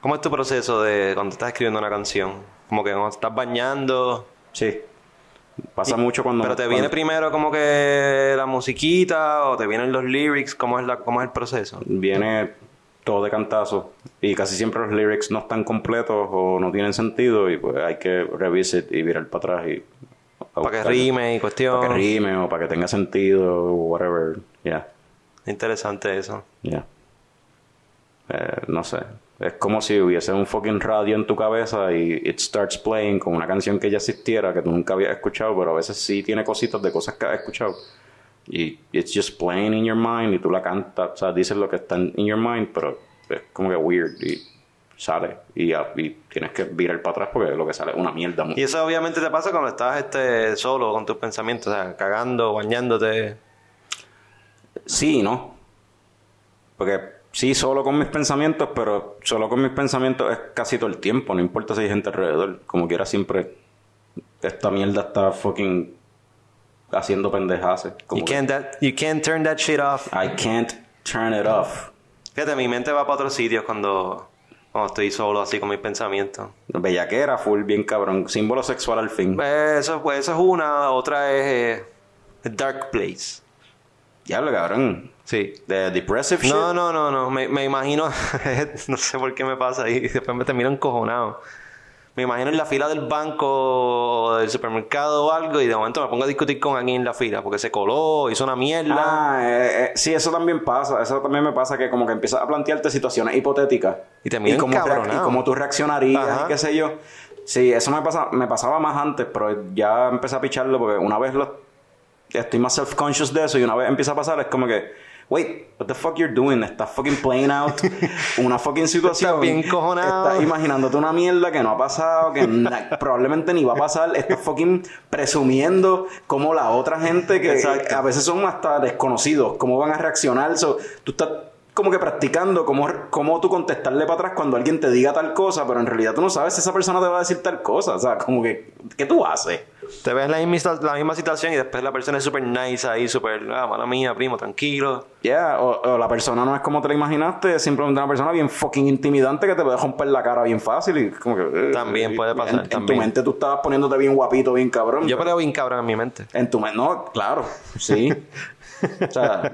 ¿Cómo es tu proceso de cuando estás escribiendo una canción? Como que cuando estás bañando. Sí. Pasa mucho cuando... Pero te cuando- viene primero como que la musiquita o te vienen los lyrics, ¿cómo es, la, cómo es el proceso? viene todo de cantazo y casi siempre los lyrics no están completos o no tienen sentido y pues hay que revisit y virar para atrás y Para que rime y cuestión. para que rime o para que tenga sentido o whatever ya Interesante eso. ya Eh, no sé es como si hubiese un fucking radio en tu cabeza y it starts playing con una canción que ya existiera que tú nunca habías escuchado pero a veces sí tiene cositas de cosas que has escuchado y it's just playing in your mind y tú la cantas, o sea, dices lo que está en in your mind, pero es como que weird y sale y, y tienes que virar para atrás porque lo que sale es una mierda. Y eso obviamente te pasa cuando estás este, solo con tus pensamientos, o sea, cagando, bañándote. Sí, ¿no? Porque sí, solo con mis pensamientos, pero solo con mis pensamientos es casi todo el tiempo, no importa si hay gente alrededor, como quiera siempre esta mierda está fucking haciendo pendejas. You can't, that- you can't turn that shit off. I can't turn it off. Fíjate, mi mente va para otros sitios cuando, cuando estoy solo así con mis pensamientos. Bellaquera, full, bien cabrón. Símbolo sexual al fin. Eso, pues, eso es una, otra es eh, Dark Place. Diablo, cabrón. Sí. De depressive shit. No, no, no, no. Me, me imagino, no sé por qué me pasa y después me termino encojonado. Me imagino en la fila del banco o del supermercado o algo y de momento me pongo a discutir con alguien en la fila porque se coló, hizo una mierda. Ah, eh, eh, sí, eso también pasa. Eso también me pasa que como que empiezas a plantearte situaciones hipotéticas. Y terminas cómo, reac- encabronado. y cómo tú reaccionarías Ajá. y qué sé yo. Sí, eso me, pasa, me pasaba más antes, pero ya empecé a picharlo porque una vez lo, estoy más self-conscious de eso y una vez empieza a pasar es como que, wait, what the fuck you're doing? Estás fucking playing out una fucking situación. Estás bien encojonado. Estás imaginándote una mierda que no ha pasado, que probablemente ni va a pasar. Estás fucking presumiendo cómo la otra gente que Exacto. a veces son hasta desconocidos, cómo van a reaccionar. So, tú estás como que practicando cómo, cómo tú contestarle para atrás cuando alguien te diga tal cosa, pero en realidad tú no sabes si esa persona te va a decir tal cosa. O sea, como que, ¿qué tú haces? Te ves la misma, la misma situación y después la persona es súper nice ahí, súper, ah, mala mía, primo, tranquilo. Ya, o, o la persona no es como te la imaginaste, es simplemente una persona bien fucking intimidante que te puede romper la cara bien fácil y como que... eh, También puede pasar, En, en tu también. mente tú estabas poniéndote bien guapito, bien cabrón. Yo peleo bien cabrón en mi mente. En tu mente, no, claro, sí. o sea,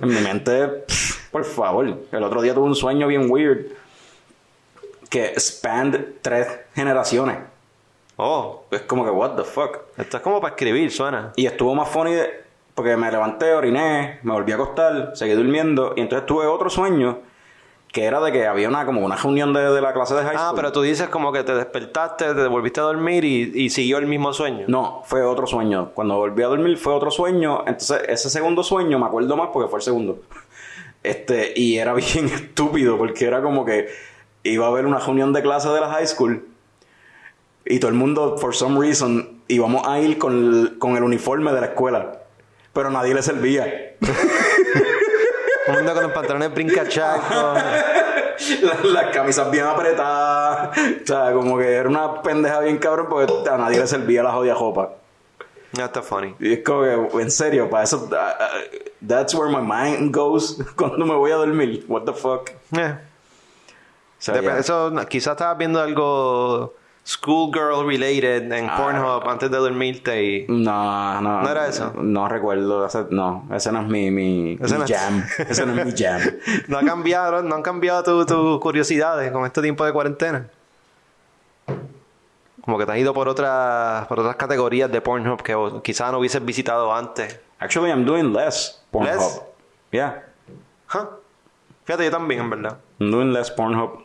en mi mente, pff, por favor. El otro día tuve un sueño bien weird que spanned tres generaciones. Oh, Es como que, what the fuck. esto es como para escribir, suena. Y estuvo más funny de- porque me levanté, oriné, me volví a acostar, seguí durmiendo y entonces tuve otro sueño que era de que había una como una reunión de, de la clase de high school. Ah, pero tú dices como que te despertaste, te volviste a dormir y, y siguió el mismo sueño. No, fue otro sueño. Cuando volví a dormir fue otro sueño. Entonces, ese segundo sueño me acuerdo más porque fue el segundo. Este, y era bien estúpido porque era como que iba a haber una reunión de clase de la high school y todo el mundo, for some reason, íbamos a ir con el, con el uniforme de la escuela. Pero nadie le servía. Un mundo con los pantalones brincachacos. La- Las camisas bien apretadas. O sea, como que era una pendeja bien cabrón porque a nadie le servía la jodida ropa. Ya está funny. Y es como que, en serio, para eso, uh, uh, that's where my mind goes cuando me voy a dormir. What the fuck? Eh. Dep- ya- Eso, quizás estabas viendo algo schoolgirl related en Ah. Pornhub antes de dormirte y... No, no. ¿No era eso? No recuerdo. no, ese no es mi, mi, Ese mi no es- jam. Ese no es mi jam. No ha cambiado, no han cambiado tus tu curiosidades con este tiempo de cuarentena. Como que te has ido por otras por otras categorías de Pornhub que quizás no hubieses visitado antes. Actually, I'm doing less Pornhub. Less? Yeah. Huh. Fíjate, yo también, en verdad. I'm doing less Pornhub.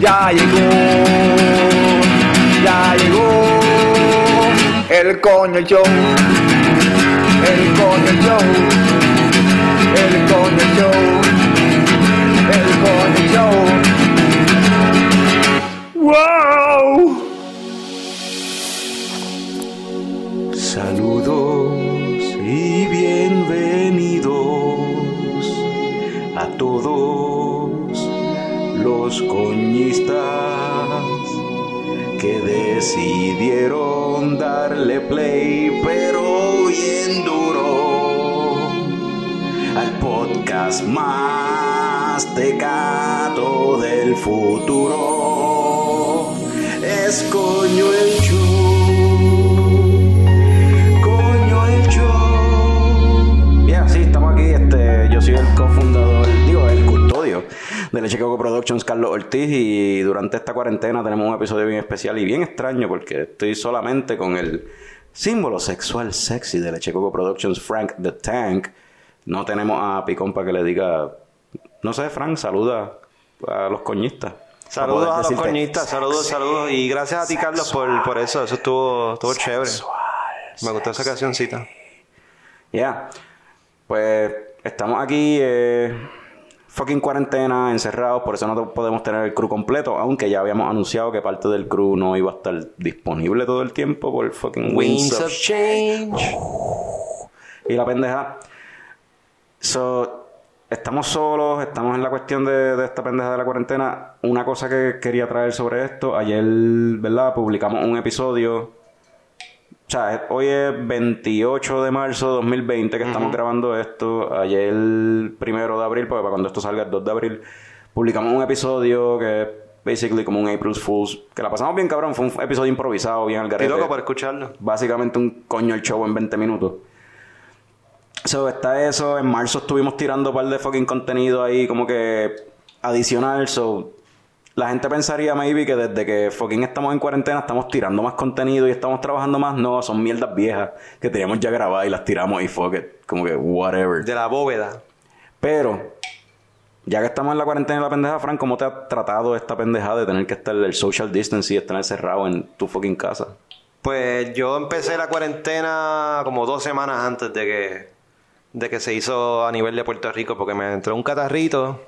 ya llegó, ya llegó el coño show, el coño show, el coño show, el coño show. ¡Wow! Saludos y bienvenidos a todos los coños que decidieron darle play, pero bien duro, al podcast más tecato del futuro. Es coño el show. Coño el show. Ya, sí, estamos aquí. Este, yo soy el cofundador, de Leche Coco Productions, Carlos Ortiz. Y durante esta cuarentena tenemos un episodio bien especial y bien extraño porque estoy solamente con el símbolo sexual sexy de Leche Coco Productions, Frank the Tank. No tenemos a Picón para que le diga, no sé, Frank, saluda a los coñistas. Saludos a los coñistas, saludos, saludos. Y gracias a ti, Carlos, por, por eso. Eso estuvo, estuvo chévere. Me gustó esa cancioncita. Ya. Pues estamos aquí, eh, fucking cuarentena, encerrados, por eso no podemos tener el crew completo, aunque ya habíamos anunciado que parte del crew no iba a estar disponible todo el tiempo por fucking Winds Winds of of Change. y la pendeja. So, estamos solos, estamos en la cuestión de, de esta pendeja de la cuarentena. Una cosa que quería traer sobre esto, ayer, ¿verdad? Publicamos un episodio. O sea, hoy es 28 de marzo de 2020 que estamos grabando esto. Ayer, primero de abril, porque para cuando esto salga el 2 de abril, publicamos un episodio que es basically como un April Fool's. Que la pasamos bien, cabrón. Fue un episodio improvisado, bien al garete loco por escucharlo. básicamente un coño el show en 20 minutos. So, está eso. En marzo estuvimos tirando un par de fucking contenido ahí como que adicional. So, la gente pensaría maybe que desde que fucking estamos en cuarentena estamos tirando más contenido y estamos trabajando más. No, son mierdas viejas que teníamos ya grabadas y las tiramos y fuck it. Como que whatever. De la bóveda. Pero, ya que estamos en la cuarentena y la pendeja, Frank, ¿cómo te ha tratado esta pendeja de tener que estar el social distance y estar encerrado en tu fucking casa? Pues yo empecé la cuarentena como dos semanas antes de que, de que se hizo a nivel de Puerto Rico, porque me entró un catarrito.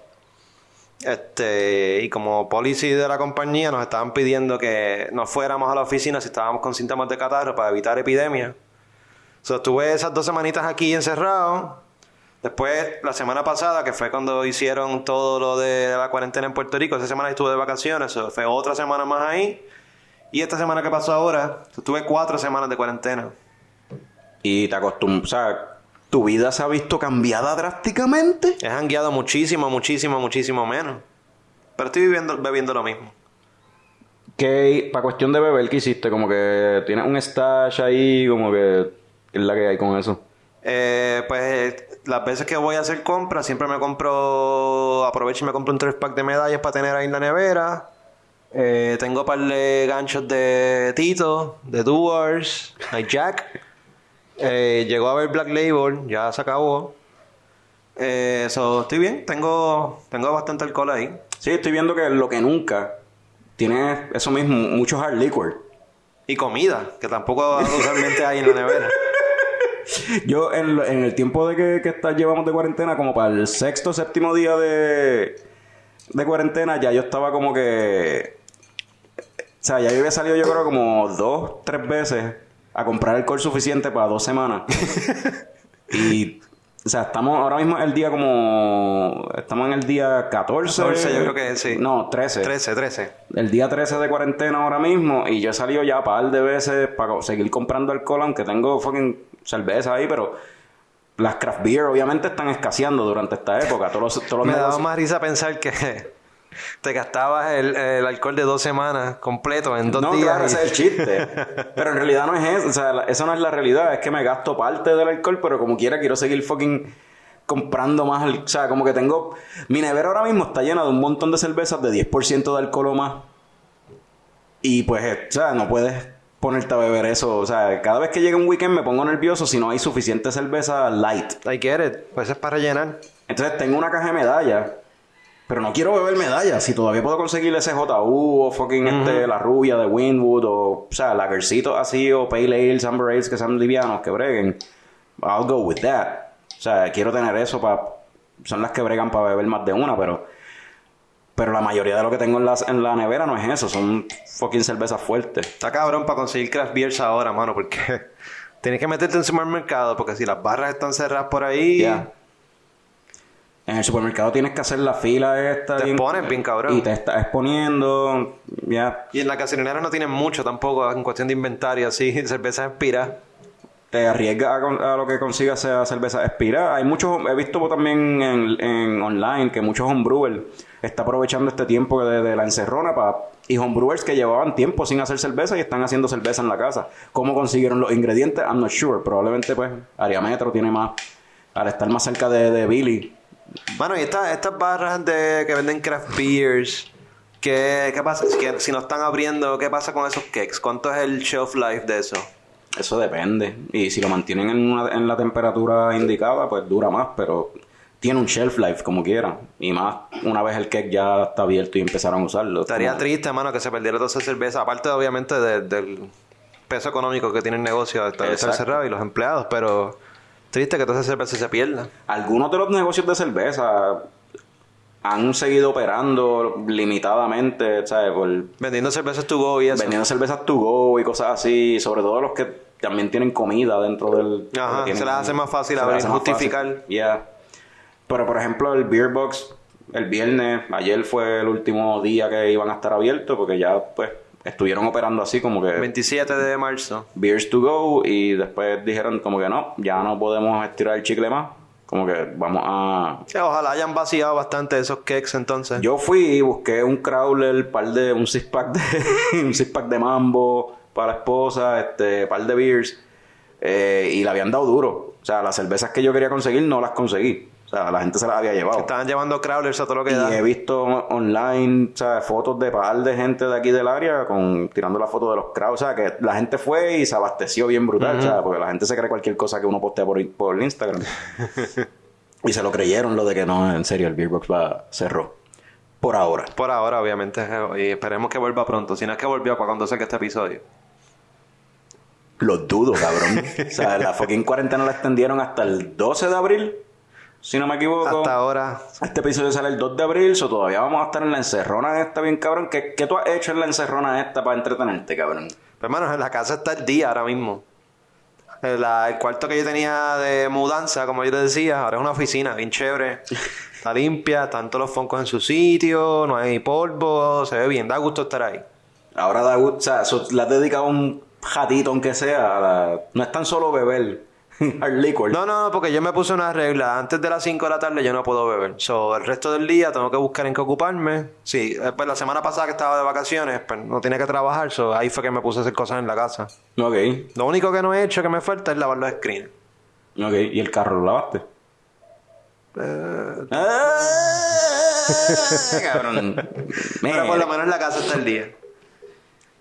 Este, y como policy de la compañía nos estaban pidiendo que no fuéramos a la oficina si estábamos con síntomas de catarro para evitar epidemia. So, estuve esas dos semanitas aquí encerrado. Después, la semana pasada, que fue cuando hicieron todo lo de la cuarentena en Puerto Rico, esa semana estuve de vacaciones, so, fue otra semana más ahí. Y esta semana que pasó ahora, tuve cuatro semanas de cuarentena. Y te acostumbras, tu vida se ha visto cambiada drásticamente. He jangueado muchísimo, muchísimo, muchísimo menos. Pero estoy viviendo, bebiendo lo mismo. Que para cuestión de beber, ¿qué hiciste? Como que tienes un stash ahí, como que ¿qué es la que hay con eso. Eh, pues las veces que voy a hacer compras, siempre me compro, aprovecho y me compro un tres pack de medallas para tener ahí en la nevera. Eh, tengo un par de ganchos de Tito, de hay Jack. Eh, llegó a ver Black Label, ya se acabó. Eh, so, estoy bien, tengo, tengo bastante alcohol ahí. Sí, estoy viendo que lo que nunca tiene eso mismo, mucho hard liquor. Y comida, que tampoco usualmente hay en la nevera. Yo en, en el tiempo de que, que está- llevamos de cuarentena, como para el sexto, séptimo día de, de cuarentena, ya yo estaba como que... O sea, ya yo había salido yo creo como dos, tres veces a comprar alcohol suficiente para dos semanas. y... O sea, estamos ahora mismo el día como... Estamos en el día 14. 14, yo creo que sí. No, 13. 13, 13. El día 13 de cuarentena ahora mismo y yo he salido ya un par de veces para seguir comprando alcohol, aunque tengo fucking cerveza ahí, pero las craft beer obviamente están escaseando durante esta época. Todos los, todos los Me negocios- más risa pensar que te gastabas el, el alcohol de dos semanas completo en dos No, días. claro, y- ese es el chiste. Pero en realidad no es eso. O sea, eso no es la realidad. Es que me gasto parte del alcohol, pero como quiera quiero seguir fucking comprando más. O sea, como que tengo... Mi nevera ahora mismo está llena de un montón de cervezas de 10% de alcohol o más. Y pues, eh, o sea, no puedes ponerte a beber eso. O sea, cada vez que llega un weekend me pongo nervioso si no hay suficiente cerveza light. I get it. Pues es para rellenar. Entonces tengo una caja de medallas. Pero no quiero beber medallas. Si todavía puedo conseguir ese JU o fucking este, la rubia de Winwood o, o sea, lagercitos así o pale ales, amber ales que sean livianos, que breguen. I'll go with that. O sea, quiero tener eso para... Son las que bregan para beber más de una, pero... Pero la mayoría de lo que tengo en la, en la nevera no es eso. Son fucking cervezas fuertes. Está cabrón para conseguir craft beers ahora, mano, porque tienes que meterte en supermercado, porque si las barras están cerradas por ahí. En el supermercado tienes que hacer la fila esta. Te expones bien, cabrón. Y te estás exponiendo. Ya. Y en las gasolineras no tienen mucho tampoco en cuestión de inventario, así, cerveza expira. Te arriesgas a, lo que consigas sea cerveza expirada. Hay muchos, he visto también en, en online que muchos homebrewers están aprovechando este tiempo de, de la encerrona para y homebrewers que llevaban tiempo sin hacer cerveza y están haciendo cerveza en la casa. ¿Cómo consiguieron los ingredientes? I'm not sure. Probablemente pues Ariametro tiene más al estar más cerca de, de Billy. Mano, y estas estas barras de que venden craft beers, ¿qué, qué pasa? Si, que- si no están abriendo, ¿qué pasa con esos cakes? ¿Cuánto es el shelf life de eso? Eso depende. Y si lo mantienen en, una- en la temperatura indicada, pues dura más, pero tiene un shelf life como quiera. Y más una vez el cake ya está abierto y empezaron a usarlo. Estaría Como- triste, mano, que se perdiera toda esa cerveza. Aparte, obviamente, de- del peso económico que tiene el negocio de estar cerrado y los empleados, pero triste que toda esa cerveza se pierda. Algunos de los negocios de cerveza han seguido operando limitadamente, ¿sabes? Por Vendiendo cervezas to go y eso. vendiendo cervezas to go y cosas así, sobre todo los que también tienen comida dentro del... Ajá, tienen- se les hace más fácil abrir, hace justificar. Yeah. Pero por ejemplo el Beer Box, el viernes, ayer fue el último día que iban a estar abiertos porque ya pues estuvieron operando así como que 27 de marzo. beers to go y después dijeron como que no, ya no podemos estirar el chicle más, como que vamos a Sí, ojalá hayan vaciado bastante esos cakes entonces. Yo fui y busqué un crawler, par de, un six pack de, un six pack de mambo para la esposa, este, par de beers, eh, y le habían dado duro. O sea, las cervezas que yo quería conseguir no las conseguí. O sea, la gente se las había llevado. Estaban llevando crawlers a todo lo que Y da. he visto online, o sea, fotos de par de gente de aquí del área con tirando la foto de los crowds. O sea, que la gente fue y se abasteció bien brutal, o sea, porque la gente se cree cualquier cosa que uno postea por, por Instagram. y se lo creyeron lo de que no, en serio, el Beer Box va, cerró. Por ahora. Por ahora, obviamente. Y esperemos que vuelva pronto. Si no es que volvió para cuando saque este episodio. Lo dudo, cabrón. o sea, la fucking cuarentena la extendieron hasta el 12 de abril, si no me equivoco. Hasta ahora. Este episodio sale el 2 de abril, so todavía vamos a estar en la encerrona esta bien cabrón. ¿Qué, qué tú has hecho en la encerrona esta para entretenerte, cabrón? Pero hermano, en la casa está el día ahora mismo. El, la- el cuarto que yo tenía de mudanza, como yo te decía, ahora es una oficina bien chévere. Está limpia, están todos los foncos en su sitio, no hay polvo, se ve bien, da gusto estar ahí. Ahora da gusto, o sea, so- le has dedicado un jatito, aunque sea, la- no es tan solo beber hard liquor. No, no, no, porque yo me puse una regla. Antes de las 5 de la tarde yo no puedo beber. So, el resto del día tengo que buscar en qué ocuparme. Sí, eh, pues la semana pasada que estaba de vacaciones, pues no tenía que trabajar. So, ahí fue que me puse a hacer cosas en la casa. Ok, Lo único que no he hecho que me falta es lavar los screens. ok. ¿Y el carro lo lavaste? Eh, Ah, cabrón. Pero por lo menos en la casa está el día.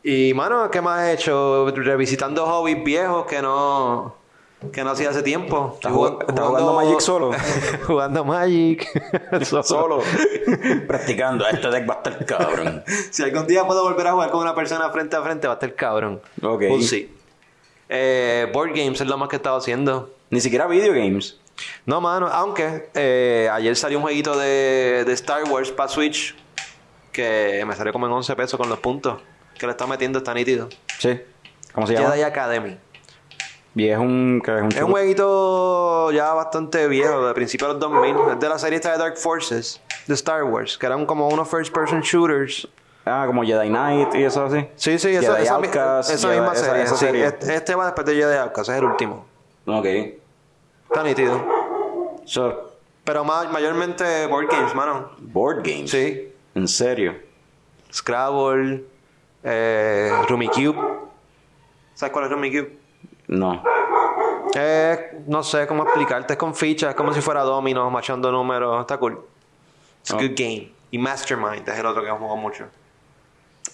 Y, mano, ¿qué más he hecho? Revisitando hobbies viejos que no... Que no hacía hace tiempo. ¿Estás jugando- Magic solo? jugando Magic. Solo. Practicando. Este deck va a estar cabrón. Si algún día puedo volver a jugar con una persona frente a frente, va a estar cabrón. Ok. We'll see. Eh, board games es lo más que he estado haciendo. Ni siquiera video games. No, mano, aunque eh, ayer salió un jueguito de, de Star Wars para Switch que me salió como en 11 pesos con los puntos que le está metiendo, está nítido. Sí. ¿Cómo se llama? Jedi Academy. Y es un... ¿qué es un Es un jueguito ya bastante viejo, de principios de los 2000. Es de la serie esta de Dark Forces, de Star Wars, que eran como unos first person shooters. Ah, como Jedi Knight y eso así. Sí, sí, eso, Jedi esa, Outcast, esa Jedi- misma esa- serie. esa sí. serie. Este, este va después de Jedi Outcast, es el último. Ok. Está nítido. So, Pero ma- mayormente board games, mano. board games. Sí. ¿En serio? Scrabble, eh, Rummikube. ¿Sabes cuál es Rummikube? No. Es, no sé cómo explicarte, es con fichas, es como si fuera domino, machando números, está cool. It's a Oh. good game. Y Mastermind es el otro que jugado mucho.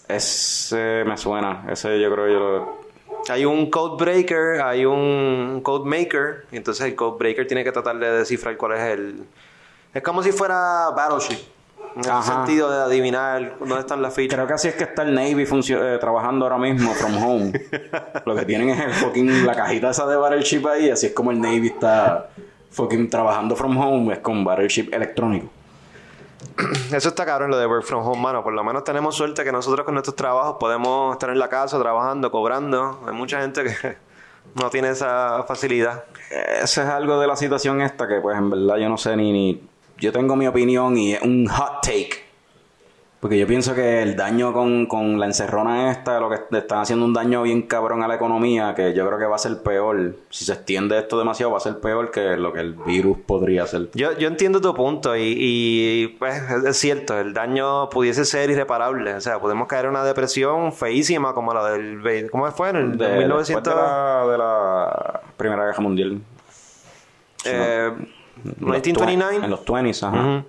Ese me suena. Ese yo creo que yo lo... Hay un code breaker, hay un code maker, y entonces el code breaker tiene que tratar de descifrar cuál es el... Es como si fuera Battleship, Ajá. sentido de adivinar dónde están las fichas. Creo que así es que está el Navy eh, trabajando ahora mismo from home. Lo que tienen es el fucking la cajita esa de Battleship ahí, así es como el Navy está fucking trabajando from home, es con Battleship electrónico. Eso está cabrón lo de work from home, mano. Por lo menos tenemos suerte que nosotros con nuestros trabajos podemos estar en la casa trabajando, cobrando. Hay mucha gente que no tiene esa facilidad. Eso es algo de la situación esta que pues en verdad yo no sé ni, ni yo tengo mi opinión y es un hot take. Porque yo pienso que el daño con, con la encerrona esta, lo que le están haciendo un daño bien cabrón a la economía, que yo creo que va a ser peor. Si se extiende esto demasiado, va a ser peor que lo que el virus podría hacer. Yo, yo entiendo tu punto y, y, pues es- cierto, el daño pudiese ser irreparable. O sea, podemos caer en una depresión feísima como la del... ¿Cómo fue? En el De, 1900... después de la, de la Primera Guerra Mundial. eh, 1929. twen- En los 20s, ajá.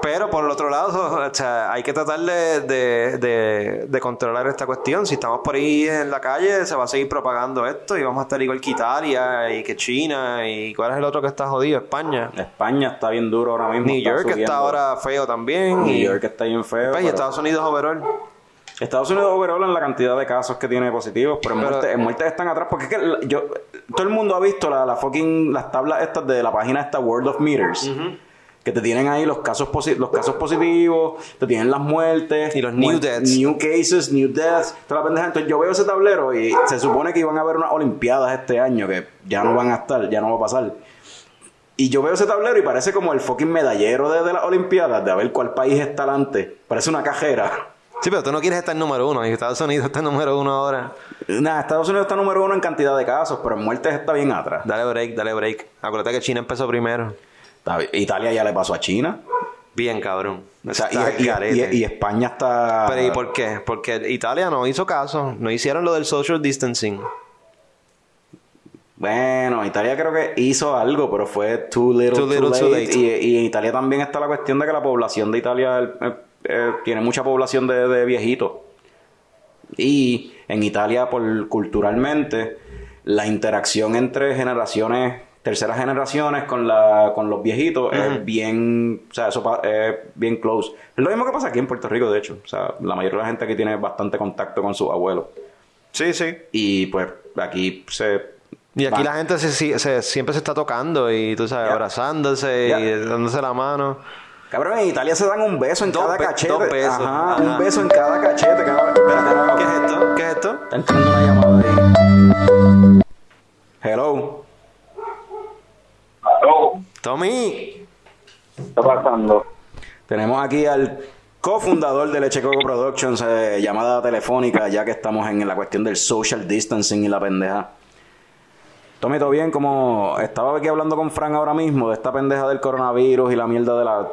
Pero por el otro lado, o sea, hay que tratar de, de, de- de controlar esta cuestión. Si estamos por ahí en la calle, se va a seguir propagando esto y vamos a estar igual que Italia y que China y ¿cuál es el otro que está jodido? España. España está bien duro ahora mismo. New York subiendo. está ahora feo también. New y, York está bien feo. pues, y Estados Unidos overall. Estados Unidos overall en la cantidad de casos que tiene positivos, pero en, muertes, muertes están atrás porque es que yo todo el mundo ha visto la, la fucking las tablas estas de la página esta World of Meters. Que te tienen ahí los casos posi- los casos positivos, te tienen las muertes Y los new deaths. new cases, new deaths, toda la pendeja. Entonces yo veo ese tablero y se supone que iban a haber unas olimpiadas este año que ya no van a estar, ya no va a pasar. Y yo veo ese tablero y parece como el fucking medallero de, de las olimpiadas, de a ver cuál país está adelante. Parece una cajera. Sí, pero tú no quieres estar número uno y Estados Unidos está número uno ahora. Nada, Estados Unidos está número uno en cantidad de casos, pero en muertes está bien atrás. Dale break, dale break. Acuérdate que China empezó primero. Italia ya le pasó a China. Bien, cabrón. O sea, Está y, y- garete. y- y España está. Pero ¿y por qué? Porque Italia no hizo caso, no hicieron lo del social distancing. Bueno, Italia creo que hizo algo, pero fue too little, Too too, little, late. too late. Y, en Italia también está la cuestión de que la población de Italia eh, eh, tiene mucha población de, de viejitos. Y en Italia, por culturalmente, la interacción entre generaciones, terceras generaciones con la con los viejitos es bien, o sea, eso es bien close. Es lo mismo que pasa aquí en Puerto Rico, de hecho. O sea, la mayoría de la gente aquí tiene bastante contacto con sus abuelos. Sí, sí. Y pues aquí se Y aquí va- la gente se, siempre se está tocando y tú sabes, abrazándose y dándose la mano. Cabrón, en Italia se dan un beso en Dos cada cachete. dos besos. Ajá, Ajá. un beso en cada cachete, cabrón. Espérate, ¿Qué es esto? ¿Qué es esto? Está entrando una llamada ahí. Hello. Aló, Tommy. ¿qué está pasando? Tenemos aquí al cofundador de Leche Coco Productions, eh, llamada telefónica, ya que estamos en la cuestión del social distancing y la pendeja. Tommy, ¿todo bien? Como estaba aquí hablando con Frank ahora mismo de esta pendeja del coronavirus y la mierda de la...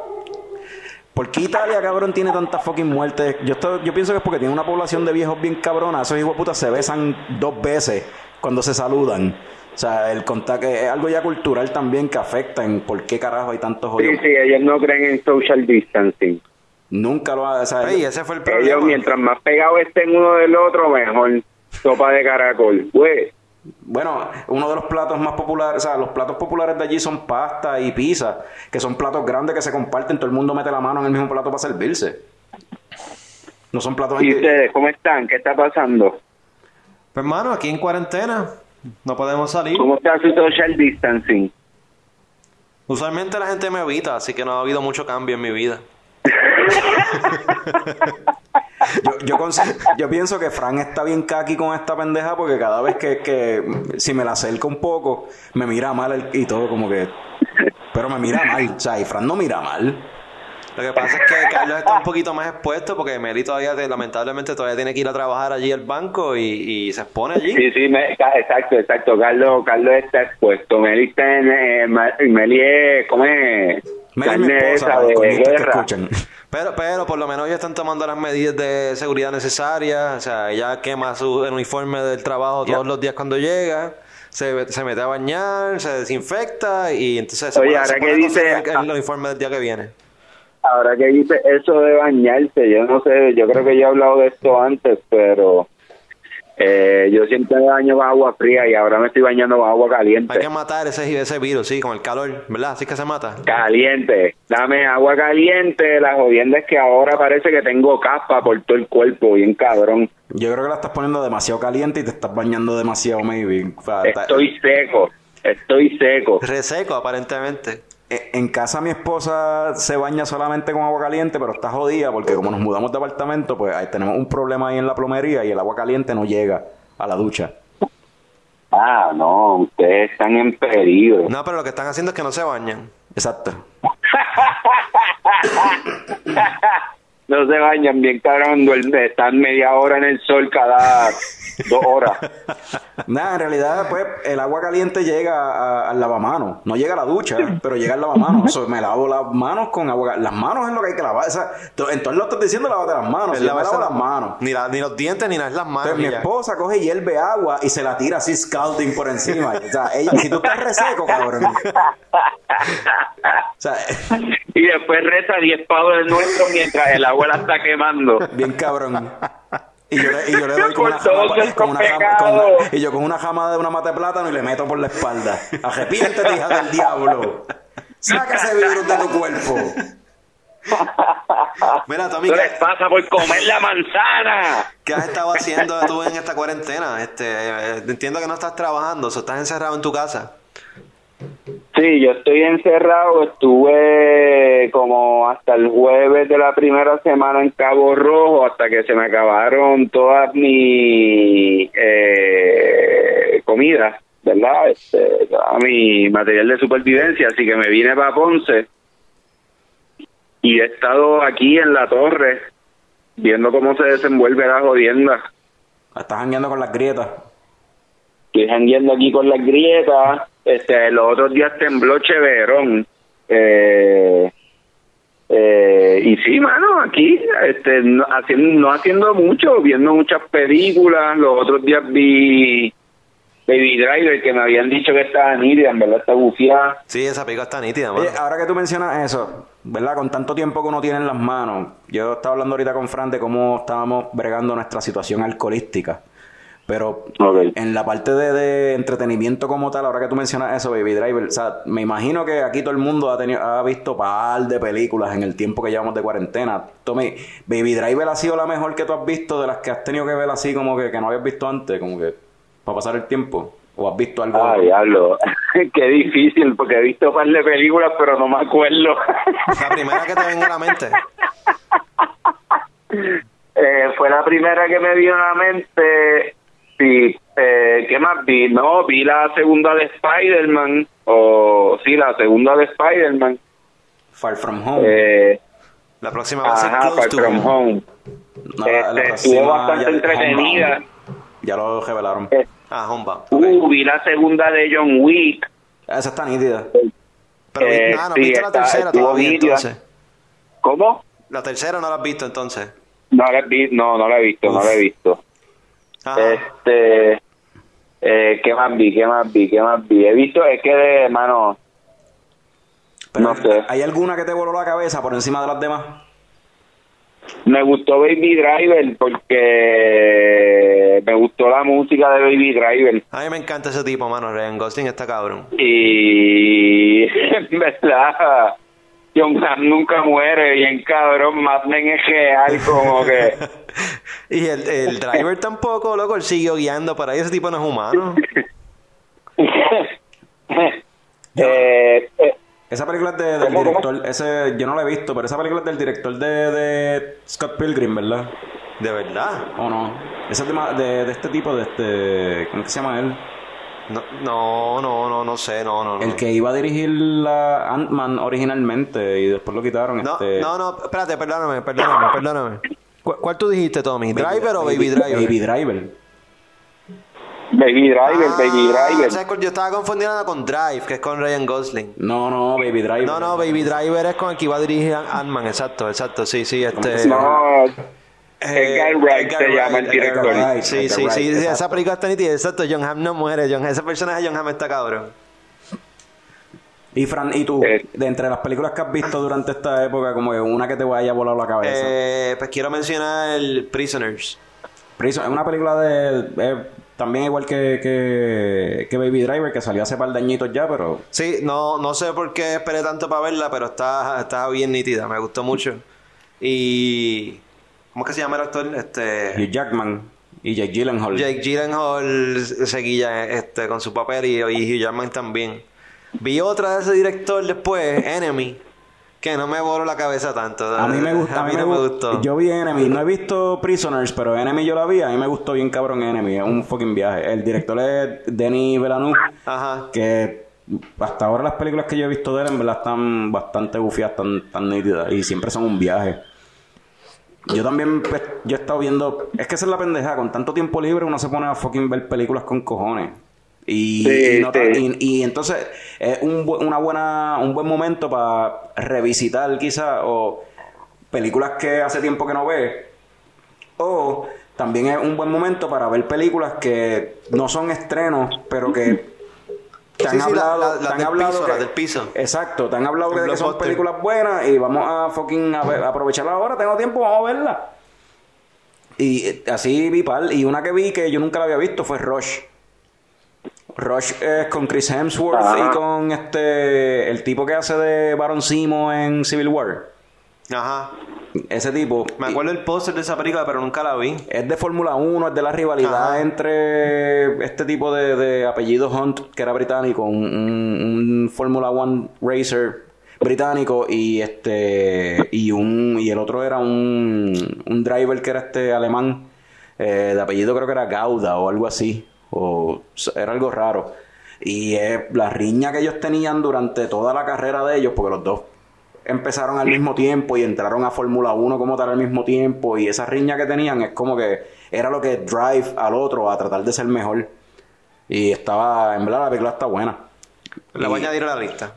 ¿Por qué Italia, cabrón, tiene tantas fucking muertes? Yo, estoy- yo pienso que es porque tiene una población de viejos bien cabrona. Esos hijos de puta se besan dos veces cuando se saludan. O sea, el contacto es algo ya cultural también que afecta en por qué carajo hay tantos Sí, jodidos. sí, ellos no creen en social distancing. Nunca lo ha... O sea, Ey, ese fue el Ellos, problema. mientras más pegados estén uno del otro, mejor. Sopa de caracol. Pues, Bueno, uno de los platos más populares, o sea, los platos populares de allí son pasta y pizza, que son platos grandes que se comparten, todo el mundo mete la mano en el mismo plato para servirse. No son platos ¿y ustedes cómo están? ¿Qué está pasando? Pues hermano, aquí en cuarentena. No podemos salir. ¿Cómo está su social distancing? Usualmente la gente me evita, así que no ha habido mucho cambio en mi vida. Yo, yo, yo pienso que Fran está bien kaki con esta pendeja porque cada vez que, que si me la acerco un poco, me mira mal el- y todo como que... Pero me mira mal, o sea, y Fran no mira mal. Lo que pasa es que Carlos está un poquito más expuesto porque Meli todavía, te- lamentablemente, todavía tiene que ir a trabajar allí al banco y, y se expone allí. Sí, sí, me- exacto, exacto. Carlos, Carlos está expuesto. Meli está en... eh, Meli es... ¿Cómo es? Esposa, de guerra. Pero, pero por lo menos ellos están tomando las medidas de seguridad necesarias. O sea, ella quema su el uniforme del trabajo todos Ya. los días cuando llega. Se, se mete a bañar, se desinfecta y entonces se Oye, pone, ahora se pone que dice- el, el uniforme del día que viene. Ahora que dice eso de bañarse, yo no sé, yo creo que yo he hablado de esto antes, pero eh, yo siempre me baño con agua fría y ahora me estoy bañando con agua caliente. Hay que matar ese, ese virus, sí, con el calor, ¿verdad? Así que se mata. Caliente, dame agua caliente, la jodienda es que ahora parece que tengo capa por todo el cuerpo, bien cabrón. Yo creo que la estás poniendo demasiado caliente y te estás bañando demasiado, maybe. O sea, está- Estoy seco, estoy seco. Reseco, aparentemente. Eh, En casa mi esposa se baña solamente con agua caliente, pero está jodida porque como nos mudamos de apartamento, pues ahí tenemos un problema ahí en la plomería y el agua caliente no llega a la ducha. Ah, no, ustedes están en peligro. No, pero lo que están haciendo es que no se bañan. Exacto. no se bañan bien cabrón, están media hora en el sol cada dos horas. Nada, en realidad, pues, el agua caliente llega al lavamanos. No llega a la ducha, pero llega al lavamanos. So, me lavo las manos con agua. Las manos es lo que hay que lavar. O sea, to- entonces lo estás diciendo, lávate las manos. Yo me lavo las manos. Ni, la- ni los dientes ni nada, es las manos. Entonces mi esposa coge y hierve agua y se la tira así scalding por encima. O sea, ella, si tú estás reseco, cabrón. O sea, Y después reza 10 pavos del nuestro mientras el agua la está quemando. bien cabrón. Y yo, le, y yo le doy con una jama, con una jama- con una- y yo con una jama de una mata de plátano y le meto por la espalda. Arrepiéntete, hija del diablo. Saca ese virus de tu cuerpo. Mira, Tommy, ¿Qué ¿qué, les pasa por comer la manzana? qué has estado haciendo tú en esta cuarentena? Este, eh, entiendo que no estás trabajando, o estás encerrado en tu casa. Sí, yo estoy encerrado. Estuve como hasta el jueves de la primera semana en Cabo Rojo hasta que se me acabaron todas mis eh, comidas, ¿verdad? Este, toda mi material de supervivencia. Así que me vine para Ponce y he estado aquí en la torre viendo cómo se desenvuelve la jodienda. Estás jangueando con las grietas. Estoy jangueando aquí con las grietas. Este, los otros días tembló Cheverón. Eh, eh, y sí, mano, aquí, este, no haciendo, no haciendo mucho, viendo muchas películas. Los otros días vi Baby Driver, que me habían dicho que estaba nítida, en verdad está bufiada. Sí, esa película está nítida, mano. Oye, ahora que tú mencionas eso, ¿verdad? Con tanto tiempo que uno tiene en las manos, yo estaba hablando ahorita con Fran de cómo estábamos bregando nuestra situación alcoholística. Pero en la parte de, de entretenimiento como tal, ahora que tú mencionas eso, Baby Driver, o sea, me imagino que aquí todo el mundo ha tenido, ha visto par de películas en el tiempo que llevamos de cuarentena. Tommy, Baby Driver ha sido la mejor que tú has visto de las que has tenido que ver así como que, que no habías visto antes, como que para pasar el tiempo. ¿O has visto algo? Ah, diablo. Qué difícil, porque he visto un par de películas, pero no me acuerdo. La primera que te venga a la mente. Eh, fue la primera que me vino a la mente. Sí, eh, ¿qué más vi? No, vi la segunda de Spider-Man. O sí, la segunda de Spider-Man. Far From Home. Eh, La próxima va a ser ajá, Close Far to From Home. Home. No, la- la este, estuvo bastante ya- entretenida. Homebound. Ya lo revelaron. Eh, Ah, Homebound. uh, vi la segunda de John Wick. Esa está nítida. Pero eh, ah, no, sí, viste la tercera todavía nítida. entonces. ¿Cómo? La tercera no la has visto entonces. No la he visto, no, no la he visto, no la he visto. Este, eh, ¿qué más vi? ¿Qué más vi? ¿Qué más vi? He visto, es que de, mano, Pero, no sé. ¿Hay alguna que te voló la cabeza por encima de las demás? Me gustó Baby Driver porque me gustó la música de Baby Driver A mí me encanta ese tipo, mano. Ryan Gosling está cabrón. y en verdad John Hamm nunca muere bien cabrón Mad Men es real como que y el, el driver tampoco, loco. Él siguió guiando por ahí. Ese tipo no es humano. eh, eh, Esa película es de- del director, ese yo no la he visto, pero esa película es del director de, de Scott Pilgrim, ¿verdad? De verdad. ¿O no? Esa es de, de, de este tipo, de este... ¿Cómo que se llama él? No, no, no, no, no sé, no, no. no. El que iba a dirigir la Ant-Man originalmente y después lo quitaron. No, este... no, no, espérate, perdóname, perdóname, perdóname. ¿Cuál, cuál tú dijiste, Tommy? ¿Driver o Baby Driver? Baby Driver. Baby Driver Ah, Baby Driver. Yo estaba confundiendo con Drive, que es con Ryan Gosling. No, no, Baby Driver. No, no, Baby Driver es con el que iba a dirigir Ant-Man, exacto, exacto, sí, sí, este... no eh, Edgar Wright Edgar se llama el director. Wright. Edgar Sí, Wright, sí, sí, sí, esa película está nítida, exacto, John Hamm no muere, John, ese personaje de John Hamm está cabrón. Y Fran, ¿y tú? Eh. De entre las películas que has visto durante esta época, como que una que te vaya a volar la cabeza. Eh, pues quiero mencionar el Prisoners. Prison, es una película de... eh, también igual que, que, que Baby Driver, que salió hace par de añitos ya, pero... Sí, no, no sé por qué esperé tanto para verla, pero está, está bien nítida, me gustó mucho. Y... ¿Cómo es que se llama el actor? Este... Hugh Jackman y Jake Gyllenhaal. Jake Gyllenhaal seguía este, con su papel y, y Hugh Jackman también. Vi otra de ese director después, Enemy, que no me voló la cabeza tanto. A mí me gusta, A mí no me gustó. Yo vi Enemy, no he visto Prisoners, pero Enemy yo la vi, a mí me gustó bien cabrón Enemy, es un fucking viaje. El director es Denis Villeneuve, Ajá. que hasta ahora las películas que yo he visto de él en verdad están bastante bufiadas, están tan nítidas y siempre son un viaje. Yo también, pues, yo he estado viendo, es que esa es la pendeja, con tanto tiempo libre uno se pone a fucking ver películas con cojones. Y, Sí, y no ta- sí. y- y entonces es un, una buena, un buen momento para revisitar quizás o películas que hace tiempo que no ves o también es un buen momento para ver películas que no son estrenos, pero que te han Sí, sí, la- hablado, la- las te han del hablado piso, que- las del piso. Exacto, te han hablado de que son películas buenas y vamos a fucking a ver- a aprovecharla ahora, tengo tiempo, vamos a verla. Y eh, así vi par, y una que vi que yo nunca la había visto fue Rush. Rush es con Chris Hemsworth Ajá. y con este el tipo que hace de Baron Simo en Civil War. Ajá. Ese tipo. Me acuerdo el póster de esa película, pero nunca la vi. Es de Fórmula 1, es de la rivalidad Ajá. entre este tipo de, de apellido Hunt, que era británico, un, un- un Fórmula 1 racer británico, y este y un y el otro era un, un driver que era este alemán, eh, de apellido creo que era Gauda o algo así, o era algo raro. Y eh, la riña que ellos tenían durante toda la carrera de ellos, porque los dos empezaron al mismo tiempo y entraron a Fórmula 1 como tal al mismo tiempo y esa riña que tenían es como que era lo que drive al otro a tratar de ser mejor y estaba en verdad la película está buena La voy a añadir a la lista.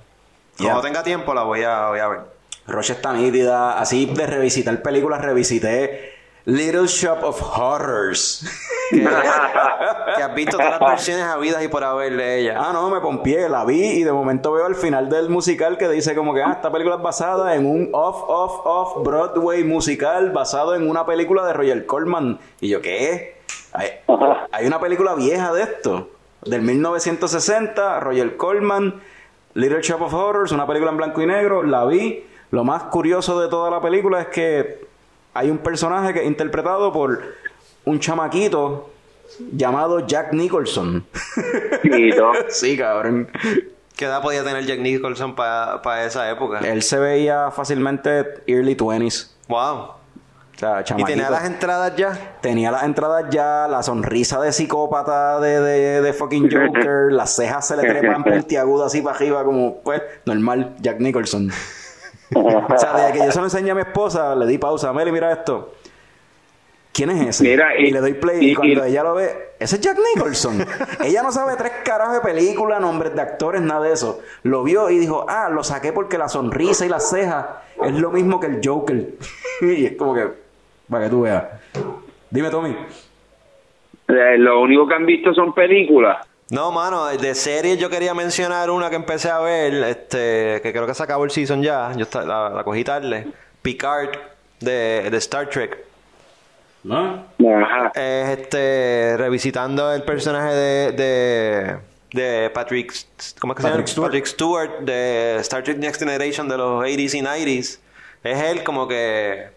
Cuando tenga tiempo la voy a, voy a ver. Roche está nítida así de revisitar películas revisité Little Shop of Horrors. Que, que has visto todas las versiones habidas y por haber de ella. ah no me pompié la vi y de momento veo al final del musical que dice como que ah esta película es basada en un off off off Broadway musical basado en una película de Roger Corman. Y yo qué hay, hay una película vieja de esto del 1960 Roger Corman Little Shop of Horrors una película en blanco y negro la vi. Lo más curioso de toda la película es que hay un personaje que es interpretado por un chamaquito llamado Jack Nicholson sí cabrón ¿Qué edad podía tener Jack Nicholson para esa época? Él se veía fácilmente early 20s. Wow. O sea, ¿Y tenía las entradas ya? Tenía las entradas ya, la sonrisa de psicópata de, de, de fucking Joker, las cejas se le trepan puntiagudas así para arriba, como, pues, normal, Jack Nicholson. O sea, desde que yo se lo enseñé a mi esposa, le di pausa, Meli, mira esto. ¿Quién es ese? Mira, y- le doy play y, y- cuando y- ella lo ve, ese es Jack Nicholson. ella no sabe tres carajos de película, nombres de actores, nada de eso. Lo vio y dijo, ah, lo saqué porque la sonrisa y las cejas es lo mismo que el Joker. y es como que, para que tú veas. Dime, Tommy. Eh, Lo único que han visto son películas. No, mano, de series yo quería mencionar una que empecé a ver, este, que creo que se acabó el season ya, yo la, la cogí tarde. Picard de, de Star Trek. ¿No? Ajá. Es este, revisitando el personaje de, de, de Patrick, ¿cómo es que Patrick se Stewart. llama? Patrick Stewart de Star Trek Next Generation de los 80s y 90s. Es él como que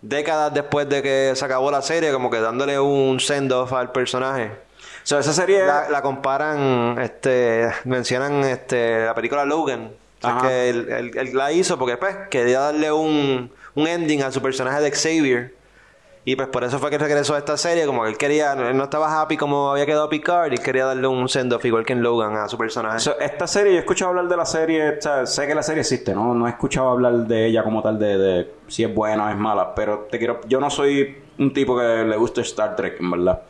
décadas después de que se acabó la serie, como que dándole un send-off al personaje. So, esa serie... La, la comparan, este, mencionan este, la película Logan. O sea, Ajá. que él, él- él la hizo porque pues quería darle un, un ending a su personaje de Xavier. Y pues por eso fue que regresó a esta serie, como que él quería, él no estaba happy como había quedado Picard y quería darle un send-off igual que en Logan a su personaje. So, esta serie, yo he escuchado hablar de la serie, o sea, sé que la serie existe, ¿no? No he escuchado hablar de ella como tal, de, de si es buena o es mala, pero te quiero, yo no soy un tipo que le gusta Star Trek, en verdad.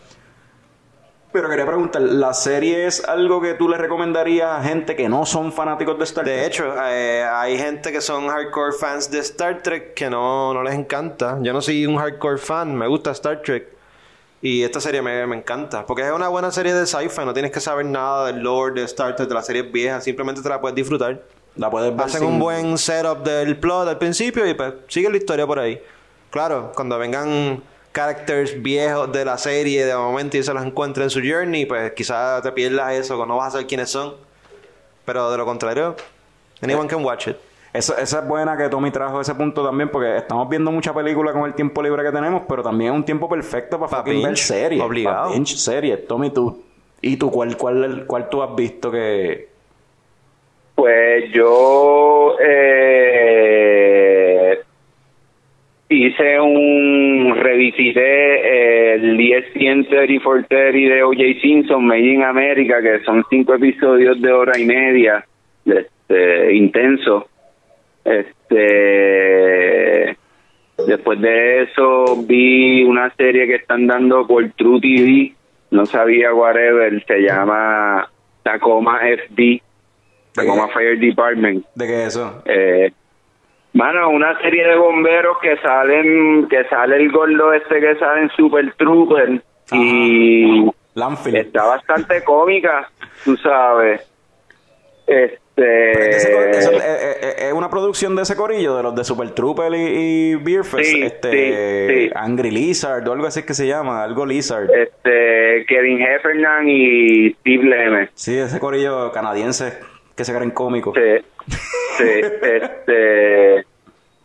Pero quería preguntar, ¿la serie es algo que tú le recomendarías a gente que no son fanáticos de Star De Trek? hecho, eh, hay gente que son hardcore fans de Star Trek que no, no les encanta. Yo no soy un hardcore fan, me gusta Star Trek. Y esta serie me, me encanta. Porque es una buena serie de sci-fi, no tienes que saber nada del lore de Star Trek, de las series viejas, simplemente te la puedes disfrutar. La puedes ver Hacen sin- un buen setup del plot al principio y pues sigue la historia por ahí. Claro, cuando vengan characters viejos de la serie de momento y se los encuentren en su journey, pues quizás te pierdas eso, que no vas a saber quiénes son. Pero de lo contrario, anyone can watch it. Eso- esa es buena que Tommy trajo ese punto también, porque estamos viendo mucha película con el tiempo libre que tenemos, pero también es un tiempo perfecto para Pa' fucking ver series. obligado. Pa' binge series. Tommy, tú. ¿Y tú cuál, cuál, cuál tú has visto que, Pues yo eh, hice un, revisité eh, el ESPN 30 for 30 de O.J. Simpson, Made in America, que son cinco episodios de hora y media, este, intenso. Este, después de eso vi una serie que están dando por True TV, no sabía whatever, se llama Tacoma FD, Tacoma Fire Department. ¿De qué es eso? Eh, mano, una serie de bomberos que salen, que sale el gordo este que sale en Super Trooper y Lanfield. está bastante cómica, tú sabes. Este, eh, eh, eh, es una producción de ese corillo, de los de Super Trooper y, y Beer Fest, Sí, este, sí, sí. Angry Lizard o algo así que se llama, algo Lizard. este, Kevin Heffernan y Steve Lemme. Sí, ese corillo canadiense que se creen cómicos. Sí, sí, este,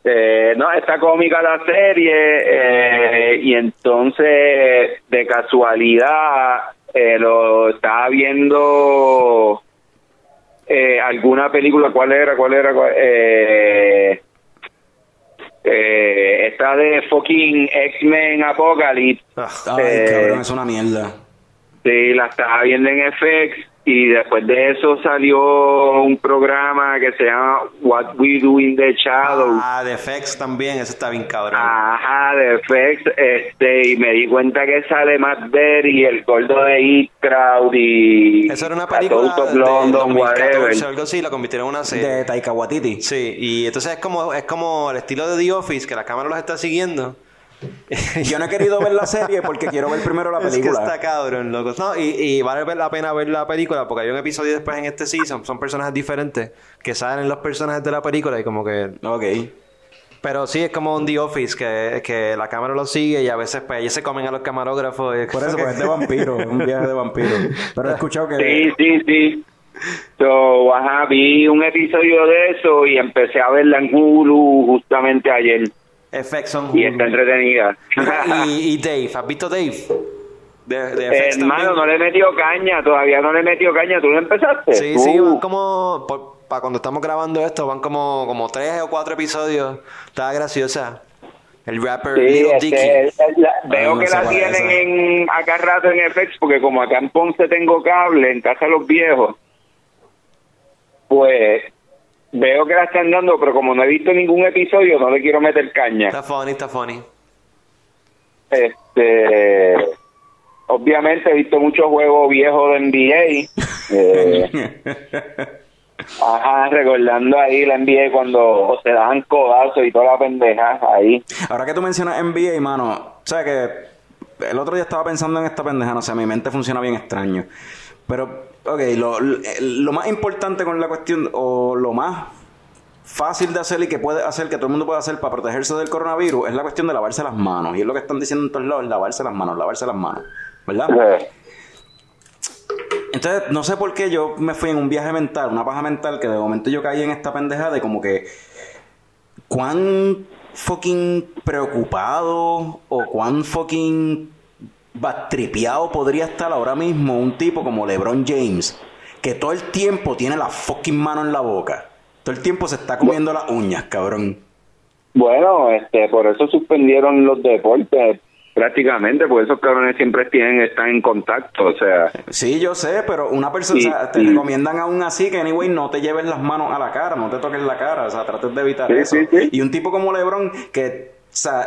eh, no, está cómica la serie eh, y entonces de casualidad eh, lo estaba viendo eh, alguna película, ¿cuál era? ¿Cuál era? ¿Cuál- Eh, eh, esta de fucking X-Men Apocalypse. Ay, cabrón, es una mierda. Sí, la estaba viendo en FX y después de eso salió un programa que se llama What We Do in the Shadows. Ah, de FX también, eso está bien cabrón. Ajá, de FX, este, y me di cuenta que sale Matt Berry, el gordo de Eat Crowd y Eso era una A película de London, 2014 whatever. o algo así, la convirtieron en una serie. De Taika Waititi. Sí, y entonces es como, es como el estilo de The Office, que la cámara los está siguiendo. Yo no he querido ver la serie porque quiero ver primero la Es que película. está cabrón, loco. No, y, y vale la pena ver la película porque hay un episodio después en este season, son personajes diferentes que salen los personajes de la película y como que... Ok. Pero sí, es como un The Office, que, que la cámara los sigue y a veces pues ellos se comen a los camarógrafos. y- Por eso, pues es de vampiro, es un viaje de vampiro. Pero he escuchado que... Sí, sí, sí. So, ajá, vi un episodio de eso y empecé a verla en Hulu justamente ayer FX son y está entretenida. y, y Dave, ¿has visto Dave? De, de FX hermano, también. no le he metido caña, todavía no le he metido caña. ¿Tú lo empezaste? Sí, sí, van como... Para cuando estamos grabando esto, van como, como tres o cuatro episodios. Está graciosa. El rapper Sí, Lil este, Dicky. la- veo no que la tienen en, acá rato en FX, porque como acá en Ponce tengo cable, en casa de los viejos, pues veo que la están dando, pero como no he visto ningún episodio, no le quiero meter caña. Está funny, está funny. Este, obviamente he visto muchos juegos viejos de NBA. eh, ajá, recordando ahí la NBA cuando se daban codazos y toda la pendeja ahí. Ahora que tú mencionas NBA, mano, o sea que el otro día estaba pensando en esta pendeja, no sé, mi mente funciona bien extraño. Pero, ok, lo, lo más importante con la cuestión, o lo más fácil de hacer y que puede hacer, que todo el mundo puede hacer para protegerse del coronavirus, es la cuestión de lavarse las manos. Y es lo que están diciendo en todos lados, lavarse las manos, lavarse las manos, ¿verdad? Eh, Entonces, no sé por qué yo me fui en un viaje mental, una paja mental, que de momento yo caí en esta pendeja de como que cuán fucking preocupado o cuán fucking batripeado podría estar ahora mismo un tipo como LeBron James, que todo el tiempo tiene la fucking mano en la boca. Todo el tiempo se está comiendo las uñas, cabrón. Bueno, este, por eso suspendieron los deportes prácticamente, porque esos cabrones siempre tienen, están en contacto, o sea, Sí, yo sé, pero una persona, Sí, o sea, te recomiendan aún así que, anyway, no te lleves las manos a la cara, no te toques la cara, o sea, trates de evitar Sí, eso. sí, sí. Y un tipo como LeBron, que, o sea,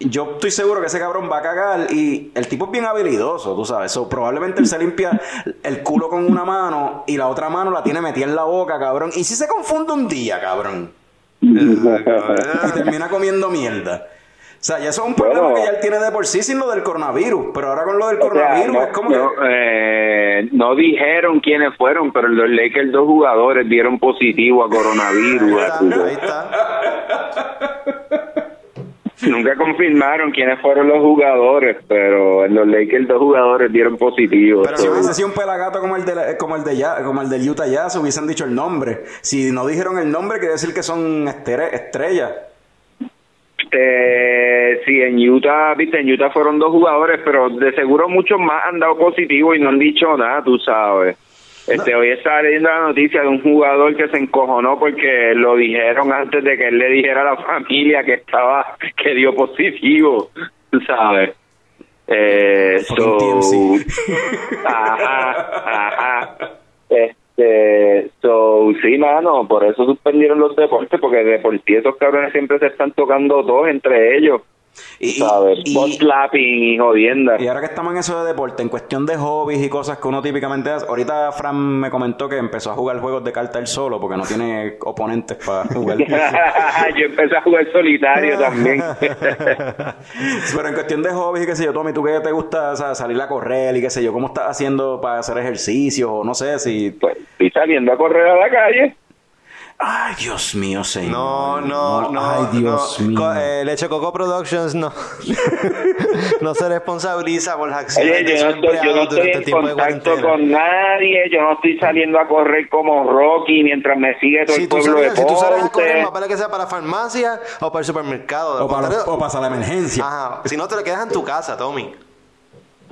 yo estoy seguro que ese cabrón va a cagar y el tipo es bien habilidoso, tú sabes, so, probablemente él se limpia el culo con una mano y la otra mano la tiene metida en la boca, cabrón. ¿Y si se confunde un día, cabrón? Y termina comiendo mierda. O sea, ya eso es un problema Bueno. que ya él tiene de por sí sin lo del coronavirus, pero ahora con lo del sea, coronavirus no, es como no, que... eh, no dijeron quiénes fueron, pero los Lakers dos jugadores dieron positivo a coronavirus. Ahí está, ahí está. Nunca confirmaron quiénes fueron los jugadores, pero en los Lakers dos jugadores dieron positivo. Pero Si hubiese sido un pelagato como el de la- como el de ya, como el del Utah Jazz, hubiesen dicho el nombre. Si no dijeron el nombre, quiere decir que son estrellas. eh, sí, en Utah, viste, en Utah fueron dos jugadores, pero de seguro muchos más han dado positivo y no han dicho nada, tú sabes. Este, hoy estaba leyendo la noticia de un jugador que se encojonó porque lo dijeron antes de que él le dijera a la familia que estaba, que dio positivo, tú sabes. Eh, so, ajá, ajá. Este, so, sí, mano, por eso suspendieron los deportes, porque de por sí esos cabrones siempre se están tocando dos entre ellos, Y, y- ¿sabes? y- Bot y jodienda. y ahora que estamos en eso de deporte, en cuestión de hobbies y cosas que uno típicamente hace, ahorita Fran me comentó que empezó a jugar juegos de carta él solo porque no tiene oponentes para jugar. Yo empecé a jugar solitario también. Pero en cuestión de hobbies y qué sé yo, Tommy, ¿tú qué te gusta o sea, salir a correr y qué sé yo? ¿Cómo estás haciendo para hacer ejercicio? O no sé si... pues estoy saliendo a correr a la calle. Ay, Dios mío, señor. No, no, no. Ay, Dios no. mío. Co- eh, Leche Coco Productions no. no se responsabiliza por las acciones Oye, de yo no estoy, yo no empleados estoy durante en contacto con nadie, yo no estoy saliendo a correr como Rocky mientras me sigue todo Si el pueblo sales, de si tú sales a correr, más vale que sea para la farmacia o para el supermercado. O para, o para la emergencia. Ajá. Si no, te lo quedas en tu casa, Tommy.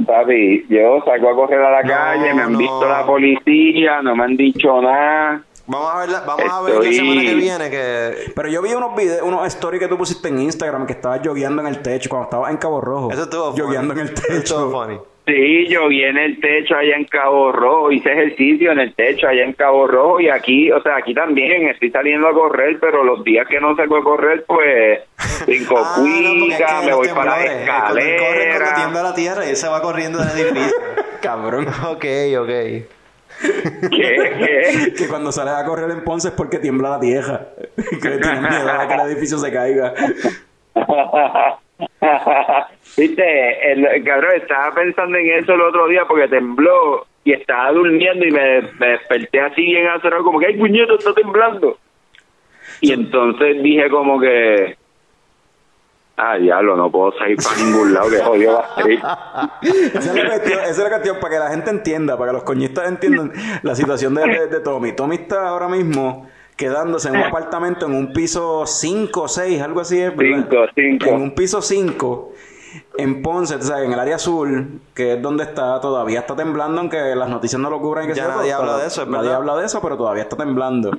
Papi, yo salgo a correr a la No, calle, me han no. visto la policía, no me han dicho nada. Vamos a ver, la- vamos a ver la semana que viene que... Pero yo vi unos videos, unos stories que tú pusiste en Instagram que estabas jogueando en el techo cuando estabas en Cabo Rojo. Eso estuvo. Jogueando en el Eso techo. funny. Sí, yo vi en el techo allá en Cabo Rojo, hice ejercicio en el techo allá en Cabo Rojo y aquí, o sea, aquí también estoy saliendo a correr, pero los días que no salgo a correr, pues, brinco Ah, no, es que me voy para la eh, Corre escalera. tiembla la tierra y él se va corriendo del edificio. Cabrón. ok, ok. Que cuando sales a correr en Ponce es porque tiembla la tierra. que tienes miedo a que el edificio se caiga. Viste, el, cabrón estaba pensando en eso el otro día porque tembló y estaba durmiendo y me, me desperté así bien acelerado como que ay puñeto está temblando y entonces dije como que ah diablo no puedo salir para ningún lado que jodido va a ser Esa es, la cuestión, esa es la cuestión para que la gente entienda, para que los coñistas entiendan la situación de, de- de Tommy. Tommy está ahora mismo quedándose en un apartamento en un piso 5 o 6, algo así es, ¿verdad? Cinco, cinco. En un piso 5 en Ponce, o sea, en el área azul, que es donde está, todavía está temblando, aunque las noticias no lo cubran. y Que Ya sea, nadie habla de eso, es Nadie verdad. habla de eso, pero todavía está temblando.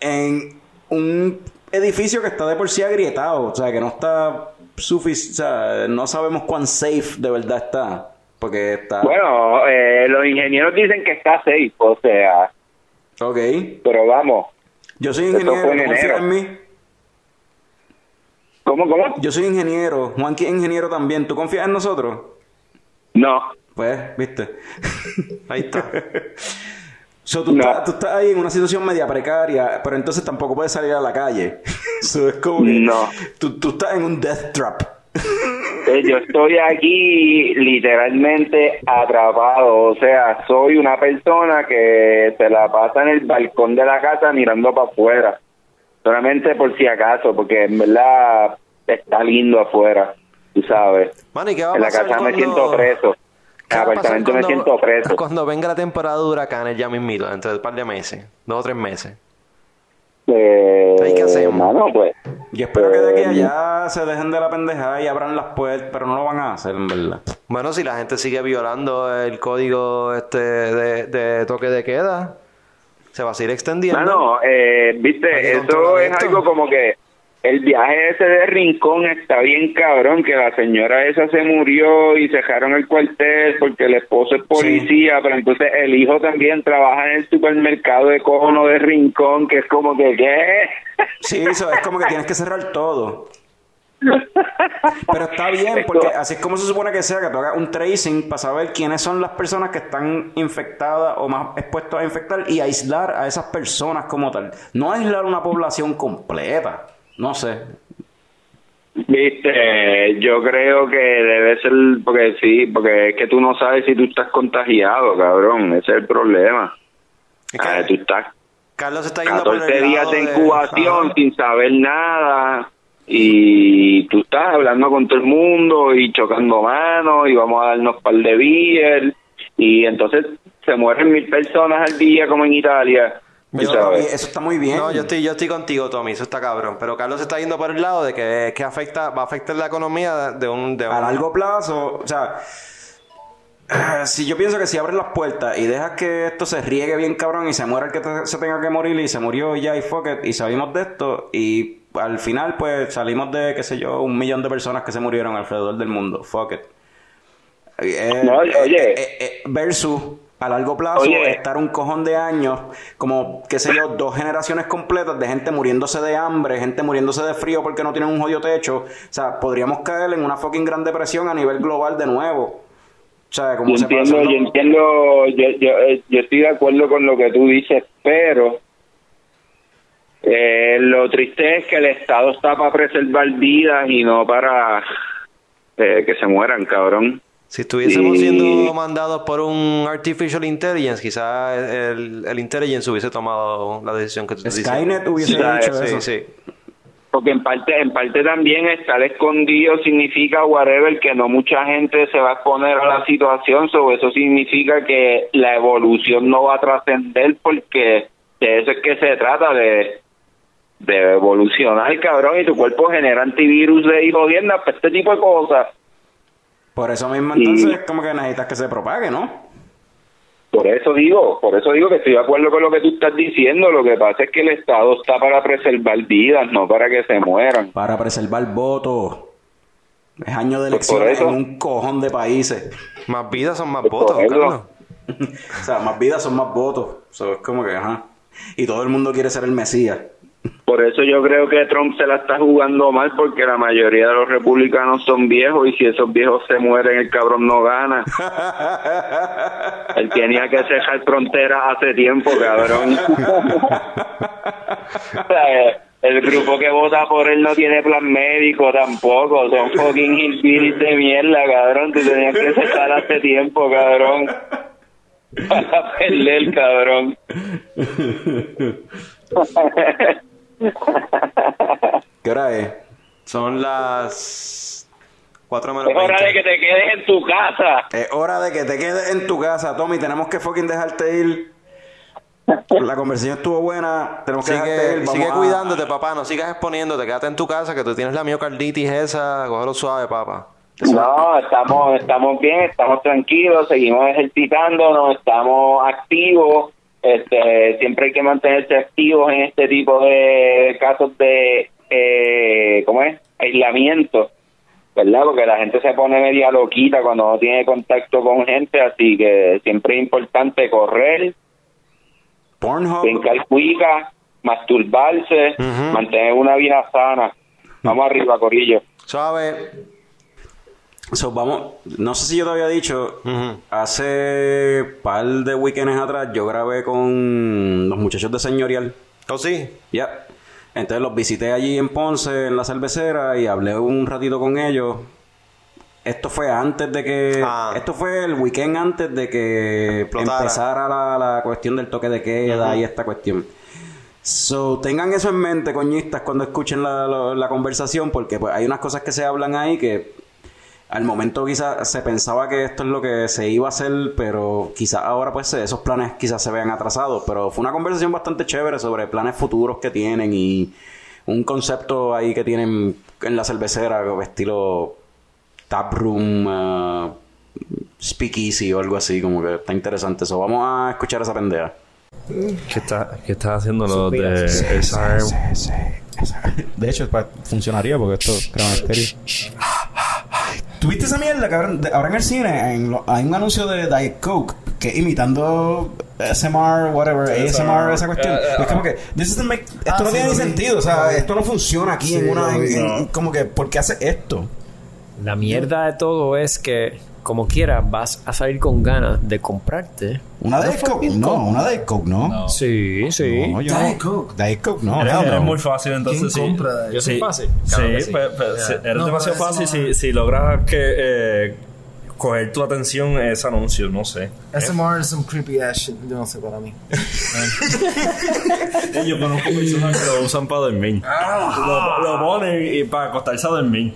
En un edificio que está de por sí agrietado, o sea, que no está sufic- o sea, no sabemos cuán safe de verdad está, porque está... bueno eh, los ingenieros dicen que está safe o sea Ok. pero vamos Yo soy ingeniero, en confía en mí. ¿cómo, cómo? Yo soy ingeniero, Juanqui es ingeniero también. ¿Tú confías en nosotros? no Pues, viste. Ahí está. So, tú, No. estás, tú estás ahí en una situación media precaria, pero entonces tampoco puedes salir a la calle. So, es como que No. tú, tú estás en un death trap. Yo estoy aquí literalmente atrapado, o sea, soy una persona que se la pasa en el balcón de la casa mirando para afuera, solamente por si acaso, porque en verdad está lindo afuera, tú sabes. Mano, ¿y qué va a En la pasar casa me siento preso, ¿Qué en el va a pasar apartamento me cuando- siento preso. Cuando venga la temporada de huracanes ya mismito, dentro de un par de meses, dos o tres meses. Eh, ¿Ahí qué hacemos? mano, pues, Y espero que de aquí a Eh, allá se dejen de la pendejada y abran las puertas, pero no lo van a hacer, en verdad. Bueno, si la gente sigue violando el código este de, de toque de queda, se va a seguir extendiendo. Mano, eh, viste, eso es esto. algo como que el viaje ese de Rincón está bien cabrón, que la señora esa se murió y cerraron el cuartel porque el esposo es policía, pero entonces el hijo también trabaja en el supermercado de cono de Rincón, que es como que, ¿qué? Sí, eso es como que tienes que cerrar todo. Pero está bien, porque así es como se supone que sea, que tú hagas un tracing para saber quiénes son las personas que están infectadas o más expuestas a infectar y aislar a esas personas como tal. No aislar una población completa. No sé. Viste, yo creo que debe ser, porque sí, porque es que tú no sabes si tú estás contagiado, cabrón, ese es el problema. Es que Ah, tú estás Carlos está yendo por el 14 días de incubación sin saber nada y tú estás hablando con todo el mundo y chocando manos y vamos a darnos par de beer y entonces se mueren mil personas al día como en Italia. Eso, está muy bien. No, yo estoy, yo estoy contigo, Tommy, eso está cabrón. Pero Carlos está yendo por el lado de que, que afecta, va a afectar la economía de un... De un a largo plazo, o sea, Si yo pienso que si abres las puertas y dejas que esto se riegue bien cabrón y se muera el que te- se tenga que morir y se murió ya y fuck it, y salimos de esto y al final pues salimos de qué sé yo un millón de personas que se murieron alrededor del mundo fuck it Eh, No, eh, oye. eh, eh, versus a largo plazo Oye. estar un cojón de años como qué sé yo dos generaciones completas de gente muriéndose de hambre gente muriéndose de frío porque no tienen un jodido techo o sea podríamos caer en una fucking gran depresión a nivel global de nuevo o sea, como Yo se entiendo, yo entiendo, yo, yo, eh, yo estoy de acuerdo con lo que tú dices, pero eh, lo triste es que el Estado está para preservar vidas y no para eh, que se mueran, cabrón. Si estuviésemos Y- siendo mandados por un Artificial Intelligence, quizás el, el Intelligence hubiese tomado la decisión que tú dices. Skynet hubiese Sí, hecho Sí, eso. sí. Porque en parte, en parte también estar escondido significa whatever que no mucha gente se va a exponer a la situación, so eso significa que la evolución no va a trascender porque de eso es que se trata de de evolucionar, cabrón, y tu cuerpo genera antivirus de jodienda, pues este tipo de cosas. Por eso mismo Y- entonces es como que necesitas que se propague, ¿no? Por eso digo, por eso digo que estoy de acuerdo con lo que tú estás diciendo. Lo que pasa es que el Estado está para preservar vidas, no para que se mueran. Para preservar votos. Es año de Pues elecciones eso. en un cojón de países. Más vidas son más Pues votos. Carlos. O sea, más vidas son más votos. Eso es como que, ajá. Y todo el mundo quiere ser el Mesías. Por eso yo creo que Trump se la está jugando mal porque la mayoría de los republicanos son viejos y si esos viejos se mueren el cabrón no gana. Él tenía que cerrar fronteras hace tiempo, cabrón. Eh, el grupo que vota por él no tiene plan médico tampoco, son fucking hillbillies de mierda, cabrón. Tú tenías que cerrar hace tiempo, cabrón. Para perder, cabrón. ¿Qué hora es? Son las 4 menos Es hora 20. de que te quedes en tu casa. Es hora de que te quedes en tu casa, Tommy. Tenemos que fucking dejarte ir. La conversación estuvo buena. Tenemos que dejarte Sigue, ir. Vamos sigue a- cuidándote, papá. No sigas exponiéndote. Quédate en tu casa, que tú tienes la miocarditis esa. Cógelo suave, papá. No, estamos, estamos bien, estamos tranquilos, seguimos ejercitándonos, estamos activos. Este, siempre hay que mantenerse activos en este tipo de casos de, eh, ¿cómo es? Aislamiento, ¿verdad? Porque la gente se pone media loquita cuando no tiene contacto con gente, así que siempre es importante correr, Pornhub. brincar cuica, masturbarse, mantener una vida sana. Vamos arriba, Corillo. Suave. So, vamos, no sé si yo te había dicho, Ujú. hace par de weekends atrás yo grabé con los muchachos de Señorial. ¿O sí? Ya. Entonces los visité allí en Ponce, en la cervecera, y hablé un ratito con ellos. Esto fue antes de que... Ah. Esto fue el weekend antes de que Explotara. empezara la, la cuestión del toque de queda y esta cuestión. So, tengan eso en mente, coñistas, cuando escuchen la, la- la conversación, porque pues, hay unas cosas que se hablan ahí que al momento quizás se pensaba que esto es lo que se iba a hacer, pero quizás ahora pues esos planes quizás se vean atrasados. Pero fue una conversación bastante chévere sobre planes futuros que tienen y un concepto ahí que tienen en la cervecera, estilo taproom, uh, speakeasy o algo así, como que está interesante. eso vamos a escuchar esa pendeja. ¿Qué está, qué está haciendo lo de SRM? De hecho, funcionaría porque esto es. ¿Tuviste esa mierda, cabrón? De- ahora en el cine en lo- hay un anuncio de Diet Coke que imitando ASMR, whatever, ASMR, esa cuestión. es como que, this doesn't make- esto Ah, no sí, tiene ni sentido. O sea, esto no funciona aquí Sí, en una. en- como que, ¿por qué hace esto? La mierda de todo es que, como quiera, vas a salir con ganas de comprarte. ¿Una Diet Coke? No, una Diet Coke, ¿no. Sí, sí. No, yo Diet no. Coke. Diet Coke, no. Eres, eres no. muy fácil, entonces ¿Quién sí. compra Yo soy Sí, fácil. Sí, Claro que sí. pues, pues, sí, eres No, demasiado pero fácil si, no- si logras que eh, coger tu atención ese anuncio, no sé. SMR es some creepy ass shit. Yo no sé para mí. Yo conozco personas que lo usan para dormir. Lo, lo ponen y para acostarse a dormir.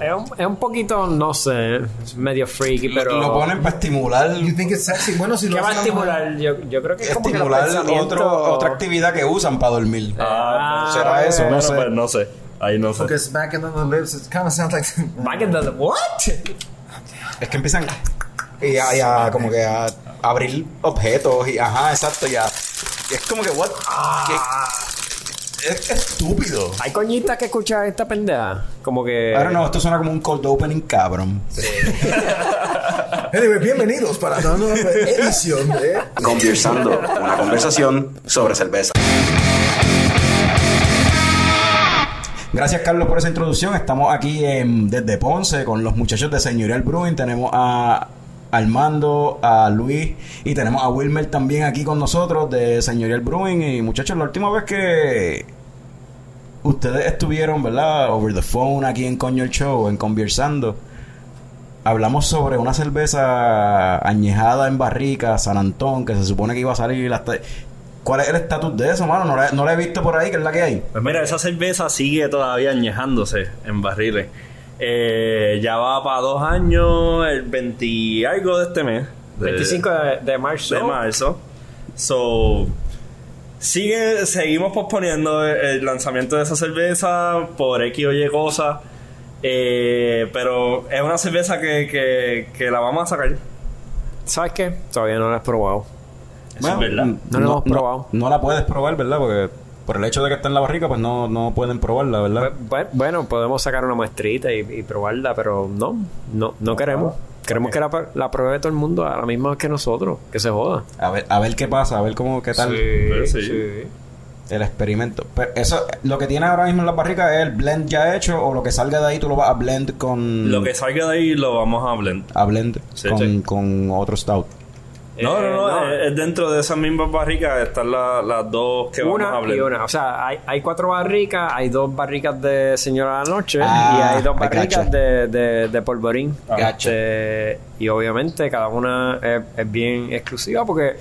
Es un, es un poquito, no sé, es medio freaky, pero... Lo ponen para estimular. You think it's sexy? Bueno, si ¿Qué lo va a estimular? Yo, yo creo que es como que los Estimular pensamientos- otro, otra actividad que usan para dormir. Ah, ¿Será eso? No sé. pues no sé. Ahí no sé. Porque es back into the lips. It kind of sounds like. Back in the... What? Es que empiezan. Y a, y a como que a abrir objetos y ajá, exacto, ya. Y es como que what? ¿Qué? Es estúpido. Hay coñitas que escuchar esta pendeja. Como que. Ahora no, esto suena como un cold opening cabrón. Anyway, bienvenidos para la nueva edición de... Conversando, una conversación sobre cerveza. Gracias, Carlos, por esa introducción. Estamos aquí en- desde Ponce con los muchachos de Señorial Brewing. Tenemos a Armando, a Luis y tenemos a Wilmer también aquí con nosotros de Señorial Brewing. Y muchachos, la última vez que ustedes estuvieron, ¿verdad? Over the phone aquí en Coño el Show, en Conversando. Hablamos sobre una cerveza añejada en barrica, San Antón, que se supone que iba a salir hasta... ¿Cuál es el estatus de eso, mano? No la, no la he visto por ahí, que es la que hay. Pues mira, esa cerveza sigue todavía añejándose en barriles. Eh, ya va para dos años, el 20 y algo de este mes. de- 25 de, de marzo. de marzo. So, sigue, seguimos posponiendo el, lanzamiento de esa cerveza por X o Y cosas. Eh, pero es una cerveza que, que, que la vamos a sacar. ¿Sabes qué? Todavía no la he probado. Eso es verdad. No la hemos probado. No, la puedes probar, ¿verdad? Porque por el hecho de que está en la barrica, pues no, no pueden probarla, ¿verdad? Bu- bu- Bueno, podemos sacar una muestrita y, y probarla, pero no, no, no queremos. Queremos que la, la pruebe todo el mundo a la misma vez que nosotros, que se joda. A ver, a ver qué pasa, a ver cómo, qué tal Pero sí. el experimento. Pero eso, lo que tiene ahora mismo en la barrica es el blend ya hecho o lo que salga de ahí tú lo vas a blend con... Lo que salga de ahí lo vamos a blend. A blend Sí, con, sí. con otro stout. No, no, no, no. Es, es dentro de esas mismas barricas están la- las dos que vamos a Una blend. y una. O sea, hay, hay cuatro barricas, hay dos barricas de Señora de la Noche Ah, y hay dos barricas gotcha. de, de, de polvorín. Gotcha. Este, y obviamente cada una es, es bien exclusiva porque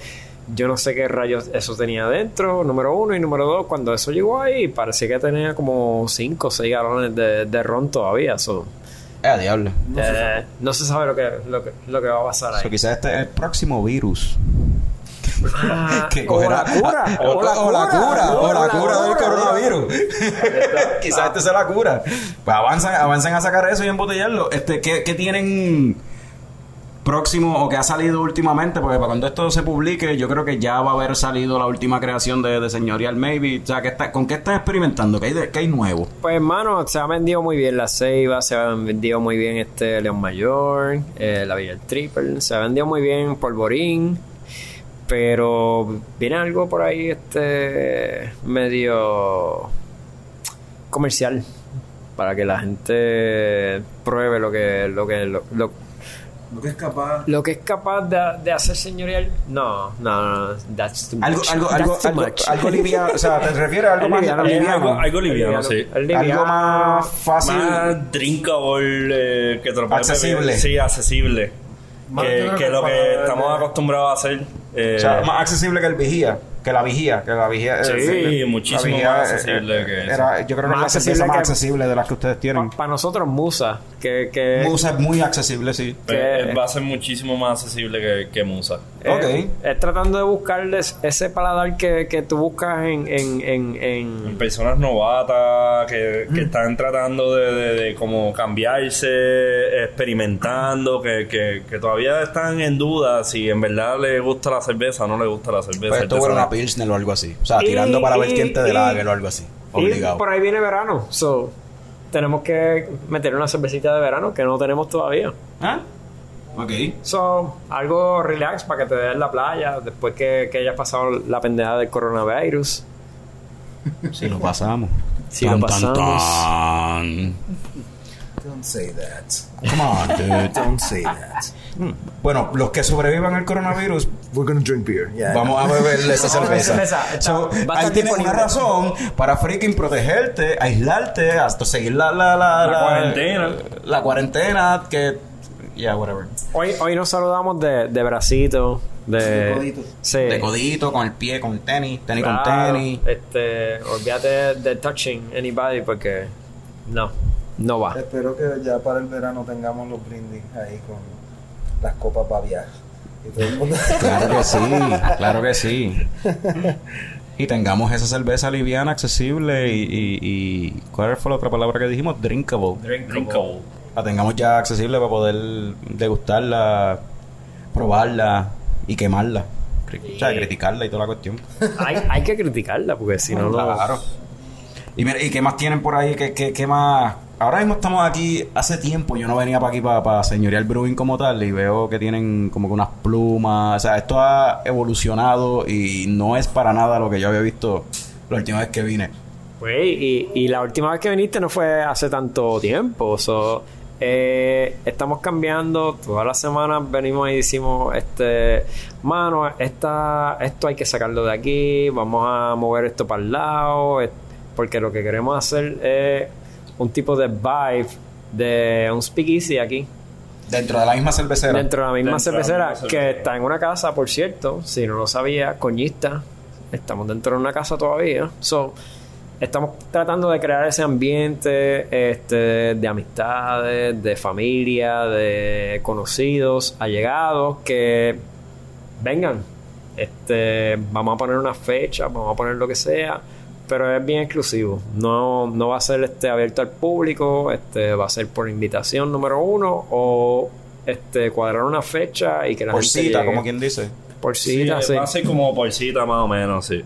yo no sé qué rayos eso tenía dentro, número uno y número dos. Cuando eso llegó ahí, parecía que tenía como cinco o seis galones de, de ron todavía. So, Eh, diablo. eh, no se sabe lo que, lo que, lo que va a pasar So, ahí. quizás este es el próximo virus. Ah, que o cogerá- la cura, o, o la cura, o la cura del cura. coronavirus. Quizás este sea la cura. Pues avancen, avancen a sacar eso y embotellarlo. Este, ¿qué, qué tienen próximo o que ha salido últimamente? Porque para cuando esto se publique, yo creo que ya va a haber salido la última creación de, de Señorial Maybe. O sea, ¿qué está, ¿con qué están experimentando? ¿Qué hay, de- hay nuevo? Pues hermano, se ha vendido muy bien la Ceiba, se ha vendido muy bien este León Mayor, eh, la Villa Triple, se ha vendido muy bien Polvorín, pero viene algo por ahí este medio comercial para que la gente pruebe lo que lo que Lo que es capaz... lo que es capaz de, de hacer señorial. No, no, no, that's too Algo, much. algo, algo, That's too algo, much. algo liviano. O sea, ¿te refieres a algo más liviano, algo, algo liviano, sí. Liviano- Algo más fácil. Más drinkable eh, que te lo Accesible. beber. Sí, accesible. Más, Que, creo que que lo que estamos acostumbrados a hacer. eh, O sea, más accesible que el vigía. Que la vigía. Que la vigía. eh, Sí, eh, muchísimo la vigía, más accesible eh, que eso. era, Yo creo que es la cerveza más accesible de las que ustedes tienen. Para nosotros, Musa, que, que Musa es muy accesible, sí. que- va a ser muchísimo más accesible que, que Musa. Eh, Ok. es tratando de buscarles ese paladar que, que tú buscas en, en, en, en- Personas novatas que, que están tratando de, de- de como cambiarse, experimentando, que, que, que todavía están en duda si en verdad les gusta la cerveza o no les gusta la cerveza. Pues esto fuera una Pilsner o algo así. O sea, Y- tirando para ver y- quién te y- delague o algo así. y Obligado. por ahí viene verano. So, tenemos que meter una cervecita de verano que no tenemos todavía. ¿Ah? Ok. So, algo relax para que te des en la playa después que, que haya pasado la pendeja del coronavirus. Si lo pasamos. Si lo pasamos. tan. Don't say that. Come on, dude. Don't say that. Bueno, los que sobrevivan al coronavirus, We're gonna drink beer. Yeah. vamos a beberle esa cerveza. cerveza. So, Va a ahí tienes una razón para freaking protegerte, aislarte, hasta seguir la, la, la, La cuarentena. La cuarentena, que. Yeah, whatever. Hoy, hoy nos saludamos de, de bracito, de, De codito. Sí. De codito, con el pie, con tenis, tenis con tenis. Este, olvídate de, de touching anybody porque no, no va. Espero que ya para el verano tengamos los brindis ahí con las copas para viajar. El. Claro que sí, claro que sí. Y tengamos esa cerveza liviana, accesible y, y, y- ¿cuál fue la otra palabra que dijimos? Drinkable. Drinkable. La tengamos ya accesible para poder degustarla probarla y quemarla. O sea, criticarla y toda la cuestión. hay, hay que criticarla porque si no, no. Claro. Y, mira, ¿y qué más tienen por ahí? ¿Qué, qué, qué más? Ahora mismo estamos aquí, hace tiempo yo no venía para aquí para, para señorear brewing como tal y veo que tienen como que unas plumas. O sea, esto ha evolucionado y no es para nada lo que yo había visto la última vez que vine. Pues, y, y la última vez que viniste no fue hace tanto tiempo. So, eh, estamos cambiando. Todas las semanas venimos y decimos, este, mano, esta, esto hay que sacarlo de aquí. Vamos a mover esto para el lado. Porque lo que queremos hacer es un tipo de vibe de un speakeasy aquí. Dentro de la misma cervecera. Dentro de la misma Dentro de la cervecera, que está en una casa, por cierto, si no lo sabía, coñista. Estamos dentro de una casa todavía. So, estamos tratando de crear ese ambiente este, de amistades, de familia, de conocidos, allegados, que vengan. Este, vamos a poner una fecha, vamos a poner lo que sea, pero es bien exclusivo. No, no va a ser este abierto al público, este, va a ser por invitación número uno o este cuadrar una fecha y que la por gente cita, llegue. como quien dice. por Sí, va a ser como por cita más o menos, sí.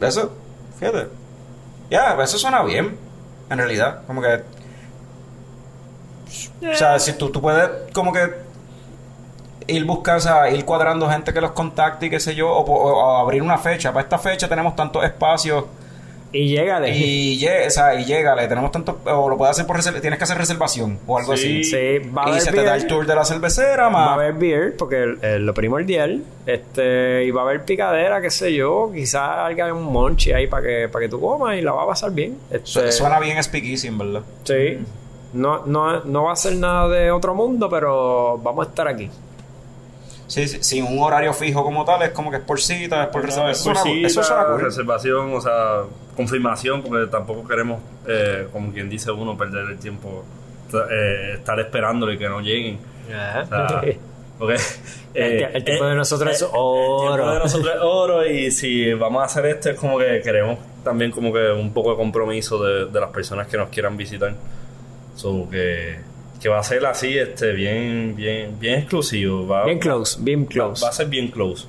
Eso, fíjate. Ya, eso suena bien, en realidad. Como que. O sea, si tú, tú puedes, como que. Ir buscando, o sea, ir cuadrando gente que los contacte y qué sé yo, o- o abrir una fecha. Para esta fecha tenemos tantos espacios Y llégale. y, lle- o sea, y llégale, tenemos tantos, o lo puedes hacer por reserva, tienes que hacer reservación o algo Sí. así. Sí, va a y se te da el tour de la cervecera, Va a más. haber beer, porque es lo primordial. Este, y va a haber picadera, qué sé yo. Quizás haya un monchi ahí para que, para que tú comas y la va a pasar bien. Este, Suena bien speakeasy, verdad. Sí. No, no, no va a ser nada de otro mundo, pero vamos a estar aquí. Sí, sí, sin un horario fijo como tal, es como que es por cita, es por reserva. No, Eso es por cita, eso suena cool. reservación, o sea, confirmación, porque tampoco queremos, eh, como quien dice uno, perder el tiempo, eh, estar esperándolo y que no lleguen. O sea, porque, El, eh, el tiempo eh, de nosotros es El tiempo de oro. nosotros es oro y si vamos a hacer esto es como que queremos también como que un poco de compromiso de, de las personas que nos quieran visitar. So que, que va a ser así, este, bien, bien, bien exclusivo. Va, Bien close, bien va, close. va a ser bien close.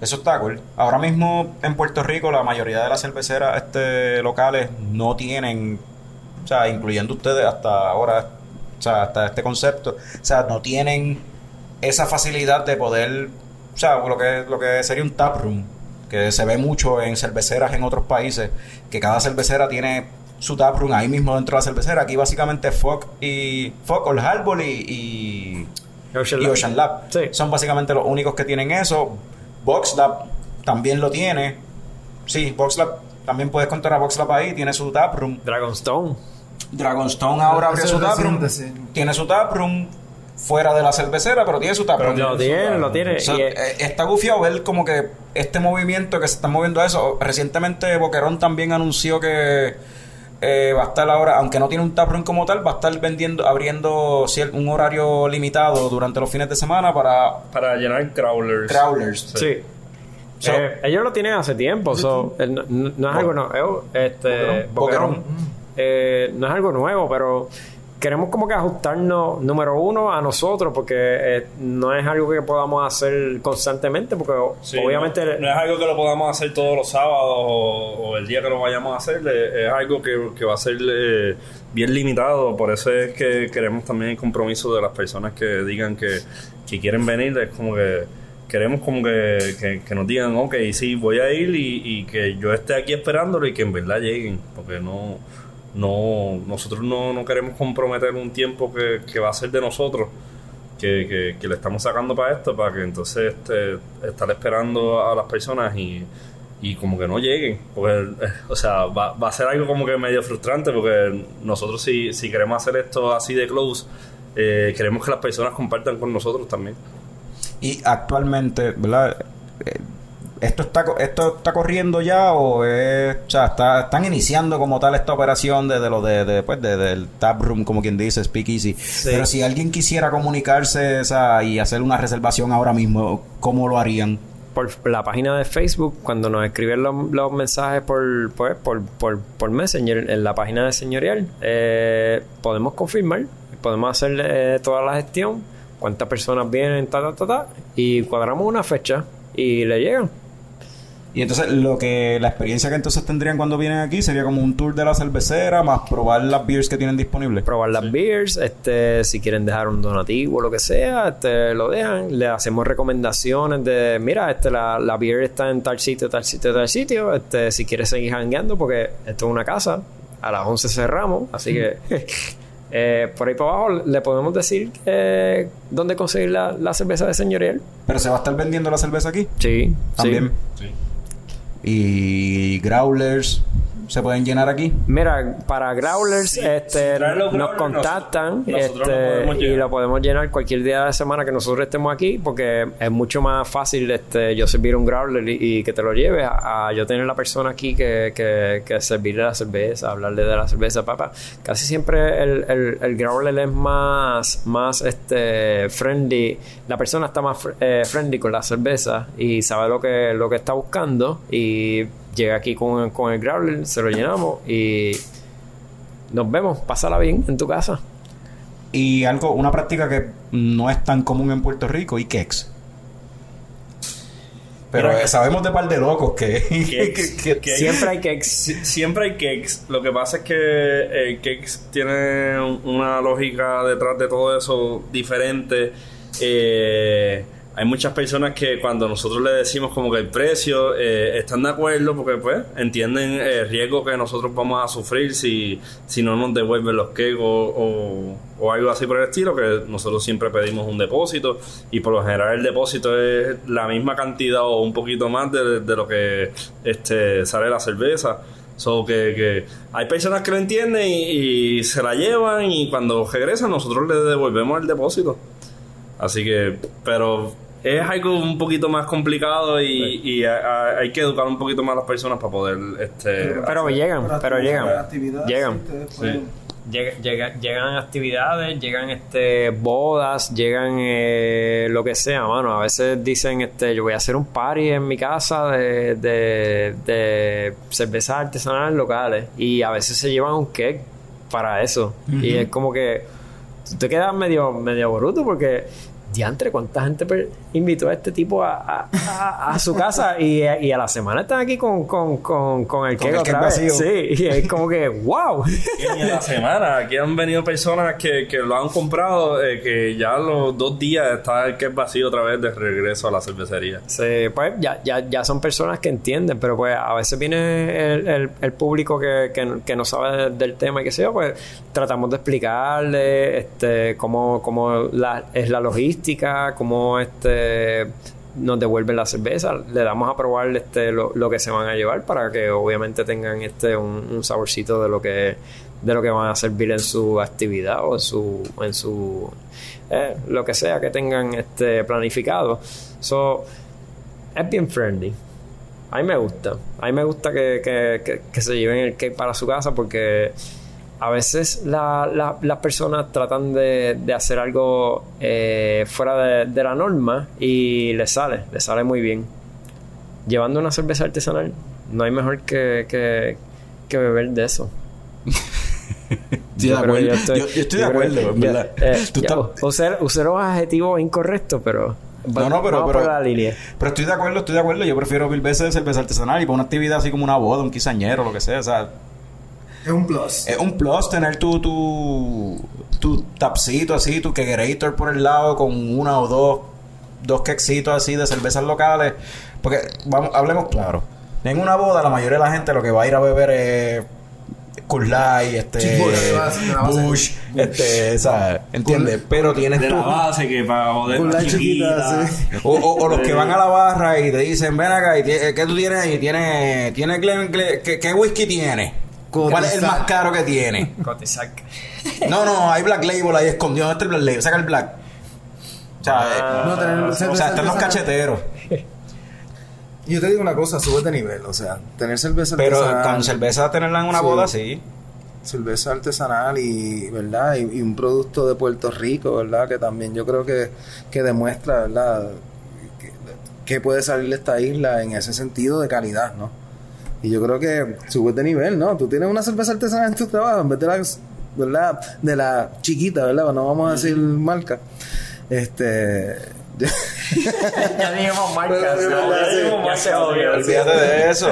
Eso está cool. Ahora mismo en Puerto Rico la mayoría de las cerveceras este, locales no tienen, o sea, incluyendo ustedes hasta ahora, o sea, hasta este concepto, o sea, no tienen esa facilidad de poder, o sea, lo que, lo que sería un tap room, que se ve mucho en cerveceras en otros países, que cada cervecera tiene su tap room ahí mismo dentro de la cervecera. Aquí básicamente Fock y Fock, Old Harbor y, y Ocean y Lab. Ocean Lab. Sí. Son básicamente los únicos que tienen eso. VoxLab también lo tiene. Sí, VoxLab también puedes contar a VoxLab ahí, tiene su taproom. Dragonstone. Dragonstone ahora abrió su taproom. Tiene su taproom fuera de la cervecera, pero tiene su taproom. Lo tiene, lo tiene. Y- eh, está gufiado ver como que este movimiento que se está moviendo a eso. Recientemente Boquerón también anunció que eh, va a estar ahora, aunque no tiene un taproom como tal, va a estar vendiendo, abriendo un horario limitado durante los fines de semana para Para llenar crawlers. crawlers. Sí. So- Eh, ellos lo tienen hace tiempo, so, eh, no, no- no es algo nuevo. Este, Boquerón. Boquerón. Eh, no es algo nuevo, pero queremos como que ajustarnos, número uno, a nosotros, porque eh, no es algo que podamos hacer constantemente, porque Sí, obviamente... no, no es algo que lo podamos hacer todos los sábados o, o el día que lo vayamos a hacer, eh, es algo que, que va a ser eh, bien limitado, por eso es que queremos también el compromiso de las personas que digan que, que quieren venir, es como que queremos como que, que, que nos digan, ok, sí, voy a ir y, y que yo esté aquí esperándolo y que en verdad lleguen, porque no... No, nosotros no, no queremos comprometer un tiempo que, que va a ser de nosotros que, que- que le estamos sacando para esto, para que entonces este, estar esperando a las personas y, y como que no lleguen. Porque, eh, o sea, va, va a ser algo como que medio frustrante porque nosotros si, si queremos hacer esto así de close, eh, queremos que las personas compartan con nosotros también. Y actualmente, ¿verdad? ¿Esto está, ¿Esto está corriendo ya o es, o sea, está, están iniciando como tal esta operación de, de lo de, de, pues, de- del taproom, como quien dice, Speakeasy? Pero si alguien quisiera comunicarse o sea, y hacer una reservación ahora mismo, ¿cómo lo harían? por la página de Facebook, cuando nos escriben los, los mensajes por, pues, por, por, por Messenger en la página de Señorial, eh, podemos confirmar, podemos hacer eh, toda la gestión, cuántas personas vienen, ta, ta, ta, ta, y cuadramos una fecha y le llegan. Y entonces lo que la experiencia que entonces tendrían cuando vienen aquí sería como un tour de la cervecera más probar las beers que tienen disponibles. probar las beers, este, si quieren dejar un donativo o lo que sea, este, lo dejan, le hacemos recomendaciones de, mira, este, la, la beer está en tal sitio, tal sitio, tal sitio, este, si quieres seguir hangueando, porque esto es una casa, a las 11 cerramos, así que eh, por ahí para abajo le podemos decir eh, dónde conseguir la, la cerveza de señorial. Pero se va a estar vendiendo la cerveza aquí Sí, también. Sí. Y growlers se pueden llenar aquí. Mira, para growlers, Sí, este, nos contactan nosotros- nosotros este, lo y lo podemos llenar cualquier día de la semana que nosotros estemos aquí, porque es mucho más fácil este, yo servir un growler y, y que te lo lleves a, a yo tener la persona aquí que, que, que servirle la cerveza, hablarle de la cerveza, papá. Casi siempre el, el, el growler es más, más este, friendly, la persona está más fr- eh, friendly con la cerveza y sabe lo que, lo que está buscando y llega aquí con, con el growler, se lo llenamos y nos vemos, pásala bien en tu casa. Y algo, una práctica que no es tan común en Puerto Rico, y quex. Pero Mira, eh, sabemos de par de locos que, Kex. que- que- Kex. Siempre hay que Si- Siempre hay cakes. Lo que pasa es que el cakes tiene un- una lógica detrás de todo eso diferente. Eh, hay muchas personas que cuando nosotros le decimos como que el precio eh, están de acuerdo porque pues entienden el riesgo que nosotros vamos a sufrir si, si no nos devuelven los cakes o, o- algo así por el estilo que nosotros siempre pedimos un depósito y por lo general el depósito es la misma cantidad o un poquito más de, de lo que este sale la cerveza So que, hay personas que lo entienden y, y se la llevan y cuando regresan nosotros le devolvemos el depósito. Así que, pero es algo un poquito más complicado y, y a- a- hay que educar un poquito más a las personas para poder este Pero llegan, pero llegan. actividades, Llegan. ustedes pueden- Llega- llega- llegan actividades, llegan este bodas, llegan eh, lo que sea, mano. A veces dicen, este, yo voy a hacer un party en mi casa de, de, de cervezas artesanales locales. Y a veces se llevan un cake para eso. Y es como que tú te quedas medio, medio bruto porque diantre, ¿cuánta gente per- invitó a este tipo a, a- a- a su casa? Y, y a la semana están aquí con, con, con, con el el otra vez. vacío. Sí, y es como que, wow. Y en la semana, aquí han venido personas que, que lo han comprado, eh, que ya los dos días está el que es vacío otra vez de regreso a la cervecería. Sí, pues ya, ya, ya son personas que entienden, pero pues a veces viene el, el- el público que, que, que no sabe del tema y que sea, pues tratamos de explicarle este, cómo, cómo la, es la logística, cómo este nos devuelven la cerveza, le damos a probar este lo, lo que se van a llevar para que obviamente tengan este un, saborcito de lo que de lo que van a servir en su actividad o en su en su eh, lo que sea que tengan este planificado. So, es bien friendly. A mí me gusta. A mí me gusta que- que- que se lleven el cake para su casa porque a veces la- la- las personas tratan de, de hacer algo eh, fuera de, de la norma y les sale, les sale muy bien. Llevando una cerveza artesanal, no hay mejor que, que, que beber de eso. Estoy de Yo estoy- Yo- yo estoy de acuerdo, que- en verdad. eh, Tú ya, estás- usé, usé los adjetivos incorrectos, pero. No, no, pero, pero, la línea. pero estoy de acuerdo, estoy de acuerdo. Yo prefiero mil veces cerveza artesanal y para una actividad así como una boda, un quisañero, lo que sea. O sea, Es un plus. es un plus tener tu, tu, tu tapcito así, tu kegerator por el lado con una o dos, dos quexitos así de cervezas locales. Porque, vamos, hablemos claro. En una boda, la mayoría de la gente lo que va a ir a beber es Light, este, la base. Bush, este, ¿sabes? ¿Entiendes? Pero tienes De tu... la base que para joder Con la la chiquita, sí. O, o- o los que van a la barra y te dicen, ven acá, y tie- ¿qué tú tienes ahí? ¿Tiene, tiene Glen- Glen- ¿qué, qué whisky tiene? ¿Cuál es el más caro que tiene? Cotizac. No, no, hay Black Label ahí escondido. ¿Dónde está el Black Label? Saca el Black. O sea, eh, No, tener o sea están los cacheteros. Yo te digo una cosa, sube de nivel, o sea, tener cerveza Pero artesanal, con cerveza tenerla en una Sí. boda, sí. cerveza artesanal y, ¿verdad? Y, y un producto de Puerto Rico, ¿verdad? Que también yo creo que, que demuestra, ¿verdad? Que, que puede salir de esta isla en ese sentido de calidad, ¿no? Y yo creo que subes de nivel, ¿no? Tú tienes una cerveza artesanal en tu trabajo en vez de la, ¿verdad? De la chiquita, ¿verdad? No vamos a decir marca. Este. ya dijimos marcas. Pero, ya, ¿verdad? Sí. dijimos ya se obvio. Olvídate de eso.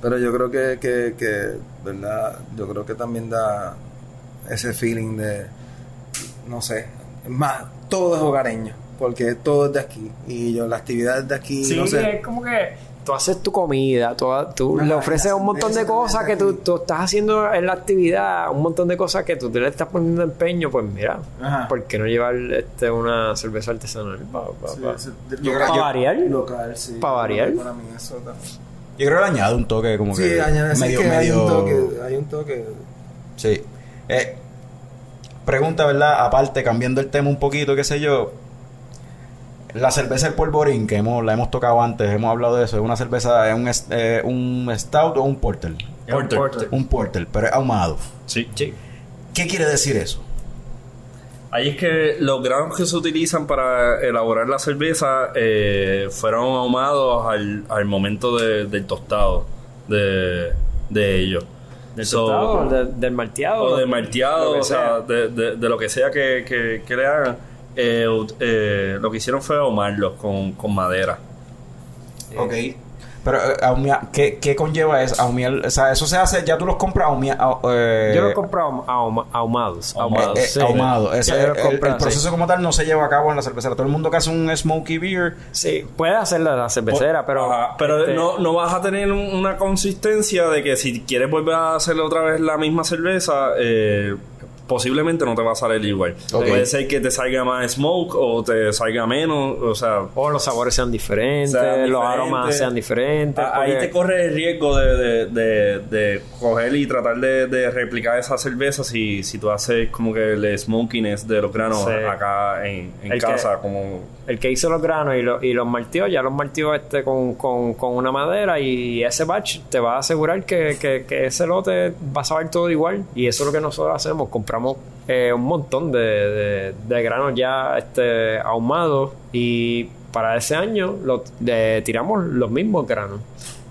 Pero yo creo que, que, que, ¿verdad? Yo creo que también da ese feeling de, no sé, es más, todo es hogareño, porque todo es de aquí. Y yo, la actividad es de aquí, Sí, no sé. es como que tú haces tu comida, tú, le ofreces un montón de cosas que tú, tú estás haciendo en la actividad, un montón de cosas que tú te le estás poniendo empeño, pues mira, Ajá. ¿por qué no llevar este, una cerveza artesanal? Pa- pa- Sí, pa- ese- Yo local- creo- yo- variar. Local, sí. Pa' variar. Para mí eso también. Yo creo que le añade un toque como Sí, que añade sí, medio que hay medio un toque, hay un toque. Sí. Eh, pregunta, ¿verdad? Aparte, cambiando el tema un poquito, qué sé yo. La cerveza del polvorín, que hemos, la hemos tocado antes, hemos hablado de eso. ¿Es una cerveza, es un, est- eh, un stout o un porter? Porter. Un porter, pero es ahumado. Sí. Sí. ¿Qué quiere decir eso? Ahí es que los granos que se utilizan para elaborar la cerveza eh, fueron ahumados al, al momento de- del tostado de, de ellos. Del So, tostado, de- del malteado. o de malteado, lo que o sea, sea. de, de- de lo que sea que, que- que le hagan. Eh, eh, lo que hicieron fue ahumarlos con, con madera. Ok. Pero, eh, ahumia- ¿qué, ¿qué conlleva eso? Ahumiar- o sea, eso se hace, ya tú los compras ahumia- ah, eh, Yo lo he comprado ahuma- ahumados. Ahumados. eh, eh, sí. ahumado. Ese- el- el, comprado, sí. proceso como tal no se lleva a cabo en la cervecera. Todo el mundo que hace un smoky beer Sí, puede hacerla la cervecera, pero. Ajá, pero este, no, no vas a tener un- una consistencia de que si quieres volver a hacer otra vez la misma cerveza, eh, posiblemente no te va a salir igual. Puede ser que te salga más smoke o te salga menos, o sea... O los sabores sean diferentes, sean los aromas sean diferentes. a- Ahí te corre el riesgo de, de, de- de coger y tratar de, de replicar esa cerveza si, si tú haces como que el smokiness de los granos Sí. acá en, en El que- casa, como... El que hizo los granos y, lo- y los martió, ya los martió este con, con, con una madera y ese batch te va a asegurar que, que, que ese lote va a saber todo igual. Y eso es lo que nosotros hacemos. Compramos eh, un montón de, de, granos ya este, ahumados y para ese año lo, tiramos los mismos granos.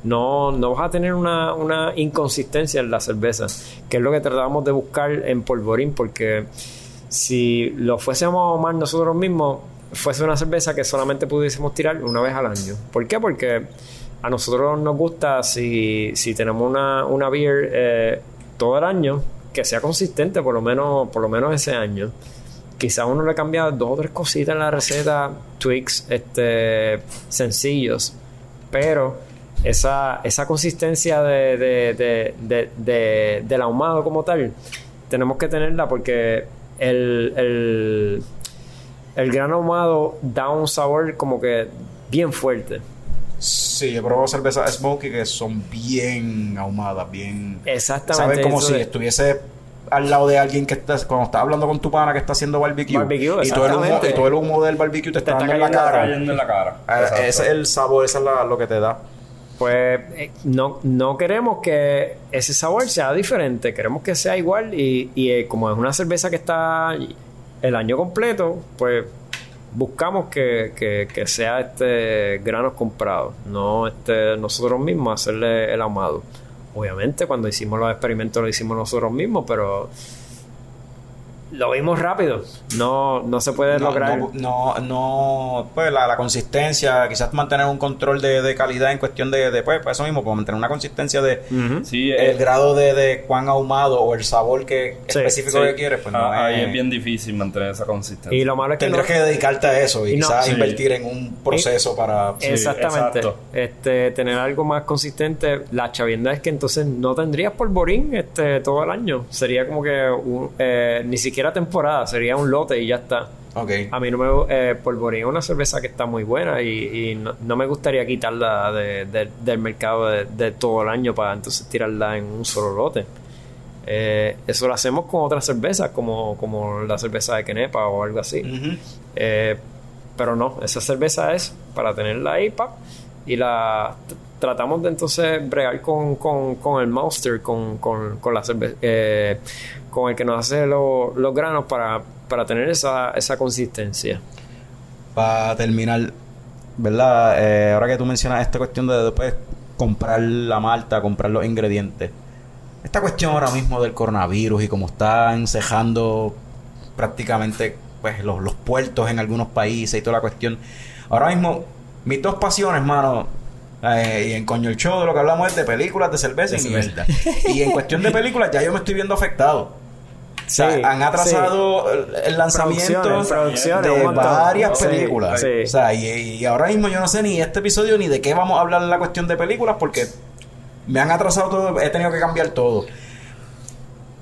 No, no vas a tener una, una inconsistencia en la cerveza, que es lo que tratamos de buscar en polvorín, porque si lo fuésemos a ahumar nosotros mismos, fuese una cerveza que solamente pudiésemos tirar una vez al año. ¿Por qué? Porque a nosotros nos gusta si, si tenemos una, una beer eh, todo el año, que sea consistente por lo menos, por lo menos ese año. Quizá uno le cambia dos o tres cositas en la receta, tweaks este, sencillos, pero esa, esa consistencia de, de, de, de- de- del ahumado como tal, tenemos que tenerla porque el, el, el grano ahumado da un sabor como que bien fuerte. Sí, yo probado cervezas smoky que son bien ahumadas, bien... Exactamente. ¿Sabes? Como si de- estuviese al lado de alguien que está... Cuando estás hablando con tu pana que está haciendo barbecue. Barbecue, y, todo el humo, exactamente. y todo el humo del barbecue te está está dando en la cayendo cara. Cayendo en la cara. Exacto. Ese es el sabor, eso es la- lo que te da. Pues eh, no, no queremos que ese sabor sea diferente, queremos que sea igual y, y, eh, como es una cerveza que está el año completo, pues buscamos que, que- que sea este granos comprados, no este nosotros mismos hacerle el ahumado. Obviamente cuando hicimos los experimentos lo hicimos nosotros mismos, pero lo vimos rápido, no, no se puede No, lograr. no, no, no, pues la, la consistencia, quizás mantener un control de, de calidad en cuestión de, de pues, pues eso mismo, pues mantener una consistencia de. Sí, el eh, grado de, de cuán ahumado o el sabor que Sí, específico sí. que quieres, pues Ah, no ahí es, es bien difícil mantener esa consistencia. Y lo malo es que tendrías no- que dedicarte a eso y, y no- quizás sí. invertir en un proceso para Sí, Exactamente. exacto. Este, tener algo más consistente. La chavienda es que entonces no tendrías polvorín este, todo el año. Sería como que un- eh, ni siquiera temporada, sería un lote y ya está. Ok. A mí no me eh, polvorín es una cerveza que está muy buena y, y no, no me gustaría quitarla de- de- del mercado de, de todo el año para entonces tirarla en un solo lote. Eh, eso lo hacemos con otras cervezas, como, como la cerveza de Kenepa o algo así. Eh, pero no, esa cerveza es para tenerla ahí, pap, y la tratamos de entonces bregar con, con, con el monster, con, con, con la cerveza, eh, con el que nos hace lo- los granos para, para tener esa, esa consistencia. Para terminar, ¿verdad? Eh, ahora que tú mencionas esta cuestión de después comprar la malta, comprar los ingredientes. Esta cuestión ahora mismo del coronavirus y como están cejando prácticamente pues, los, los puertos en algunos países y toda la cuestión. Ahora mismo, mis dos pasiones, mano, eh, y en coño el show de lo que hablamos es de películas, de cerveza y mierda. Y en cuestión de películas ya yo me estoy viendo afectado. O sea, han atrasado el- el lanzamiento Producciones, producciones, un de varias películas. sí. O sea, y, y ahora mismo yo no sé ni este episodio ni de qué vamos a hablar en la cuestión de películas porque me han atrasado todo, he tenido que cambiar todo.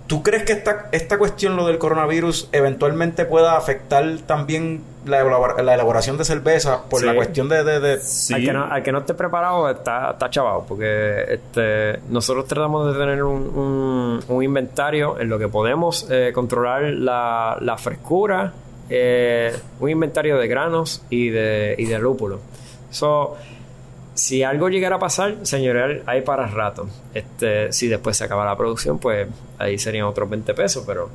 ¿Tú crees que esta, esta cuestión, lo del coronavirus, eventualmente pueda afectar también la, la elaboración de cerveza por Sí. la cuestión de... de- de- Sí. Al, que no, al que no esté preparado está, está chavado, porque este, nosotros tratamos de tener un, un- un inventario en lo que podemos eh, controlar la, la frescura, eh, un inventario de granos y de, y de lúpulo. So, si algo llegara a pasar, señorial, hay para rato. Este, si después se acaba la producción, pues ahí serían otros 20 pesos, pero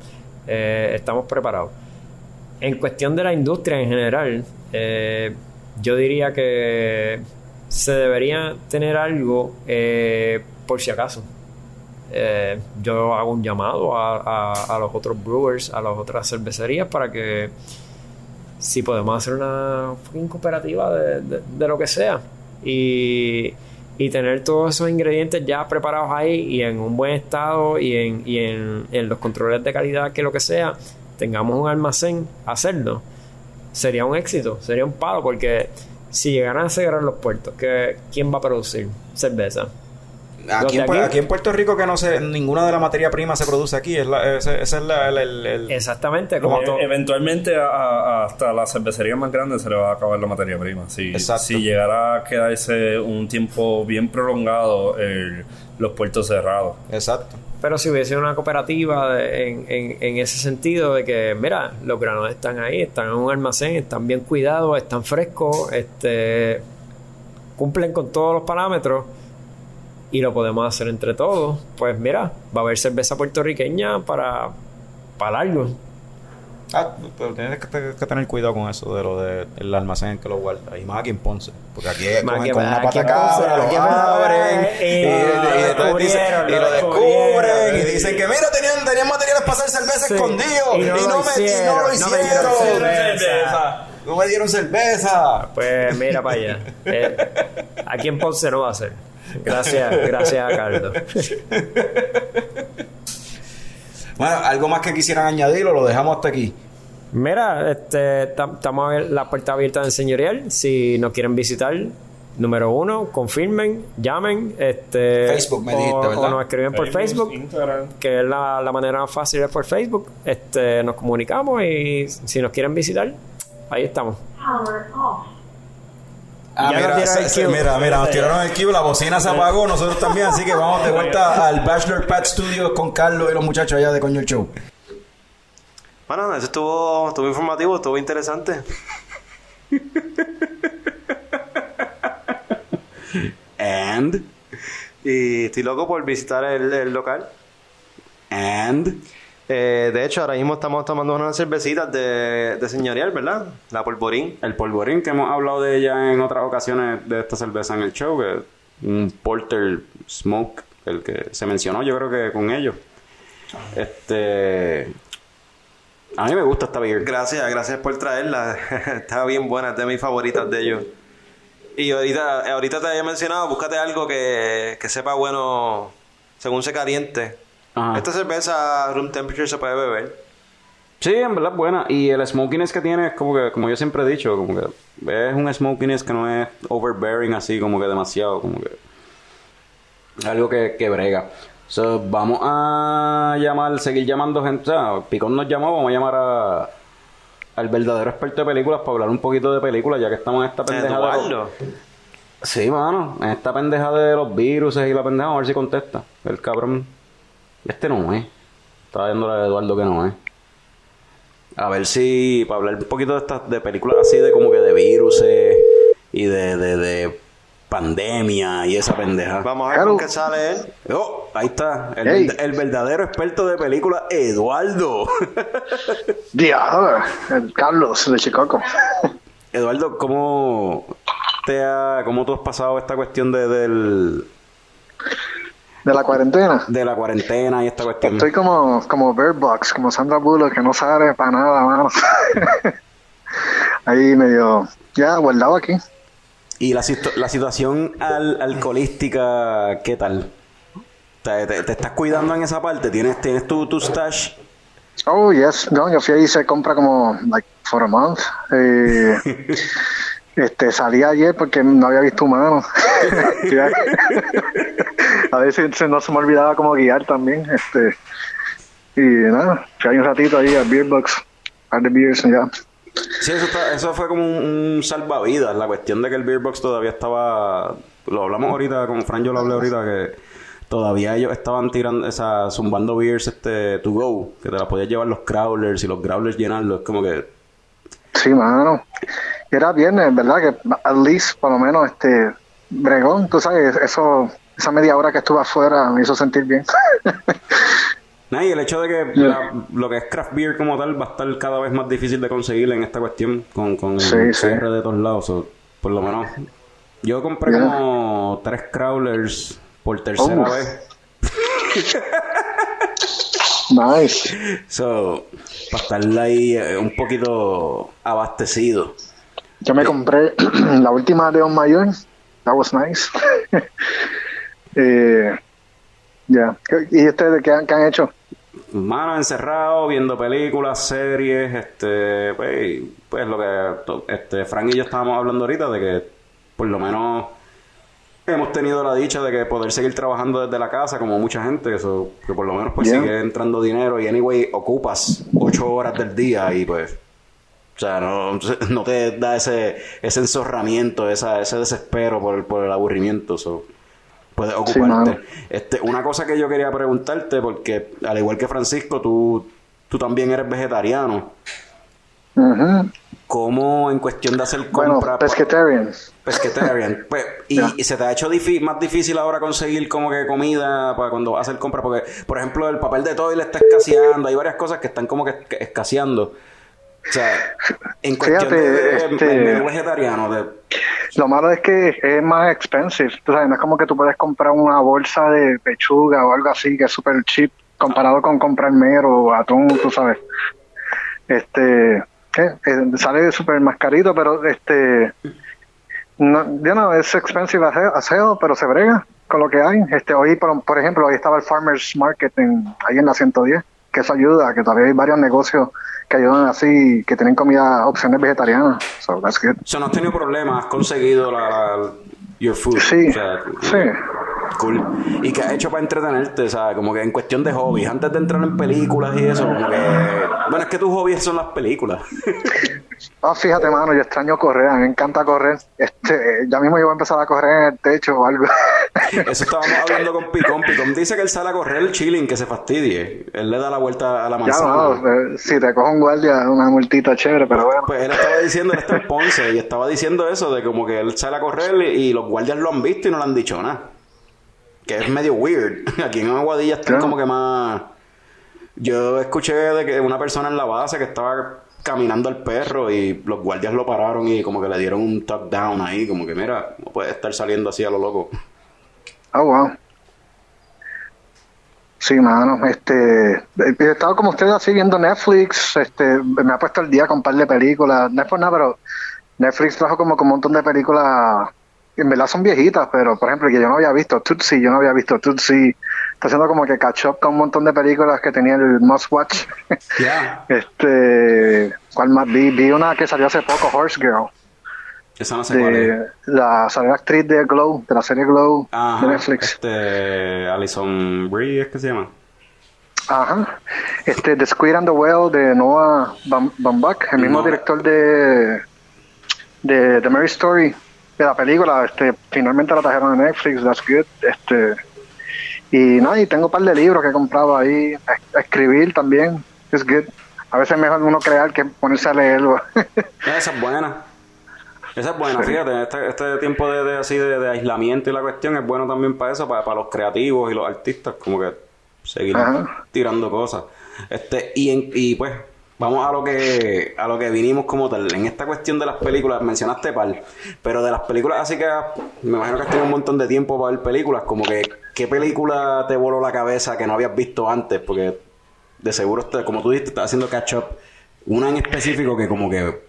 eh, estamos preparados. En cuestión de la industria en general, eh, yo diría que se debería tener algo eh, por si acaso. Yo hago un llamado a, a- los otros brewers, a las otras cervecerías para que si podemos hacer una cooperativa de- de lo que sea y, y tener todos esos ingredientes ya preparados ahí y en un buen estado y en, y en, en los controles de calidad que lo que sea tengamos un almacén hacerlo sería un éxito sería un palo porque si llegaran a cerrar los puertos ¿quién va a producir cerveza? Aquí, en, Pu- aquí- aquí en Puerto Rico que no se, ninguna de la materia prima se produce aquí. Es la, ese, ese es la- el- el- el- exactamente como E- Eventualmente a- a- hasta las cervecerías más grandes se le va a acabar la materia prima. Si, Exacto. si llegara a quedarse un tiempo bien prolongado el- los puertos cerrados. Exacto. Pero si hubiese una cooperativa de- en, en- en ese sentido de que, mira, los granos están ahí, están en un almacén, están bien cuidados, están frescos, este, cumplen con todos los parámetros y lo podemos hacer entre todos, pues mira, va a haber cerveza puertorriqueña para, para largo. Ah, pero tienes que, que tener cuidado con eso de lo del almacén en que lo guarda. Y más aquí en Ponce. Porque aquí es que- con una pata cabra, lo abren. Y, y- y lo dicen- y descubren. Y dicen que, mira, tenían, tenían materiales para hacer cerveza Sí. escondido. Y no no, lo me, y no hicieron, lo no me hicieron. dieron cerveza. No me dieron cerveza. Pues mira para allá. Eh, aquí en Ponce no va a ser. Gracias, gracias a Carlos. Bueno, algo más que quisieran añadir o lo dejamos hasta aquí. Mira, este, tam- estamos a la puerta abierta del señorial. Si nos quieren visitar, número uno, confirmen, llamen. Este, Facebook me o, dijiste, ¿verdad? o nos escriben por Facebook, Instagram. que es la, la manera más fácil es por Facebook. Este, nos comunicamos y si nos quieren visitar, ahí estamos. Ah, mira, se- se- mira, mira, nos tiraron el cue, la bocina se apagó, nosotros también, así que vamos de vuelta al Bachelor Pad Studios con Carlos y los muchachos allá de Coño el Show. Bueno, eso estuvo, estuvo informativo, estuvo interesante. And, Y estoy loco por visitar el, el local. and, Eh, de hecho, ahora mismo estamos tomando unas cervecitas de, de señorial, ¿verdad? La Polvorín. el polvorín que hemos hablado de ella en otras ocasiones de esta cerveza en el show, que es un Porter Smoke, el que se mencionó yo creo que con ellos. Este... A mí me gusta esta beer. Gracias, gracias por traerla. Está bien buena, es de mis favoritas de ellos. Y ahorita, ahorita te había mencionado, búscate algo que, que sepa bueno según se caliente. Ajá. Esta cerveza a room temperature se puede beber. Sí, en verdad es buena. Y el smokiness que tiene es como que, como yo siempre he dicho, como que es un smokiness que no es overbearing así, como que demasiado, como que algo que, que brega. So, vamos a llamar, seguir llamando gente. O sea, Picón nos llamó, vamos a llamar a al verdadero experto de películas para hablar un poquito de películas, ya que estamos en esta pendeja de los- Eduardo. Sí, mano, en esta pendeja de los virus y la pendeja, a ver si contesta. El cabrón. Este no es. Estaba viendo la de Eduardo que no es. A ver si, para hablar un poquito de estas, de películas así de como que de virus y de, de, de pandemia y esa pendeja. Vamos a ver Claro. con qué sale él. Oh, ahí está, el, Hey. verd- el verdadero experto de películas, Eduardo. Diablo, el Carlos de Chicago. Eduardo, ¿cómo te ha, cómo tú has pasado esta cuestión de, del De la cuarentena. de la cuarentena y esta cuestión. Estoy como, como Bird Box, como Sandra Bullock, que no sabe para nada, mano. Ahí medio, ya, guardado aquí. Y la, situ- la situación al- alcoholística, ¿qué tal? ¿Te, te- te estás cuidando en esa parte? ¿Tienes, tienes tu, tu stash? Oh, yes. No, yo fui ahí se compra como, like, for a month. Eh, este, salí ayer porque no había visto humano. A veces no se me olvidaba cómo guiar también. Este, y nada, ahí un ratito ahí al Beer Box, par de beers ya. Sí, eso, está- eso fue como un, un salvavidas. La cuestión de que el Beer Box todavía estaba. Lo hablamos ahorita, con Fran, yo lo hablé ahorita, que todavía ellos estaban tirando, esa, zumbando beers este, to go, que te las podías llevar los crawlers y los growlers llenarlos. Es como que. Sí, mano. Y era viernes, ¿verdad? Que at least, por lo menos, este, bregón, tú sabes, eso, esa media hora que estuve afuera me hizo sentir bien. Nah, y el hecho de que la- lo que es craft beer como tal va a estar cada vez más difícil de conseguir en esta cuestión con, con el Sí, de todos lados. por lo menos, yo compré como tres crawlers por tercera Oh. vez. nice. So, para estar ahí eh, un poquito abastecido. Yo me compré la última de On Mayor. That was nice. eh, ya. ¿Y ustedes qué han, qué han hecho? Mano, encerrado, viendo películas, series, este, pues, pues lo que este, Frank y yo estábamos hablando ahorita de que por lo menos hemos tenido la dicha de que poder seguir trabajando desde la casa como mucha gente, eso, que por lo menos pues sigue entrando dinero y anyway ocupas ocho horas del día y pues o sea, no, no te da ese, ese enzorramiento, esa, ese desespero por, por el aburrimiento. So, puedes Sí, ocuparte. mano. este, una cosa que yo quería preguntarte, porque al igual que Francisco, tú, tú también eres vegetariano. Ujú. ¿Cómo en cuestión de hacer Bueno, compra? pescatarian. Pescatarian. Pues, y, se te ha hecho más difícil ahora conseguir como que comida para cuando vas a hacer compra. Porque, por ejemplo, el papel de toile está escaseando. Hay varias cosas que están como que esca- escaseando. O sea, en cuestión Fíjate, de, este- menú vegetariano, de, Lo malo es que es más expensive. Tú sabes, no es como que tú puedes comprar una bolsa de pechuga o algo así que es super cheap comparado con comprar mero o atún, tú sabes. Este, eh, eh, sale súper más carito, pero este, no, yo no, es expensive as hell- pero se brega con lo que hay. Este, hoy, por, por ejemplo, hoy estaba el Farmers Market en, ahí en la 110, que eso ayuda, que todavía hay varios negocios que ayudan así, que tienen comida, opciones vegetarianas. So that's good. o sea, no has tenido problemas, has conseguido la, la- your food. Sí, O sea, sí. Cool. ¿Y qué has hecho para entretenerte? Sea, como que en cuestión de hobbies, antes de entrar en películas y eso, como que... Bueno, es que tus hobbies son las películas. Ah, fíjate, mano, yo extraño correr, a mí me encanta correr. Este, ya mismo yo voy a empezar a correr en el techo o algo. Eso estábamos hablando con Picón. Picón dice que él sale a correr el chilling, que se fastidie. Él le da la vuelta a la ya manzana. no, eh, si te cojo un guardia, una multita chévere, pero bueno. Pues él estaba diciendo, él está en Ponce, y estaba diciendo eso, de como que él sale a correr y los guardias lo han visto y no le han dicho nada. Que es medio weird. Aquí en Aguadilla están Ya. como que más... Yo escuché de que una persona en la base que estaba caminando al perro y los guardias lo pararon y como que le dieron un tuck down ahí, como que mira, no puede estar saliendo así a lo loco. Oh, wow. Sí, mano, este, eh, he estado como ustedes así viendo Netflix, este, me ha puesto el día con un par de películas, no es por nada, pero Netflix trajo como con un montón de películas, que en verdad son viejitas, pero por ejemplo, que yo no había visto Tootsie, yo no había visto Tootsie, está haciendo como que catch up con un montón de películas que tenía el Must Watch. Ya. Este, ¿cuál más vi? Vi una que salió hace poco, Horse Girl. Esa no sé cuál es. De la salió la actriz de Glow, de la serie Glow Ajá, de Netflix. Este, Alison Brie es que se llama. Ajá. Este, The Squid and the Whale de Noah Baumbach, el mismo No. director de, de The Mary Story, de la película. Este, finalmente la trajeron a Netflix, that's good. Este, y nada, y tengo un par de libros que he comprado ahí, a, a escribir también, es good. A veces es mejor uno crear que ponerse a leerlo. Esa es buena. Esa es buena, fíjate, este, este tiempo de, de así de, de aislamiento y la cuestión es bueno también para eso, para, para los creativos y los artistas, como que seguir Ajá. tirando cosas. Este, y, en- y pues, Vamos a lo que a lo que vinimos como tal. En esta cuestión de las películas, mencionaste par, pero de las películas así que me imagino que has tenido un montón de tiempo para ver películas, como que ¿qué película te voló la cabeza que no habías visto antes? Porque de seguro, este- como tú dijiste, estás haciendo catch up. Una en específico que como que...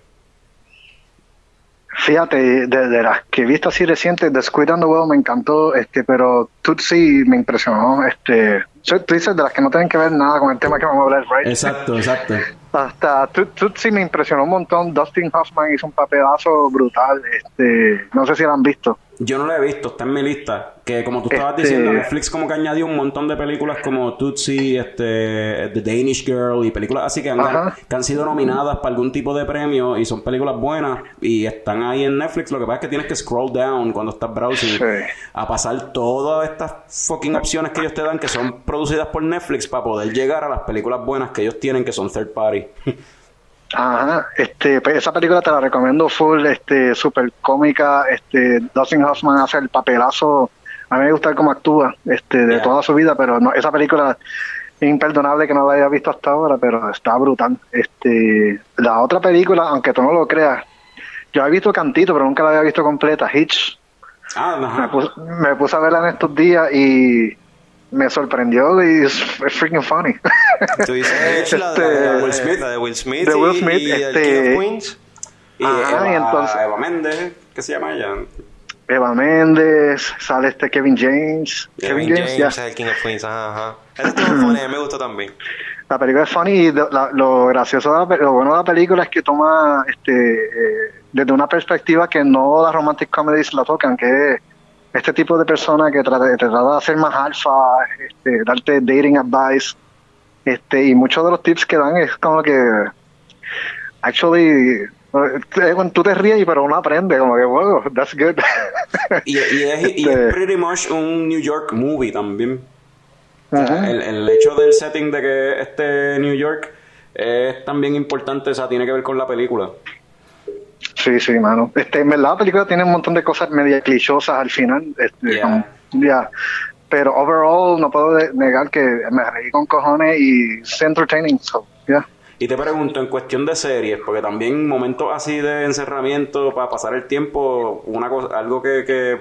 Fíjate, de, de las que he visto así recientes, The Squid and the me encantó, este, pero Tootsie me impresionó, este, tú dices de las que no tienen que ver nada con el tema que vamos a hablar, right? Exacto, exacto. Hasta Toot- Tootsie me impresionó un montón, Dustin Hoffman hizo un papelazo brutal, este, no sé si lo han visto. Yo no la he visto, está en mi lista. Que como tú estabas Este- diciendo, Netflix como que añadió un montón de películas como Tootsie, este, The Danish Girl y películas así que han, Ajá. que han sido nominadas para algún tipo de premio y son películas buenas y están ahí en Netflix. Lo que pasa es que tienes que scroll down cuando estás browsing Sí. a pasar todas estas fucking opciones que ellos te dan que son producidas por Netflix para poder llegar a las películas buenas que ellos tienen que son third party. Ajá, este, pues esa película te la recomiendo full, este, super cómica, este, Dustin Hoffman hace el papelazo, a mí me gusta cómo actúa, este, de Yeah. toda su vida, pero no, esa película es imperdonable que no la haya visto hasta ahora, pero está brutal. Este, la otra película, aunque tú no lo creas, yo había visto cantito, pero nunca la había visto completa, Hitch. Ah, Me ajá. puse, me puse a verla en estos días y me sorprendió y es, freaking funny. Tú dices la, de- Este, la de Will Smith. la de Will Smith, De Will y- Smith, y, el este- King of Queens. Y Ajá, Eva, y entonces- Eva Méndez, ¿qué se llama ella? Eva Méndez, sale este Kevin James. Kevin, Kevin James, James ya. es el King of Queens, ajá, ajá. Estuvo funny, me gustó también. La película es funny y la- lo gracioso, de la lo bueno de la película es que toma este eh, desde una perspectiva que no las romantic comedies la tocan, que es este tipo de persona que trata, te trata de hacer más alfa, este, darte dating advice, este y muchos de los tips que dan es como que actually eh, tú te ríes pero uno aprende como que wow that's good Y, y es, y Este- es pretty much un New York movie también. O sea, Ujú. el, el hecho del setting de que este New York es también importante, o sea, tiene que ver con la película. Sí, sí, mano. Este, en verdad la película tiene un montón de cosas media clichosas al final. Este, Yeah. como- ya. Pero overall no puedo negar que me reí con cojones y es entertaining. So, yeah. Y te pregunto, en cuestión de series, porque también momentos así de encerramiento para pasar el tiempo, una cosa, algo que, que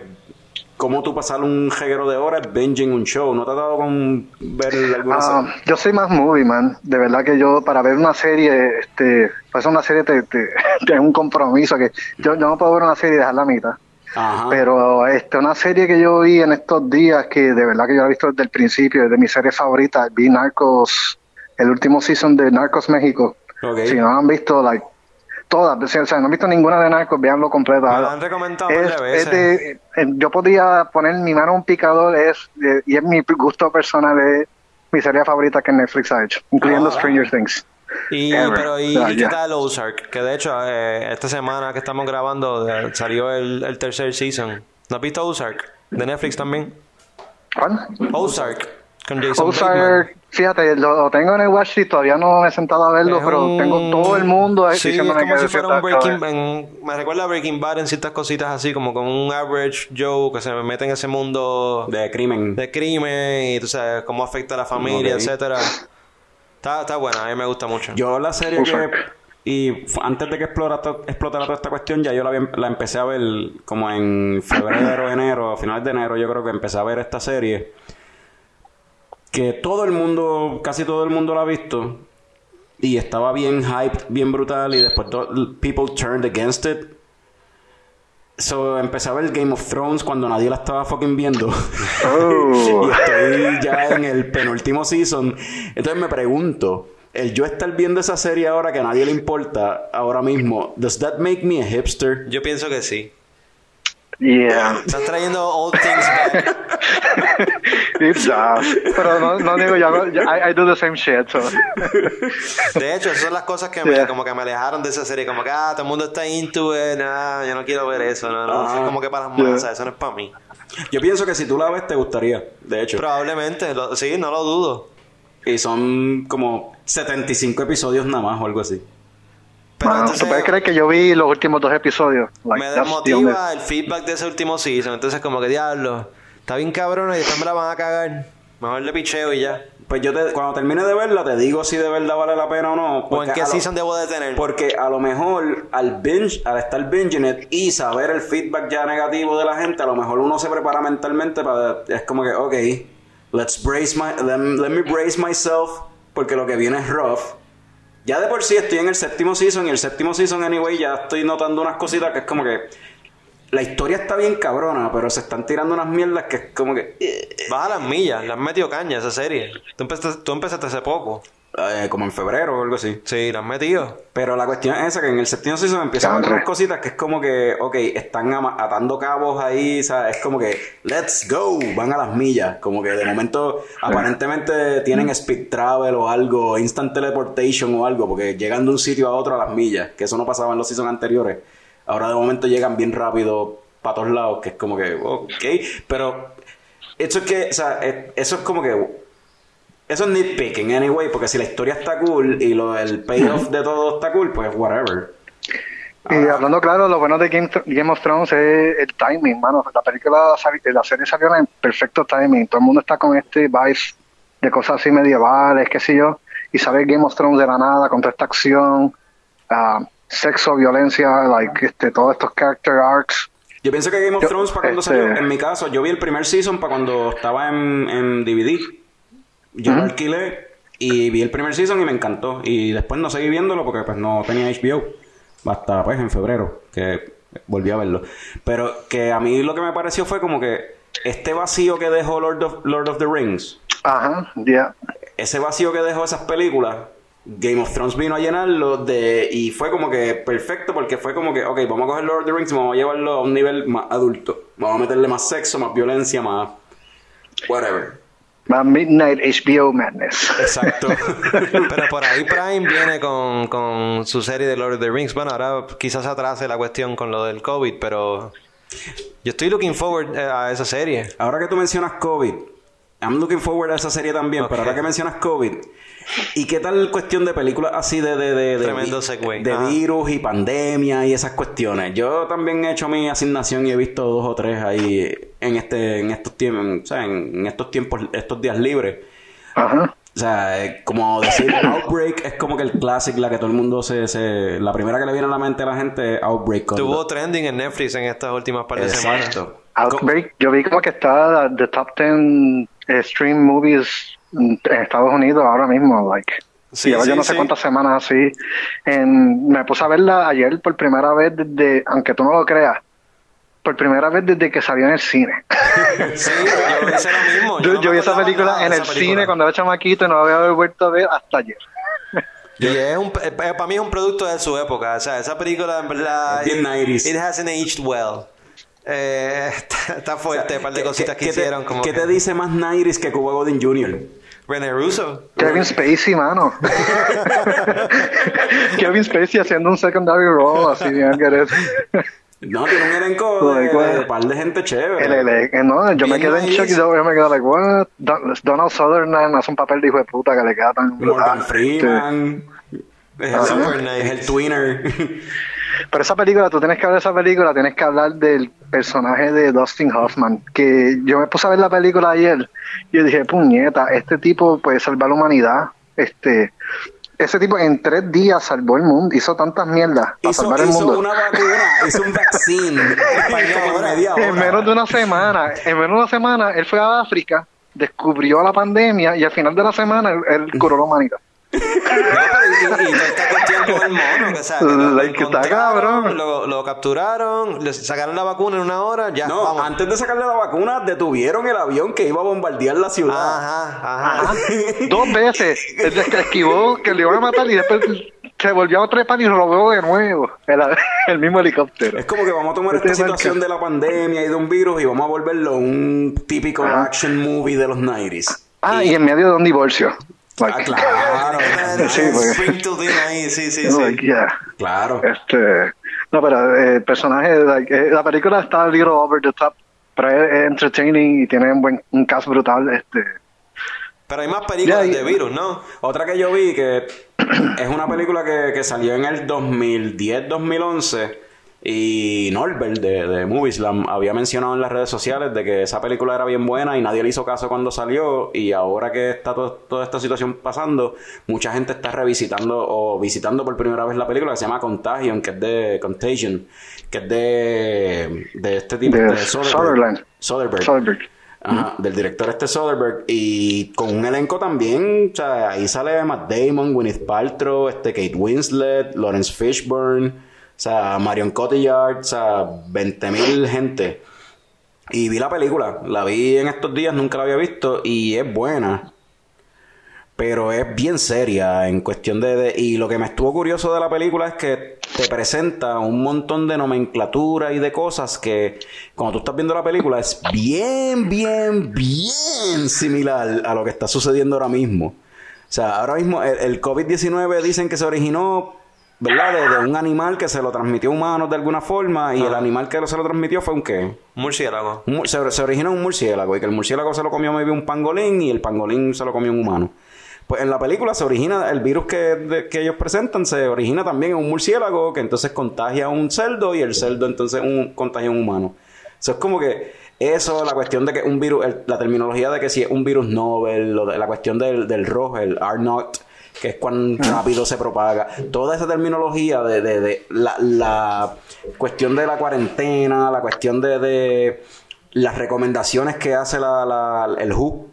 como tú pasar un jeguero de horas binging un show, ¿no te ha dado con ver alguna Ah, serie? yo soy más movie, man. De verdad que yo para ver una serie, este, pues una serie te, te, te es un compromiso que yo, yo no puedo ver una serie y dejar la mitad. Ajá. Pero este, una serie que yo vi en estos días, que de verdad que yo la he visto desde el principio, desde mi serie favorita, vi Narcos, el último season de Narcos México. Ok. Si no han visto, like, todas, o sea, no han visto ninguna de Narcos, veanlo completo. Me lo han recomendado Es- de veces. es de- eh, yo podría poner mi mano en un picador, es, eh, y es mi gusto personal, es mi serie favorita que Netflix ha hecho, incluyendo Ah. Stranger Things. Y, Ever. pero, ¿y, Ya, y qué tal Ozark? Que de hecho, eh, esta semana que estamos grabando salió el, el tercer season. ¿No has visto Ozark? De Netflix también. ¿Cuál? Ozark. Con Jason Ozark, fíjate, lo, lo tengo en el watchlist, todavía no me he sentado a verlo, Es pero un- tengo todo el mundo ahí Sí, es como que si fuera un Breaking en- Me recuerda a Breaking Bad en ciertas cositas así, como con un average Joe que se mete en ese mundo De crimen. de crimen y tú sabes cómo afecta a la familia, Ok. etcétera. Está, está buena, a mí me gusta mucho. Yo la serie que... Ozark. Y antes de que explotara toda esta cuestión, ya yo la, había- la empecé a ver como en febrero, enero, a finales de enero, yo creo que empecé a ver esta serie. Que todo el mundo, casi todo el mundo la ha visto. Y estaba bien hyped, bien brutal. Y después people turned against it. So empecé a ver Game of Thrones cuando nadie la estaba fucking viendo. Oh. y estoy ya en el penúltimo season. Entonces me pregunto, el yo estar viendo esa serie ahora que a nadie le importa ahora mismo, does that make me a hipster? Yo pienso que sí. Yeah. Estás trayendo old things back. Pero no, no digo, yo, I, I do the same shit. So. De hecho, esas son las cosas que me, como que me alejaron de esa serie. Como que, ah, todo el mundo está into it. Nah, yo no quiero ver eso. No, no. Ah. Eso es como que para las Yeah. masas. Eso no es para mí. Yo pienso que si tú la ves te gustaría, de hecho. Probablemente. lo- sí, no lo dudo. Y son como 75 episodios nada más o algo así. Pero Mano, entonces, ¿Tú puedes creer que yo vi los últimos dos episodios? Like, me desmotiva el feedback de ese último season. Entonces, como que diablo, está bien cabrón y después me la van a cagar. Mejor le picheo y ya. Pues yo te, cuando termine de verla te digo si de verdad vale la pena o no. ¿O en qué lo- season debo de tener? Porque a lo mejor al binge, al estar binging it y saber el feedback ya negativo de la gente, a lo mejor uno se prepara mentalmente para es como que, ok, let's brace my, let, let me brace myself porque lo que viene es rough. Ya de por sí estoy en el séptimo season y el séptimo season anyway ya estoy notando unas cositas que es como que la historia está bien cabrona, pero se están tirando unas mierdas que es como que eh, Baja las millas, le has metido caña esa serie. Tú empezaste, tú empezaste hace poco. Eh, como en febrero o algo así. Sí, la has metido. Pero la cuestión es esa, que en el séptimo season empiezan a unas cositas que es como que, ok, están atando cabos ahí, ¿sabes? Es como que, let's go, van a las millas. Como que de momento, aparentemente tienen speed travel o algo, instant teleportation o algo, porque llegan de un sitio a otro a las millas, que eso no pasaba en los seasons anteriores. Ahora de momento llegan bien rápido para todos lados, que es como que, ok, pero eso es que, o sea, es- eso es como que eso es nitpicking, anyway, porque si la historia está cool y lo, el payoff de todo está cool, pues whatever. Y hablando claro, lo bueno de Game, Game of Thrones es el timing, mano. La película, sali- la serie salió en perfecto timing. Todo el mundo está con este vibe de cosas así medievales, qué sé yo. Y sale Game of Thrones de la nada, con toda esta acción, ah, sexo, violencia, like, este, todos estos character arcs. Yo pienso que Game of Yo- Thrones, para cuando este- salió, en mi caso, yo vi el primer season para cuando estaba en, en DVD. Yo lo alquilé y vi el primer season y me encantó. Y después no seguí viéndolo porque pues no tenía HBO. Hasta pues en febrero que volví a verlo. Pero que a mí lo que me pareció fue como que este vacío que dejó Lord of, Lord of the Rings, Ajá, ya. ese vacío que dejó esas películas, Game of Thrones vino a llenarlo de y fue como que perfecto porque fue como que, ok, vamos a coger Lord of the Rings y vamos a llevarlo a un nivel más adulto. Vamos a meterle más sexo, más violencia, más whatever. Más Midnight HBO Madness. Exacto. Pero por ahí Prime viene con, con su serie de Lord of the Rings. Bueno, ahora quizás atrase la cuestión con lo del COVID, pero yo estoy looking forward eh, a esa serie. ahora que tú mencionas COVID, I'm looking forward a esa serie también, pero ahora que mencionas COVID, ¿y qué tal cuestión de películas así de, de, de, de, Tremendo vi- segue. de virus y pandemia y esas cuestiones? Yo también he hecho mi asignación y he visto dos o tres ahí en este en estos tiempos, o sea, en, en estos tiempos, estos días libres. Ajá. O sea, eh, como decir Outbreak es como que el clásico, la que todo el mundo se, se... La primera que le viene a la mente a la gente es Outbreak. Tuvo trending en Netflix en estas últimas par de semanas. Exacto. Outbreak, yo vi como que está the top 10 eh, stream movies en Estados Unidos ahora mismo, like. Sí, Lleva yo sí, no sé sí. cuántas semanas así. En, me puse a verla ayer por primera vez desde, aunque tú no lo creas, por primera vez desde que salió en el cine. Sí, yo hice lo mismo. Yo, no me yo vi esa película nada en el película. cine cuando era chamaquito y no la había vuelto a ver hasta ayer. Y es un, eh, para mí es un producto de su época. O sea, esa película en verdad. It- 90s. It hasn't aged well. Eh, está, está fuerte, un par de ¿Qué- cositas que te- hicieron. Como ¿Qué que- te dice más Nairis que Cuba Gooding Jr.? René Russo. Kevin Spacey, mano. Kevin Spacey haciendo un secondary role, así bien que eres. No, tiene un elenco de, what? de un par de gente chévere. El, el- el- no, yo me quedé en shock y yo, me quedé like, what? Don- Donald Sutherland hace un papel de hijo de puta que le queda tan Morgan. Freeman. Es, el- Super es el twinner. Pero esa película, tú tienes que hablar de esa película, tienes que hablar del personaje de Dustin Hoffman. Que yo me puse a ver la película ayer y yo dije, puñeta, este tipo puede salvar la humanidad. Este, ese tipo en tres días salvó el mundo, hizo tantas mierdas para hizo salvar el hizo mundo. una vacuna, hizo un vaccine. En menos de una semana, en menos de una semana, él fue a África, descubrió la pandemia y al final de la semana él, él curó la humanidad. No, pero y, y toda esta cuestión con el mono, que, o sea, que lo, lo Like, está encontraron, cabrón. Lo, lo capturaron, le sacaron la vacuna en una hora, ya, No, vamos. antes de sacarle la vacuna, detuvieron el avión que iba a bombardear la ciudad. Ajá, ajá. Dos veces, él se esquivó que le iban a matar y después se volvió a trepar y robó de nuevo el, el mismo helicóptero. Es como que vamos a tomar esta Este situación marca. de la pandemia y de un virus y vamos a volverlo un típico Ajá. action movie de los 90s. Ah, y en medio de un divorcio. Ah, Like, claro, Sí, porque- Sprinkled in ahí, sí, sí, like, sí. yeah. claro. Este, no, pero eh, el personaje, like, eh, la película está a little over the top, pero es, es entertaining y tiene un buen un cast brutal. Este, Pero hay más películas Ya, de y- virus, ¿no? Otra que yo vi que es una película que, que salió en el 2010-2011 Y Norbert de, de Movieslam había mencionado en las redes sociales de que esa película era bien buena y nadie le hizo caso cuando salió. Y ahora que está to- toda esta situación pasando, mucha gente está revisitando o visitando por primera vez la película que se llama Contagion, que es de Contagion, que es de, de este tipo De. Soderbergh. Soderbergh. Ajá, del director este Soderbergh y con un elenco también, o sea, ahí sale Matt Damon, Gwyneth Paltrow, este Kate Winslet, Lawrence Fishburne, sea, Marion Cotillard, o sea, 20.000 gente. Y vi la película, la vi en estos días, nunca la había visto y es buena. Pero es bien seria en cuestión de, Y lo que me estuvo curioso de la película es que te presenta un montón de nomenclatura y de cosas que cuando tú estás viendo la película es bien, bien, bien similar a lo que está sucediendo ahora mismo. O sea, ahora mismo el, el COVID-19 dicen que se originó, ¿verdad? De, de un animal que se lo transmitió a humanos de alguna forma y el animal que se lo transmitió fue un qué? Murciélago. Un mur- se, se originó un murciélago y que el murciélago se lo comió maybe un pangolín y el pangolín se lo comió un humano. Pues en la película se origina, el virus que, de- que ellos presentan se origina también en un murciélago que entonces contagia a un cerdo y el cerdo entonces un, contagia a un humano. Eso es como que eso, la cuestión de que un virus, el- la terminología de que si es un virus novel, lo de- la cuestión del, del rojo, el R0, que es cuán rápido se propaga. Toda esa terminología de, de, la, la cuestión de la cuarentena, la cuestión de, de las recomendaciones que hace la, el WHO,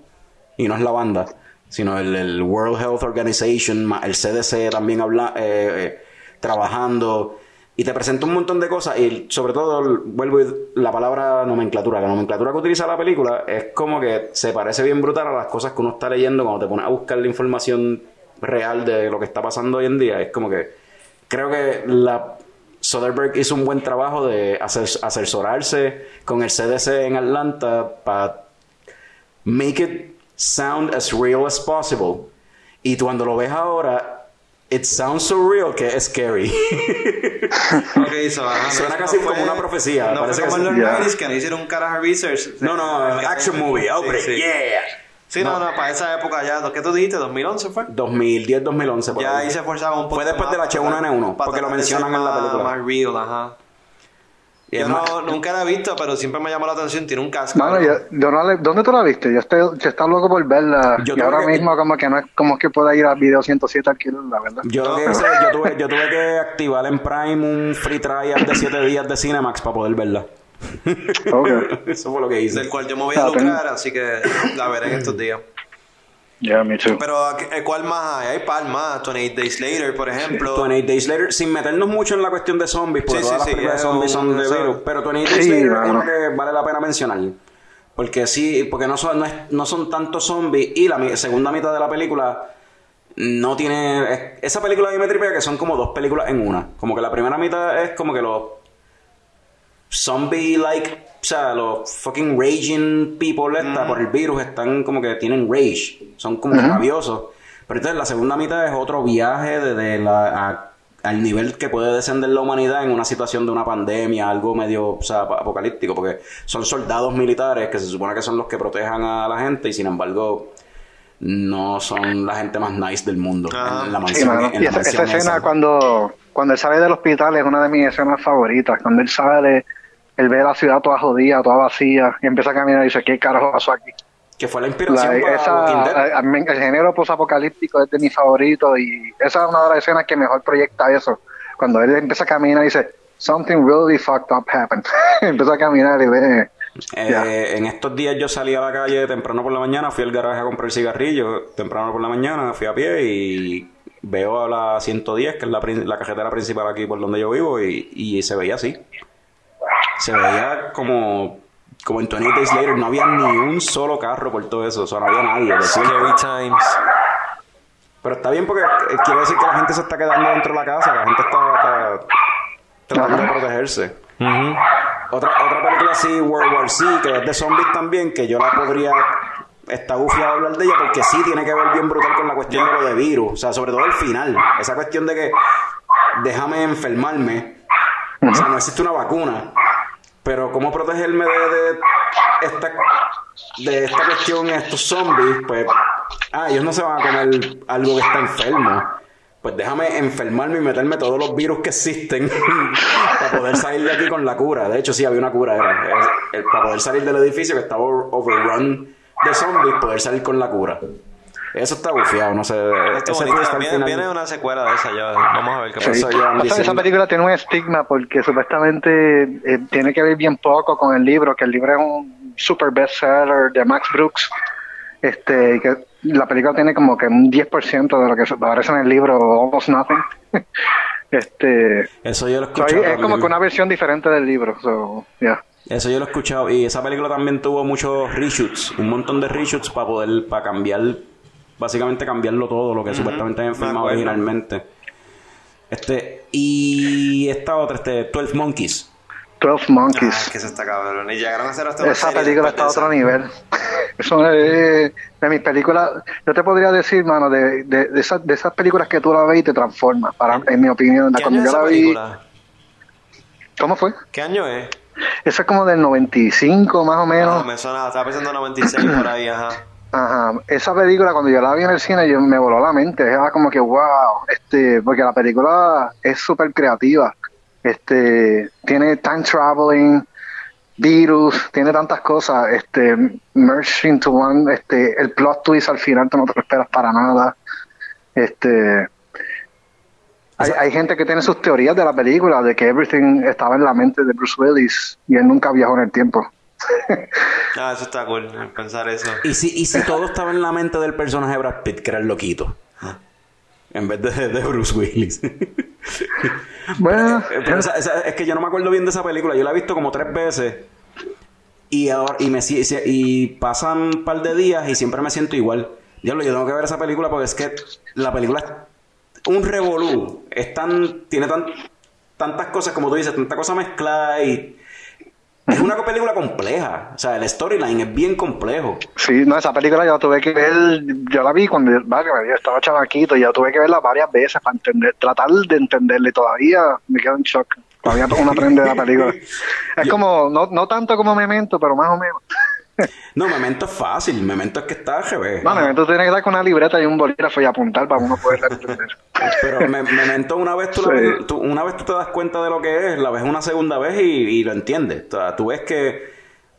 y no es la banda, sino el, el World Health Organization, el CDC también habla, eh, eh, trabajando. Y te presenta un montón de cosas y sobre todo el- vuelvo la palabra nomenclatura. La nomenclatura que utiliza la película es como que se parece bien brutal a las cosas que uno está leyendo cuando te pones a buscar la información real de lo que está pasando hoy en día. Es como que creo que la Soderbergh hizo un buen trabajo de ases- asesorarse con el CDC en Atlanta para make it sound as real as possible. Y cuando lo ves ahora, it sounds so real que es scary. Ok, so, Suena no casi fue- como una profecía, No parece fue como que en sí. los. 90s que no hicieron un carajo research. no, no, action movie, outbreak, Sí, sí. yeah. Sí, no, no, para esa época ya. ¿Qué tú dijiste? ¿2011 fue? 2010, 2011. por Ya ahí. ahí se esforzaba un poco. Fue después más del H1N1, para porque lo de mencionan en la película. Más real, ajá. Y Yo no, nunca la he visto, pero siempre me llamó la atención. Tiene un casco. Mano, ¿no? yo, yo no le- ¿dónde tú la viste? Yo estoy, yo estoy loco por verla. Yo y ahora que- mismo como que no es como que pueda ir a Video 107 a alquilarla, ¿verdad? Que yo tuve, yo tuve que activar en Prime un free trial de 7 días de Cinemax para poder verla. Ok. Eso fue lo que hice. Del cual yo me voy a Ah, lucrar, así que la veré en estos días. Ya, me too. Pero, ¿qué- ¿cuál más hay? Hay par más. 28 Days Later, por ejemplo. 28 Days Later, sin meternos mucho en la cuestión de zombies, porque Sí, todas sí, las sí, de zombies son de virus, pero 28 Days Sí, Later mano. una que vale la pena mencionar. Porque sí, porque no son, no, es- no son tantos zombies y la segunda mitad de la película no tiene... es- esa película mí me tripea que son como dos películas en una. Como que la primera mitad es como que los zombie-like, o sea, los fucking raging people esta, por el virus están como que tienen rage, son como rabiosos. Pero entonces la segunda mitad es otro viaje de, de la, a- al nivel que puede descender la humanidad en una situación de una pandemia, algo medio o sea, ap- apocalíptico, porque son soldados militares que se supone que son los que protejan a la gente y sin embargo no son la gente más nice del mundo Ah. en la Sí, mansión. en Y la esa, escena esa. cuando, cuando él sale del hospital es una de mis escenas favoritas. Cuando él sale, él ve la ciudad toda jodida, toda vacía, y empieza a caminar y dice, ¿qué carajo pasó aquí? que fue la inspiración La- para esa- Walking Dead. a- a mí el género posapocalíptico es de mis favoritos y esa es una de las escenas que mejor proyecta eso. Cuando él empieza a caminar y dice, something really fucked up happened. empieza a caminar y ve... Eh. En estos días yo salí a la calle temprano por la mañana, fui al garaje a comprar cigarrillos temprano por la mañana, fui a pie y veo a la 110, que es la, la cajetera principal aquí por donde yo vivo, y, y se veía así. Se veía como, como en 28 Days Later, no había ni un solo carro por todo eso, o sea, no había nadie. Scary Times. Pero está bien porque eh, quiere decir que la gente se está quedando dentro de la casa, la gente está, está tratando de protegerse. Otra, otra película así, World War Z, que es de zombies también, que yo la podría. Está gufiado hablar de ella porque sí tiene que ver bien brutal con la cuestión de lo de virus. O sea, sobre todo el final. Esa cuestión de que déjame enfermarme. O sea, no existe una vacuna. Pero cómo protegerme de, esta de esta cuestión, estos zombies, pues, ah, ellos no se van a comer algo que está enfermo. pues déjame enfermarme y meterme todos los virus que existen para poder salir de aquí con la cura. De hecho, sí, había una cura, era. eh, para poder salir del edificio que estaba over- overrun de zombies, poder salir con la cura. Eso está bufiado, no sé. Ese Viene, final- viene una secuela de esa ya. Vamos a ver qué pasa. Esa película tiene un estigma porque supuestamente eh, tiene que ver bien poco con el libro, que el libro es un super bestseller de Max Brooks. Este, y que la película tiene como que un 10% de lo que aparece en el libro, almost nothing. este, Eso yo lo he so, escuchado. es como que una versión diferente del libro. So, yeah. Eso yo lo he escuchado. Y esa película también tuvo muchos reshoots, un montón de reshoots para poder, para cambiar, básicamente cambiarlo todo, lo que supuestamente habían filmado originalmente. Este, y esta otra, este, 12 Monkeys. 12 Ah, Monkeys. es que eso está cabrón. Y llegaron a hacer hasta Esa película está a de otro esa. nivel. Eso es de mis películas. Yo te podría decir, mano, de, de, de esas, de esas películas que tú la ves y te transformas, para, en mi opinión. ¿Qué Cuando año yo esa la vi. película? ¿Cómo fue? ¿Qué año es? Eso es como del 95, más o Ah, menos. me suena, estaba pensando en 96 por ahí, ajá. Ajá. Esa película, cuando yo la vi en el cine, yo me voló la mente. Era como que, wow, este, porque la película es súper creativa. Este, tiene time traveling, virus, tiene tantas cosas. Este, merge into one. Este, el plot twist al final, tú no te lo esperas para nada. Este, hay, hay gente que tiene sus teorías de la película, de que everything estaba en la mente de Bruce Willis y él nunca viajó en el tiempo. Ah, eso está cool, pensar eso. Y si, y si todo estaba en la mente del personaje de Brad Pitt, que era el loquito. En vez de, de Bruce Willis. Bueno, Eh, pero esa- esa- es que yo no me acuerdo bien de esa película. Yo la he visto como tres veces. Y ahora y me y pasan un par de días y siempre me siento igual. Diablo, yo tengo que ver esa película porque es que la película es un revolú. Es tan, tiene tan, tantas cosas, como tú dices, tanta cosa mezclada y es una película compleja. O sea, el storyline es bien complejo. Sí, no, esa película yo la tuve que ver, yo la vi cuando vale, yo estaba chavaquito y yo tuve que verla varias veces para entender, tratar de entenderla y todavía me quedo en shock. Todavía uno aprende de la película. Es como, no, no tanto como Memento, pero más o menos. No, Memento es fácil. Memento es que está al revés. No, Memento tiene que estar con una libreta y un bolígrafo y apuntar para uno poderla entender. Pero me- Memento una vez tú, la Sí. ves- tú- una vez tú te das cuenta de lo que es, la ves una segunda vez y, y lo entiendes. O sea, tú ves que,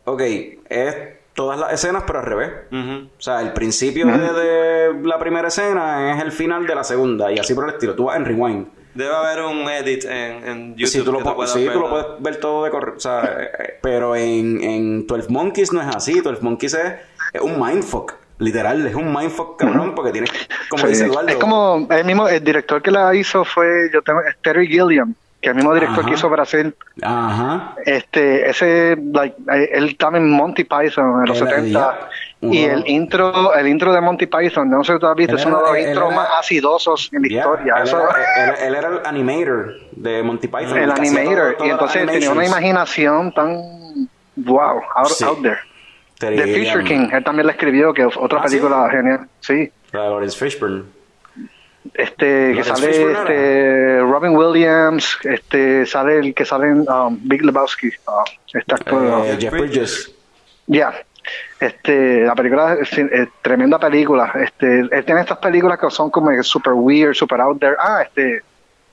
ok, es todas las escenas pero al revés. Ujú. O sea, el principio de, de la primera escena es el final de la segunda y así por el estilo. Tú vas en rewind. Debe haber un edit en, en YouTube. Sí, tú lo, sí, tú puedes ver todo de correcto. O sea, eh, pero en, en 12 Monkeys no es así. 12 Monkeys es, es un mindfuck. Literal, es un mindfuck cabrón porque tienes, como Sí, dice Eduardo. Es como el mismo, el director que la hizo fue, yo tengo, es Terry Gilliam, que el mismo director Ajá. que hizo Brasil. Ajá. Este, ese, like, eh, él en Monty Python en los Él- 70 y el intro, el intro de Monty Python, no sé si tú has visto, Él es uno de los intros más acidosos en la Ya, historia. Él, Eso- era, él- él era el animator de Monty Python. el hacía todo- animator, todas y entonces tenía una imaginación tan wow, out, Sí. out there. The. Future King, él también la escribió, que es otra Ah, ¿sí? película genial. Sí, La Lawrence Fishburne. este, que sale Fishburne este, Robin Williams, este, sale el que sale en um, Big Lebowski, ah, este actor, Eh, ah, Jeff Bridges. Ya. Este, la película es, es tremenda película. Este, él tiene estas películas que son como super weird, super out there. Ah, este,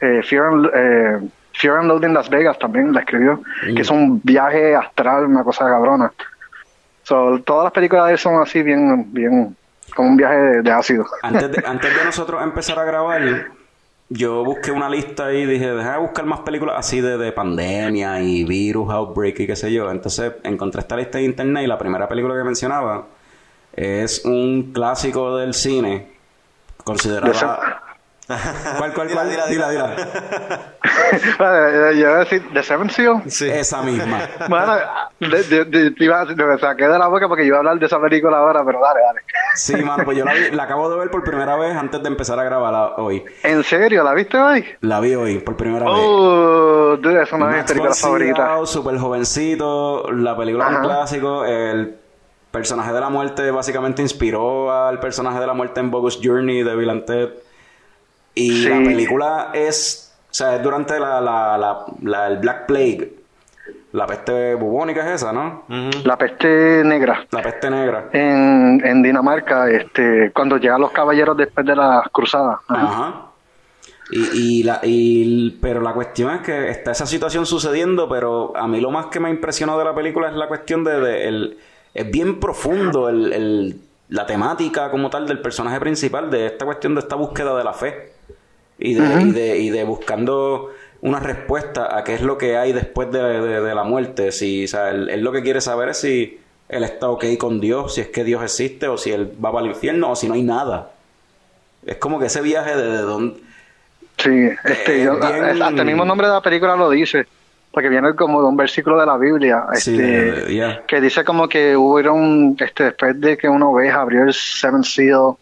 eh, Fear, and, eh, and Loathing Las Vegas también la escribió, que es un viaje astral, una cosa cabrona. So, todas las películas de él son así bien, bien, como un viaje de, de ácido. Antes de, antes de nosotros empezar a grabar, yo busqué una lista y dije, déjame buscar más películas así de, de pandemia y virus, outbreak y qué sé yo. Entonces encontré esta lista en internet y la primera película que mencionaba es un clásico del cine considerada... ¿Cuál, cuál, cuál? Dila, Dila, dila. Vale, Yo iba a decir The Seventh Seal. Sí. Esa misma. Bueno, de, de- de- te iba a- me saqué de la boca porque yo iba a hablar de esa película ahora, pero dale, dale. Sí, mano, pues yo la, vi- la acabo de ver por primera vez antes de empezar a grabarla hoy. ¿En serio? ¿La viste hoy? La vi hoy por primera vez. Oh, dude, es una de mis películas favoritas. Súper jovencito. La película es un Ajá. clásico. El personaje de la muerte básicamente inspiró al personaje de la muerte en Bogus Journey de Bill and Ted. Y Sí. la película es, o sea, es durante la, la, la, la- el Black Plague. La peste bubónica es esa, ¿no? La peste negra. La peste negra. En, en Dinamarca, este, cuando llegan los caballeros después de las cruzadas. Ajá. Ajá. Y, y la, y, pero la cuestión es que está esa situación sucediendo, pero a mí lo más que me impresionó de la película es la cuestión de, de el, es bien profundo el, el, la temática como tal del personaje principal, de esta cuestión de esta búsqueda de la fe y de, y de, y de buscando una respuesta a qué es lo que hay después de, de- de la muerte. Si, o sea, él, él lo que quiere saber es si él está ok con Dios, si es que Dios existe o si él va para el infierno o si no hay nada. Es como que ese viaje de, de dónde... Sí, este, Eh, yo- bien- hasta el mismo nombre de la película lo dice, porque viene como de un versículo de la Biblia, Sí, este, de- ya. que dice como que hubo este, después de que una oveja abrió el Seven Seal,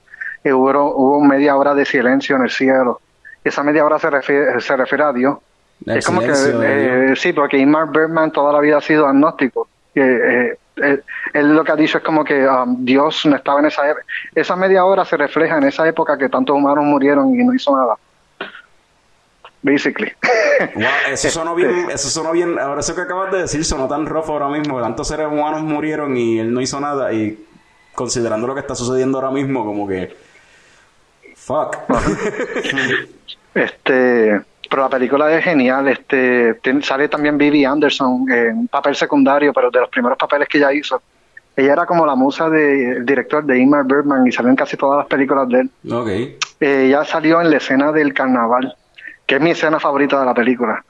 eh, hubo, hubo media hora de silencio en el cielo. Esa media hora se refiere, se refiere a Dios. El es como que, eh, sí, porque Ingmar Bergman toda la vida ha sido agnóstico. Eh, eh, él, él lo que ha dicho es como que um, Dios no estaba en esa época. Esa media hora se refleja en esa época que tantos humanos murieron y no hizo nada. Basically. Wow, eso sonó bien, eso sonó bien, ahora eso que acabas de decir sonó tan rough ahora mismo, tantos seres humanos murieron y él no hizo nada y considerando lo que está sucediendo ahora mismo como que fuck. Este, pero la película es genial. Este, tiene- sale también Vivi Anderson en un papel secundario, pero de los primeros papeles que ella hizo. Ella era como la musa del director de Ingmar Bergman y salió en casi todas las películas de él. ok. Eh, ella salió en la escena del carnaval, que es mi escena favorita de la película.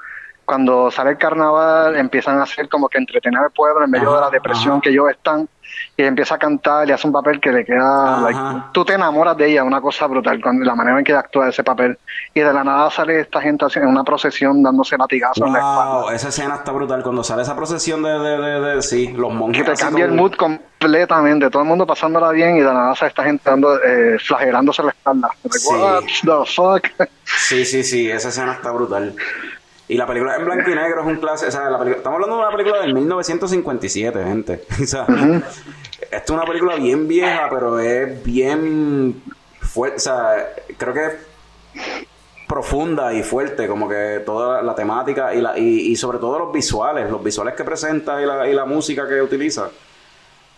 Cuando sale el carnaval, empiezan a hacer como que entretener al pueblo en medio Ajá, de la depresión ajá. que ellos están. Y empieza a cantar y hace un papel que le queda. Like, tú te enamoras de ella, una cosa brutal, con la manera en que actúa ese papel. Y de la nada sale esta gente en una procesión dándose latigazos en la espalda. Wow, esa escena está brutal cuando sale esa procesión de, de, de, de- sí, los monjes Que te cambia el mood completamente, todo el mundo pasándola bien y de la nada sale esta gente dando, eh, flagelándose la espalda. Like, Sí. What the fuck? Sí, sí, sí, esa escena está brutal. Y la película en blanco y negro es un clásico. O sea, la película- estamos hablando de una película del 1957, gente. O sea, Esta es una película bien vieja, pero es bien fuerte. O sea, creo que es profunda y fuerte, como que toda la, la temática y, la, y, y sobre todo los visuales, los visuales que presenta y la, y la música que utiliza.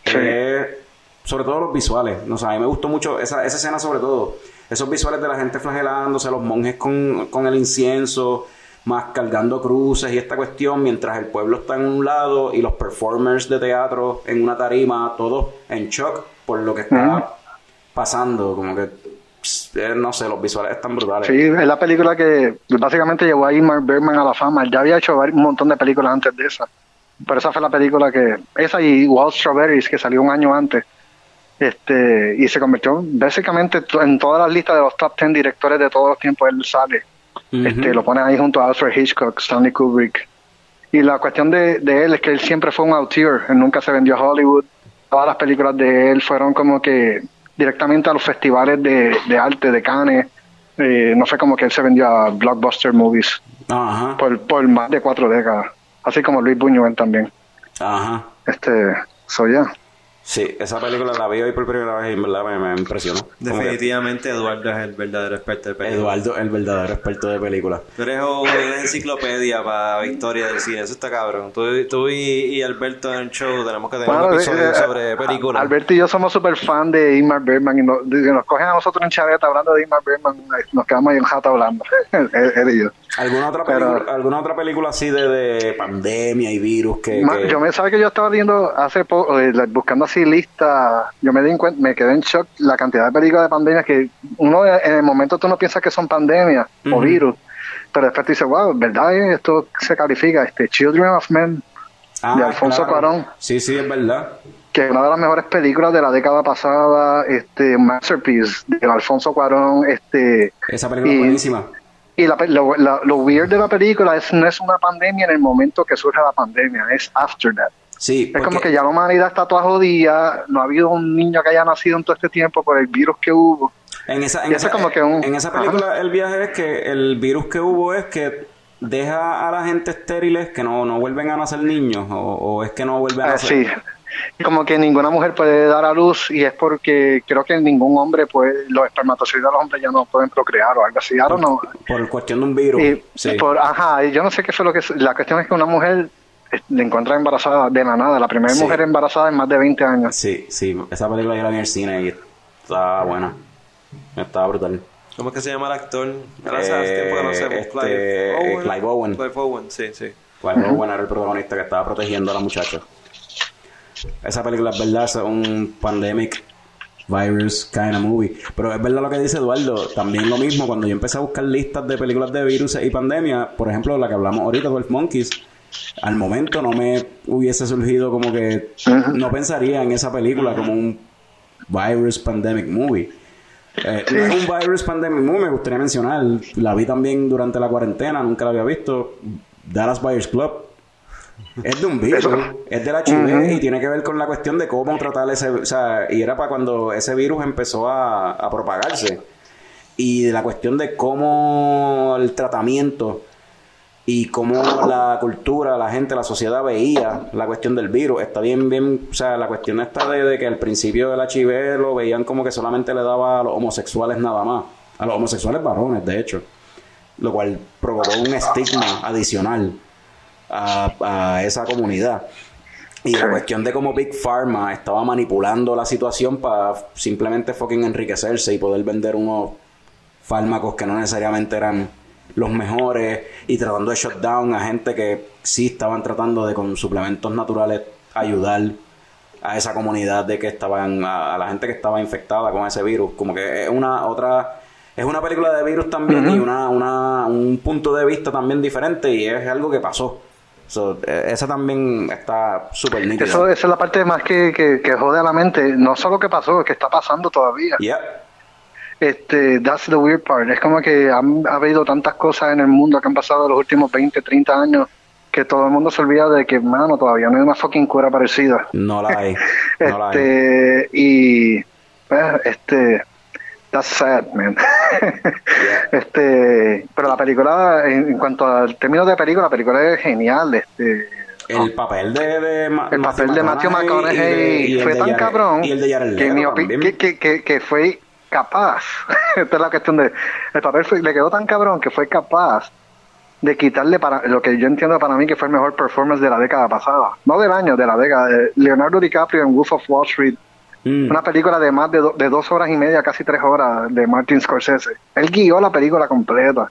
Sí. Eh, sobre todo los visuales. No sé, a mí me gustó mucho esa, esa escena sobre todo. Esos visuales de la gente flagelándose, los monjes con, con el incienso, más cargando cruces y esta cuestión, mientras el pueblo está en un lado y los performers de teatro en una tarima, todos en shock por lo que está pasando. Como que, eh, no sé, los visuales están brutales. Sí, es la película que básicamente llevó a Ingmar Bergman a la fama. Él ya había hecho un montón de películas antes de esa. Pero esa fue la película que... Esa y Wild Strawberries, que salió un año antes. este Y se convirtió básicamente en todas las listas de los top 10 directores de todos los tiempos. Él sale. Este Lo pone ahí junto a Alfred Hitchcock, Stanley Kubrick. Y la cuestión de, de él es que él siempre fue un auteur. Él nunca se vendió a Hollywood. Todas las películas de él fueron como que directamente a los festivales de, de arte de Cannes. Eh, no fue como que él se vendió a blockbuster movies Ajá, por, por más de cuatro décadas. Así como Luis Buñuel también. ajá. Este, soy ya. Sí, esa película la vi hoy por primera vez y en verdad me, me impresionó. Definitivamente Eduardo es el verdadero experto de películas. Eduardo, el verdadero experto de películas. Tú eres una enciclopedia para Victoria del cine, eso está cabrón. Tú, tú y, y Alberto en el show tenemos que tener Bueno, un episodio eh, sobre eh, películas. Alberto y yo somos súper fan de Ingmar Bergman y nos, y nos cogen a nosotros en chareta hablando de Ingmar Bergman y nos quedamos ahí en jata hablando. él, él y yo. ¿Alguna otra, Pero- película, ¿Alguna otra película así de, de pandemia y virus que... Yo me sabe que yo estaba viendo hace poco, eh, buscando así listas, yo me di en cuenta, me quedé en shock la cantidad de películas de pandemia que uno en el momento tú no piensas que son pandemias o virus, pero después tú dices, wow, ¿verdad? eh? Esto se califica, este Children of Men, Ah, de Alfonso claro. Cuarón. Sí, sí, es verdad. que es una de las mejores películas de la década pasada, este masterpiece de Alfonso Cuarón, este Esa película es buenísima. Y la, lo, la- lo weird de la película es no es una pandemia en el momento que surge la pandemia, es after that. Sí, Es como que ya la humanidad está toda jodida, no ha habido un niño que haya nacido en todo este tiempo por el virus que hubo. En esa, en esa, es como que un- en esa película el viaje es que el virus que hubo es que deja a la gente estériles que no, no vuelven a nacer niños o, o es que no vuelven a Ah, nacer. sí. Como que ninguna mujer puede dar a luz y es porque creo que ningún hombre puede, los espermatozoides de los hombres ya no pueden procrear o algo así. I don't know. Por cuestión de un virus. Y sí. por, ajá, y yo no sé qué fue lo que... La cuestión es que una mujer eh, le encuentra embarazada de la nada, la primera Sí. mujer embarazada en más de 20 años. sí, sí, esa película yo la vi en el cine y estaba buena. Estaba brutal. ¿Cómo es que se llama el actor? Ahora hace Eh, tiempo que no sé. este, Clive Clive Owen. Clive Owen, sí, sí. Clive Owen era el protagonista que estaba protegiendo a la muchacha. Esa película es verdad, es un pandemic virus kind of movie. Pero es verdad lo que dice Eduardo. También lo mismo, cuando yo empecé a buscar listas de películas de virus y pandemia, por ejemplo, la que hablamos ahorita, 12 Monkeys, al momento no me hubiese surgido como que no pensaría en esa película como un virus pandemic movie. Eh, no es un virus pandemic movie, me gustaría mencionar. La vi también durante la cuarentena, nunca la había visto. Dallas Buyers Club. Es de un virus, es del HIV y tiene que ver con la cuestión de cómo tratar ese. O sea, y era para cuando ese virus empezó a, a propagarse. Y de la cuestión de cómo el tratamiento y cómo la cultura, la gente, la sociedad veía la cuestión del virus. Está bien, bien, o sea, la cuestión está de, de que al principio del HIV lo veían como que solamente le daba a los homosexuales nada más, a los homosexuales varones, de hecho, lo cual provocó un estigma adicional a, a esa comunidad. Y la cuestión de cómo Big Pharma estaba manipulando la situación para simplemente fucking enriquecerse y poder vender unos fármacos que no necesariamente eran los mejores y tratando de shut down a gente que sí estaban tratando de con suplementos naturales ayudar a esa comunidad de que estaban a, a la gente que estaba infectada con ese virus. Como que es una otra es una película de virus también y una, una un punto de vista también diferente y es algo que pasó So, eh, esa también está súper nítida Eso, esa es la parte más que, que, que jode a la mente. No solo que pasó, es que está pasando todavía. Yeah. Este, that's the weird part. Es como que han, ha habido tantas cosas en el mundo que han pasado en los últimos 20, 30 años que todo el mundo se olvida de que, mano, todavía no hay una fucking cura parecida. no la hay no la hay Este, y, pues, este, that's sad, man. este, pero la película, en, en cuanto al término de película, la película es genial. Este, El papel de, de Ma- el papel de Matthew McConaughey fue tan cabrón Y el de Jared que, que, que, que, que fue capaz. Esta es la cuestión de. El papel fue- le quedó tan cabrón que fue capaz de quitarle para lo que yo entiendo para mí que fue el mejor performance de la década pasada. No del año, de la década. Leonardo DiCaprio en Wolf of Wall Street. Mm. Una película de más de, do- de dos horas y media, casi tres horas, de Martin Scorsese. Él guió la película completa.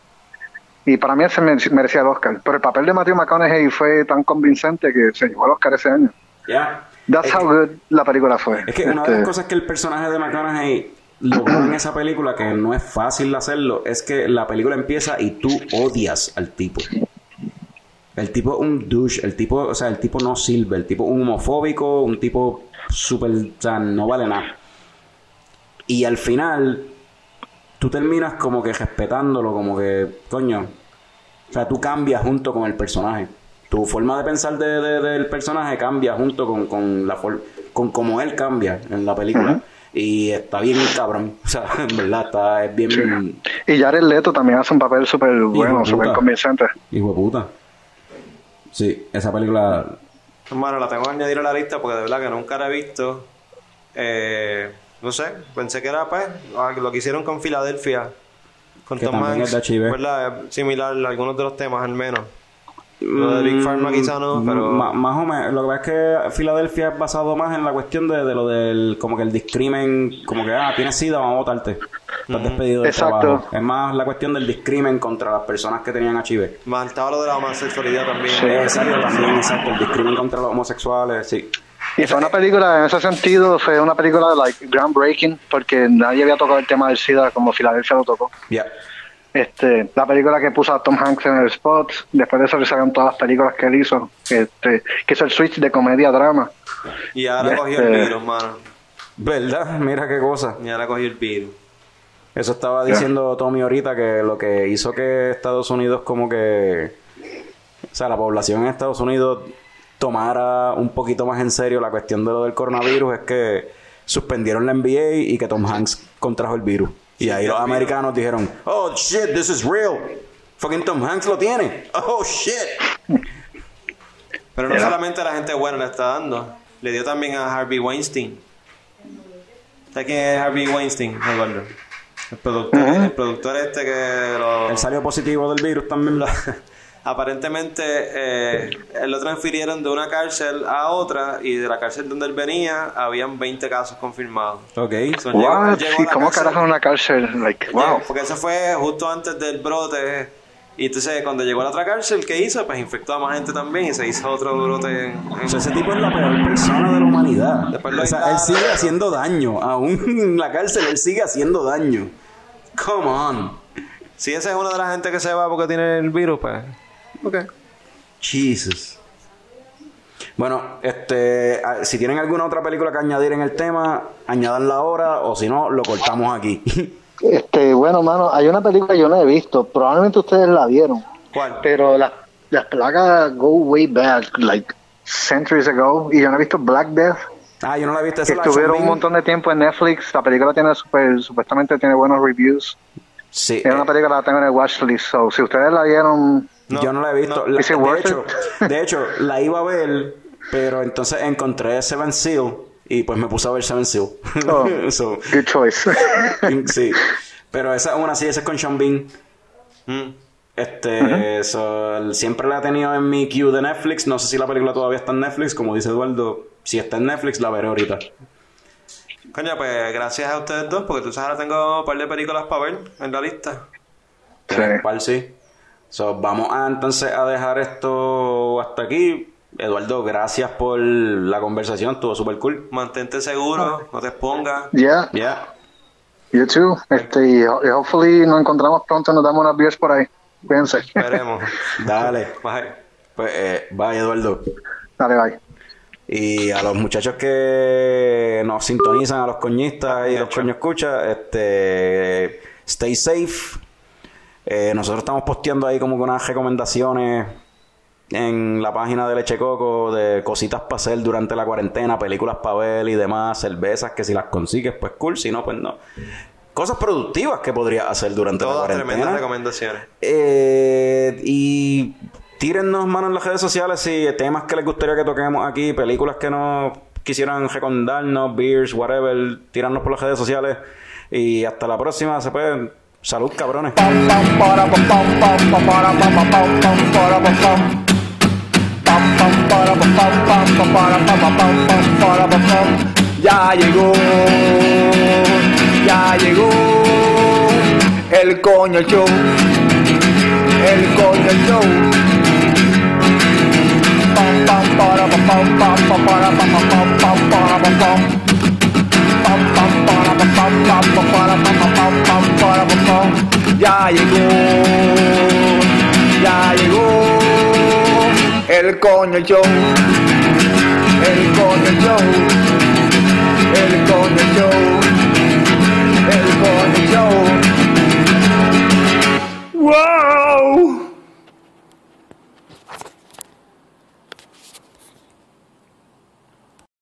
Y para mí él se mere- merecía el Oscar. Pero el papel de Matthew McConaughey fue tan convincente que se llevó el Oscar ese año. Ya. That's Es how que- good la película fue. Es que una de Este, las cosas que el personaje de McConaughey logró en esa película, que no es fácil hacerlo, es que la película empieza y tú odias al tipo. El tipo es un douche, el tipo, o sea, el tipo no sirve, el tipo un homofóbico, un tipo súper, o sea, no vale nada. Y al final, tú terminas como que respetándolo, como que, coño, o sea, tú cambias junto con el personaje. Tu forma de pensar de, de- del personaje cambia junto con, con la con cómo él cambia en la película. Y está bien cabrón. O sea, en verdad, está, es bien Y Jared Leto también hace un papel súper bueno, súper convincente. hijo de puta. Sí, esa película Hermano, la tengo que añadir a la lista porque de verdad que nunca la he visto. Eh, no sé, pensé que era pues ah, lo que hicieron con Filadelfia. Con Que Tom Hanks. ¿Verdad? Es Similar a algunos de los temas al menos. Lo de Big Pharma quizá no, Mm, pero... más o menos. Lo que pasa es que Filadelfia es basado más en la cuestión de, de lo del, como que el discrimen, como que, ah, tienes sida, vamos a votarte. Estás despedido del Exacto. trabajo. Es más la cuestión del discrimen contra las personas que tenían HIV. Más estaba lo de la homosexualidad también. Exacto, también, exacto. El discrimen contra los homosexuales, sí. Y fue una película, en ese sentido, fue una película like groundbreaking, porque nadie había tocado el tema del SIDA como Filadelfia lo tocó. Ya. Este, la película que puso a Tom Hanks en el spot, después de eso le salieron todas las películas que él hizo, este, que hizo el switch de comedia a drama. Y ahora cogió el eh. virus, mano. ¿Verdad? Mira qué cosa. Y ahora cogió el virus. Eso estaba diciendo Tommy ahorita que lo que hizo que Estados Unidos como que... O sea, la población en Estados Unidos tomara un poquito más en serio la cuestión de lo del coronavirus es que suspendieron la NBA y que Tom Hanks contrajo el virus. Y ahí los americanos dijeron, oh shit, this is real. Fucking Tom Hanks lo tiene. Oh shit. Pero no solamente a la gente buena le está dando. Le dio también a Harvey Weinstein. ¿Sabes quién es Harvey Weinstein, Eduardo? El productor, el productor este que lo... Él salió positivo del virus también. aparentemente eh, lo transfirieron de una cárcel a otra y de la cárcel donde él venía habían 20 casos confirmados. Ok. So, llegó- What? llegó Sí, ¿Cómo cárcel- carajo en una cárcel? Like, wow. Llegó- Porque eso fue justo antes del brote. Y entonces cuando llegó a la otra cárcel, ¿qué hizo? Pues infectó a más gente también y se hizo otro brote. en- en- O sea, ese tipo es la peor persona de la humanidad. Después lo O sea, él sigue haciendo daño. Aún en la cárcel, él sigue haciendo daño. Come on. Si esa es una de las gente que se va porque tiene el virus, pues. Ok. Jesus. Bueno, este, ah, si tienen alguna otra película que añadir en el tema, añadanla ahora o si no, lo cortamos aquí. Este, bueno, mano, hay una película que yo no he visto. Probablemente ustedes la vieron. ¿Cuál? Pero las, las placas go way back, like centuries ago. Y yo no he visto Black Death. ah, yo no la he visto. Que la estuvieron un montón de tiempo en Netflix. La película tiene super, supuestamente tiene buenos reviews. Sí. Es una eh, película que la tengo en el watchlist. So, si ustedes la vieron, No, yo no la he visto. no. La- de, hecho, it? de hecho, la iba a ver, pero entonces encontré Seven Seal y pues me puse a ver Seven Seal. Oh. So, good choice. sí. Pero esa es una sí, esa es con Sean Bean. Mm. Este, so, siempre la he tenido en mi queue de Netflix. No sé si la película todavía está en Netflix. Como dice Eduardo, si está en Netflix, la veré ahorita. Coño, pues gracias a ustedes dos, porque tú sabes, ahora tengo un par de películas para ver en la lista. Sí. ¿Cuál sí? So, vamos a entonces a dejar esto hasta aquí. Eduardo, gracias por la conversación, estuvo súper cool. Mantente seguro, no te expongas. yeah, Ya. you too. Este, y, ho- y hopefully nos encontramos pronto. Nos damos unas beers por ahí. Cuídense. Veremos. Dale. Bye. Pues, eh, bye, Eduardo. Dale, bye. Y a los muchachos que nos sintonizan, a los coñistas y a los coños escucha, este, stay safe. Eh, nosotros estamos posteando ahí como con unas recomendaciones en la página de Leche Coco de cositas para hacer durante la cuarentena, películas para ver y demás, cervezas que si las consigues, pues cool, si no, pues no. Cosas productivas que podrías hacer durante la Todas cuarentena. tremendas recomendaciones. Eh, y tírennos manos en las redes sociales si temas que les gustaría que toquemos aquí, películas que no quisieran recomendarnos, beers, whatever, tíranos por las redes sociales. Y hasta la próxima, se puede. Salud, cabrones. Ya llegó, ya llegó el coño show, el coño show. Pam pam para pam pam pam para pam pam pam para pam pam. Ya llegó, ya llegó el coño show, el coño show, el coño show, el coño show.